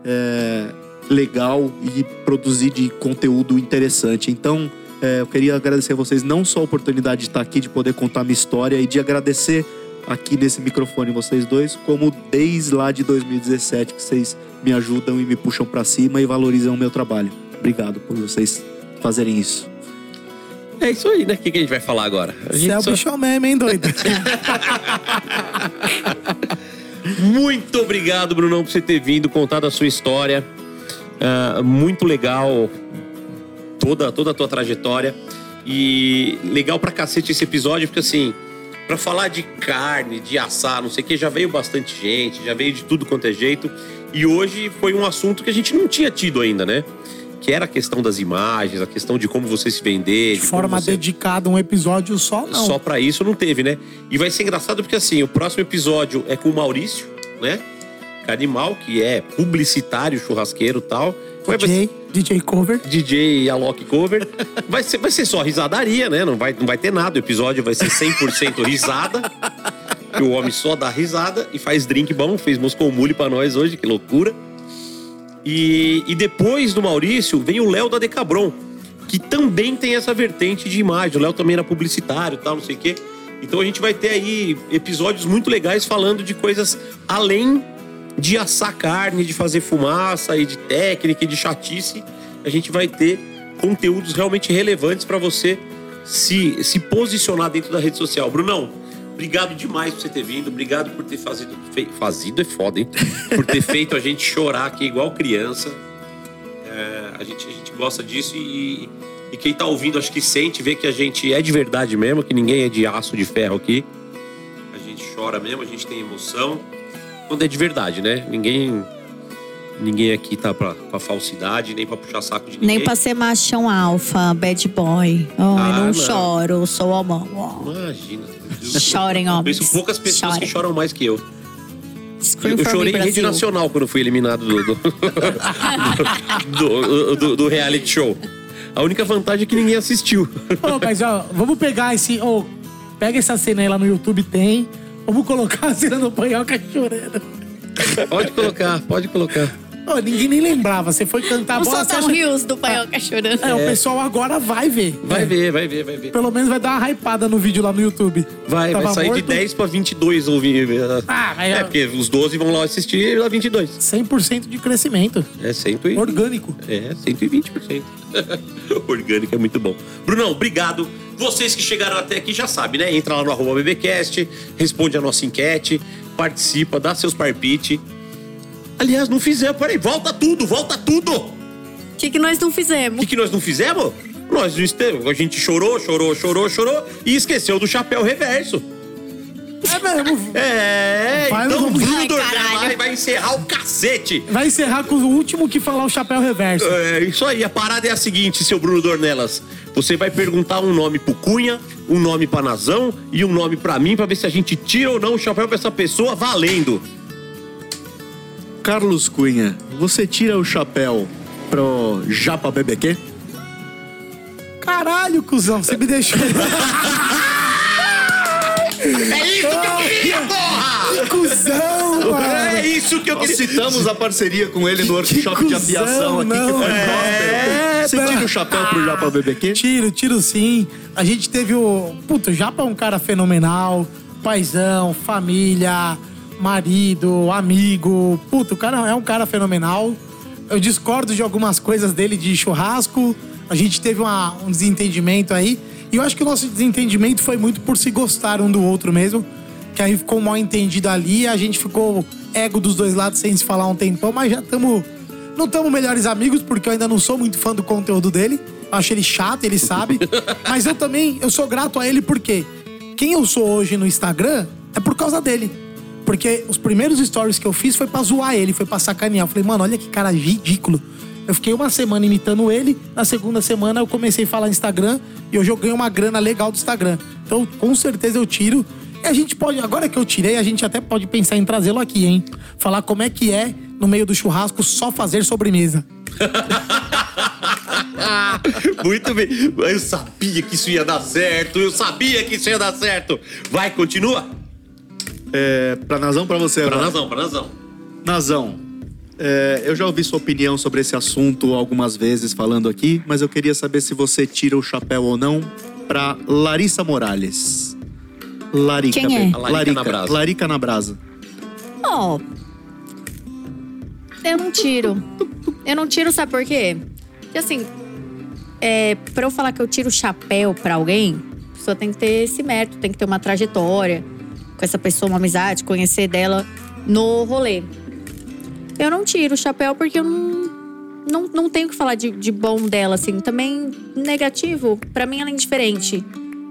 é legal e produzir de conteúdo interessante. Então, é, eu queria agradecer a vocês não só a oportunidade de estar aqui, de poder contar minha história e de agradecer aqui nesse microfone vocês dois, como desde lá de 2017 que vocês me ajudam e me puxam para cima e valorizam o meu trabalho. Obrigado por vocês fazerem isso. É isso aí, né? O que, que a gente vai falar agora? A Você gente é o só- bichão mesmo, hein, doido? Muito obrigado, Brunão, por você ter vindo, contado a sua história. Ah, muito legal toda, toda a tua trajetória. E legal pra cacete esse episódio, porque assim, pra falar de carne, de assar, não sei o que, já veio bastante gente, já veio de tudo quanto é jeito. E hoje foi um assunto que a gente não tinha tido ainda, né? Que era a questão das imagens, a questão de como você se vender. De como forma você... dedicada, um episódio só, não. Só pra isso não teve, né? E vai ser engraçado porque assim, o próximo episódio é com o Maurício, né? Animal, que é publicitário, churrasqueiro e tal. Vai, vai DJ, DJ Cover. DJ Alok Cover. Vai ser, vai ser só risadaria, né? Não vai, não vai ter nada. O episódio vai ser 100% risada. Que o homem só dá risada e faz drink bom. Fez Moscou Mule pra nós hoje, que loucura. E, e depois do Maurício vem o Léo da Decabron, que também tem essa vertente de imagem. O Léo também era publicitário tal, não sei o quê. Então a gente vai ter aí episódios muito legais falando de coisas além de assar carne, de fazer fumaça e de técnica e de chatice. A gente vai ter conteúdos realmente relevantes para você se, se posicionar dentro da rede social. Brunão, obrigado demais por você ter vindo. Obrigado por ter fazido. Fe, fazido é foda, hein? Por ter feito a gente chorar aqui igual criança. É, a, gente, a gente gosta disso e, e quem tá ouvindo acho que sente, vê que a gente é de verdade mesmo, que ninguém é de aço de ferro aqui. A gente chora mesmo, a gente tem emoção. Quando é de verdade, né? Ninguém. Ninguém aqui tá pra, pra falsidade, nem pra puxar saco de ninguém. Nem pra ser machão alfa, bad boy. Oh, Ah, eu não, não. choro, sou homem. Oh. Imagina. Chorem, Eu homens. Conheço poucas pessoas Chorem. que choram mais que eu. Scream eu chorei em rede nacional quando fui eliminado do, do, do, do- do reality show. A única vantagem é que ninguém assistiu. Ô, mas ó, vamos pegar esse. Ô, pega essa cena aí lá no YouTube, tem. Vamos colocar a cena do Panhoca chorando. Pode colocar, pode colocar. Ô, ninguém nem lembrava. Você foi cantar a Vamos bola, um acha... rios do Panhoca chorando. É, o pessoal agora vai ver. Vai É. ver, vai ver, vai ver. Pelo menos vai dar uma hypada no vídeo lá no YouTube. Vai, vai Tava sair de morto. 10 pra 22 ouvir. Ah, É, é porque os 12 vão lá assistir e lá 22. 100% de crescimento. É 100 e... Orgânico. É, 120%. Orgânico é muito bom. Brunão, obrigado. Vocês que chegaram até aqui já sabem, né? Entra lá no arroba BBcast, responde a nossa enquete, participa, dá seus parpite. Aliás, não fizemos, peraí, volta tudo, volta tudo! O O que, que nós não fizemos? que, que nós não fizemos? Nós não a gente chorou, chorou, chorou, chorou e esqueceu do chapéu reverso. É mesmo. É, Vai, então o Bruno vai, vai encerrar o cacete. Vai encerrar com o último que falar o chapéu reverso. É isso aí, a parada é a seguinte, seu Bruno Dornelas. Você vai perguntar um nome pro Cunha, um nome pra Nazão e um nome pra mim pra ver se a gente tira ou não o chapéu pra essa pessoa valendo. Carlos Cunha, você tira o chapéu pro Japa BBQ? Caralho, cuzão, você me deixou. É isso que eu queria, porra! que cuzão, mano. É isso que eu queria. citamos a parceria com ele no workshop de cuzão, aviação aqui, que não. foi É, próspero. Você não. tira o chapéu pro Japa BBQ? Tiro, tiro sim. A gente teve o. Puta, o Japa é um cara fenomenal. Paizão, família, marido, amigo. Puta, o cara é um cara fenomenal. Eu discordo de algumas coisas dele de churrasco. A gente teve uma- um desentendimento aí. E eu acho que o nosso desentendimento foi muito por se gostar um do outro mesmo. Que aí ficou mal entendido ali. A gente ficou ego dos dois lados sem se falar um tempão, mas já estamos. Não estamos melhores amigos, porque eu ainda não sou muito fã do conteúdo dele. Eu acho ele chato, ele sabe. mas eu também, eu sou grato a ele porque quem eu sou hoje no Instagram é por causa dele. Porque os primeiros stories que eu fiz foi pra zoar ele, foi pra sacanear. Eu falei, mano, olha que cara ridículo. Eu fiquei uma semana imitando ele, na segunda semana eu comecei a falar Instagram e eu joguei uma grana legal do Instagram. Então, com certeza eu tiro. E a gente pode, agora que eu tirei, a gente até pode pensar em trazê-lo aqui, hein? Falar como é que é, no meio do churrasco, só fazer sobremesa. Muito bem. Eu sabia que isso ia dar certo. Eu sabia que isso ia dar certo. Vai, continua. É, pra Nazão, pra você Pra agora. Nazão, pra Nazão. Nazão, é, eu já ouvi sua opinião sobre esse assunto algumas vezes falando aqui, mas eu queria saber se você tira o chapéu ou não pra Larissa Morales. Larica. Quem é? Larica Larica na brasa. Larica na brasa. Ó. eu não tiro. Eu não tiro, sabe por quê? Porque assim, é, pra eu falar que eu tiro o chapéu pra alguém, a pessoa tem que ter esse mérito, tem que ter uma trajetória com essa pessoa, uma amizade, conhecer dela no rolê. Eu não tiro o chapéu porque eu não, não, não tenho que falar de, de bom dela, assim. Também negativo, pra mim ela é indiferente.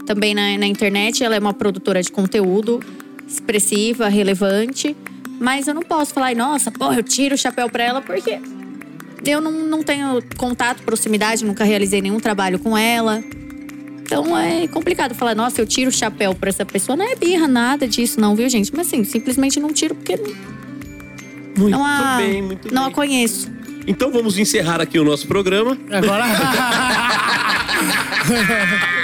Também na, na internet, ela é uma produtora de conteúdo expressiva, relevante. Mas eu não posso falar, nossa, porra, eu tiro o chapéu pra ela porque eu não, não tenho contato, proximidade, nunca realizei nenhum trabalho com ela. Então é complicado falar, nossa, eu tiro o chapéu pra essa pessoa. Não é birra, nada disso, não, viu, gente? Mas assim, simplesmente não tiro porque não, Muito não, a, bem, muito não bem. a conheço. Então vamos encerrar aqui o nosso programa. Agora.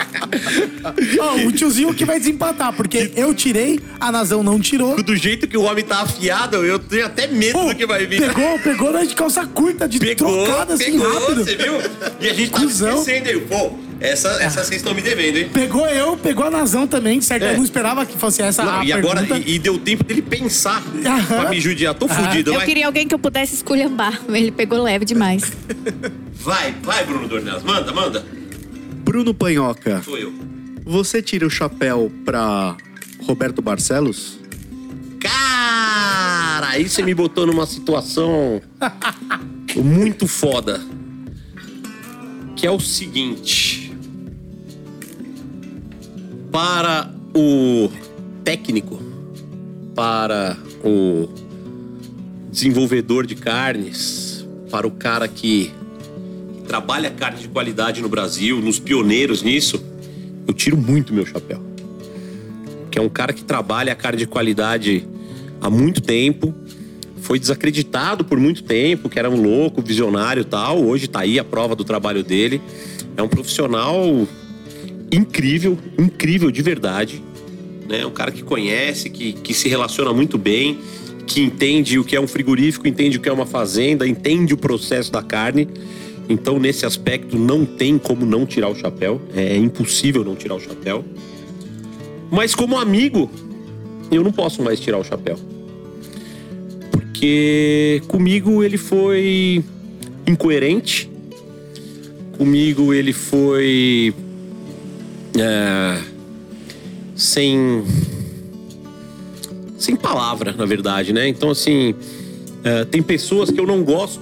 Ó, o tiozinho que vai desempatar, porque eu tirei, a Nazão não tirou. Do jeito que o homem tá afiado, eu tenho até medo Pô, do que vai vir. pegou, pegou nós de calça curta, de Pegou, trocada assim pegou, rápido. você viu? E a gente tá Cusão. esquecendo aí. Pô, essa, essa vocês estão me devendo, hein? Pegou eu, pegou a Nazão também, certo? É. Eu não esperava que fosse essa Não, a e agora, e, e deu tempo dele pensar Aham. pra me judiar. Tô fudido, Eu vai. queria alguém que eu pudesse esculhambar. Ele pegou leve demais. Vai, vai, Bruno Dornelles. Manda, manda. Bruno Panhoca, Sou eu. você tira o chapéu pra Roberto Barcelos? Cara, aí você me botou numa situação muito foda. Que é o seguinte. Para o técnico, para o desenvolvedor de carnes, para o cara que trabalha carne de qualidade no Brasil, nos pioneiros nisso, eu tiro muito meu chapéu que é um cara que trabalha a carne de qualidade há muito tempo, foi desacreditado por muito tempo, que era um louco, visionário tal. Hoje tá aí a prova do trabalho dele. É um profissional incrível, incrível de verdade. Né? Um cara que conhece, que, que se relaciona muito bem, que entende o que é um frigorífico, entende o que é uma fazenda, entende o processo da carne. Então, nesse aspecto, não tem como não tirar o chapéu. É impossível não tirar o chapéu. Mas como amigo, eu não posso mais tirar o chapéu. Porque comigo ele foi incoerente. Comigo ele foi. É, sem. Sem palavra, na verdade, né? Então, assim. é, tem pessoas que eu não gosto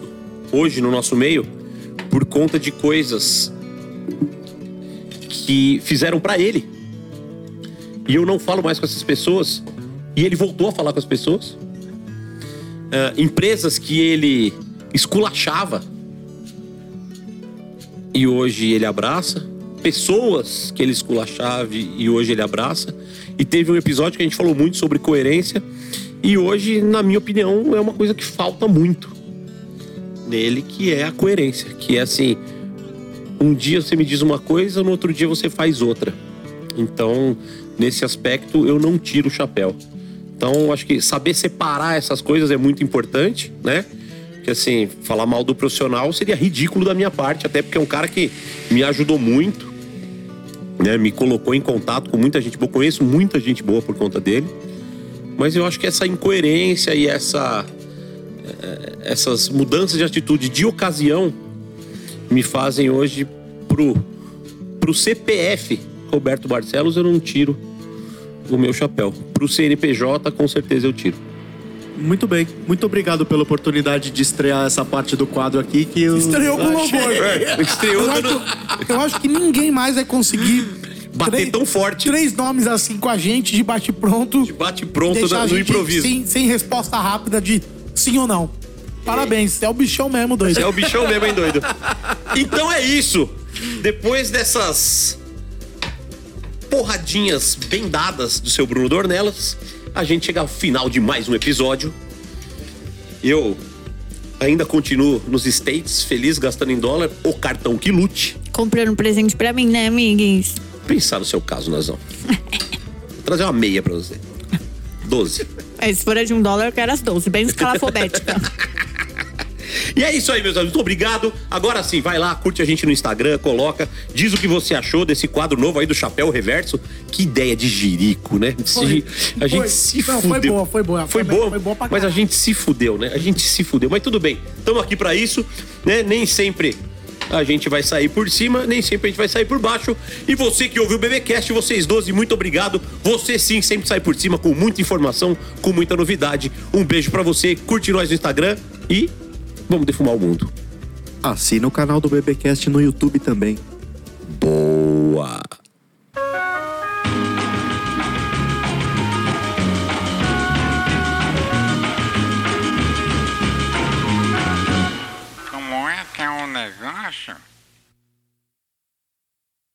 hoje no nosso meio por conta de coisas que fizeram pra ele. E eu não falo mais com essas pessoas. E ele voltou a falar com as pessoas. Ah, empresas que ele esculachava. E hoje ele abraça. Pessoas que ele esculachava e hoje ele abraça. E teve um episódio que a gente falou muito sobre coerência. E hoje, na minha opinião, é uma coisa que falta muito nele, que é a coerência. Que é assim, um dia você me diz uma coisa, no outro dia você faz outra. Então, nesse aspecto, eu não tiro o chapéu. Então, acho que saber separar essas coisas é muito importante, né? Porque, assim, falar mal do profissional seria ridículo da minha parte, até porque é um cara que me ajudou muito, né? Me colocou em contato com muita gente boa. Conheço muita gente boa por conta dele. Mas eu acho que essa incoerência e essa, eh, essas mudanças de atitude de ocasião me fazem hoje pro, pro CPF Roberto Barcelos eu não tiro o meu chapéu. Pro CNPJ, com certeza eu tiro. Muito bem. Muito obrigado pela oportunidade de estrear essa parte do quadro aqui que eu Estreou com louvor. É, estreou Eu acho, dando- eu acho que ninguém mais vai conseguir Bater três- tão forte. Três nomes assim com a gente de bate-pronto. Bate pronto deixar no, a no gente improviso. Sem, sem resposta rápida de sim ou não. Parabéns, você é o bichão mesmo, doido. É o bichão mesmo, hein, doido? Então é isso. Depois dessas porradinhas bem dadas do seu Bruno Dornelas, a gente chega ao final de mais um episódio. Eu ainda continuo nos States, feliz, gastando em dólar, o cartão que lute. Comprando um presente pra mim, né, amiguinhos? Pensar no seu caso, Nazão. Vou trazer uma meia pra você. 12. Mas se for a de um dólar, eu quero as 12, bem escalafobética. E é isso aí, meus amigos. Muito obrigado. Agora sim, vai lá, curte a gente no Instagram, coloca, diz o que você achou desse quadro novo aí do Chapéu Reverso. Que ideia de jirico, né? Se- a gente foi. se Não, fudeu. foi boa, foi boa. Foi Foi boa, foi boa pra mas a gente se fudeu, né? A gente se fudeu. Mas tudo bem, estamos aqui pra isso, né? Nem sempre a gente vai sair por cima, nem sempre a gente vai sair por baixo. E você que ouviu o BBcast, vocês 12, muito obrigado. Você sim sempre sai por cima com muita informação, com muita novidade. Um beijo pra você, curte nós no Instagram e Vamos defumar o mundo. Assina o canal do Bebecast no YouTube também. Boa! Como é que é o um negócio?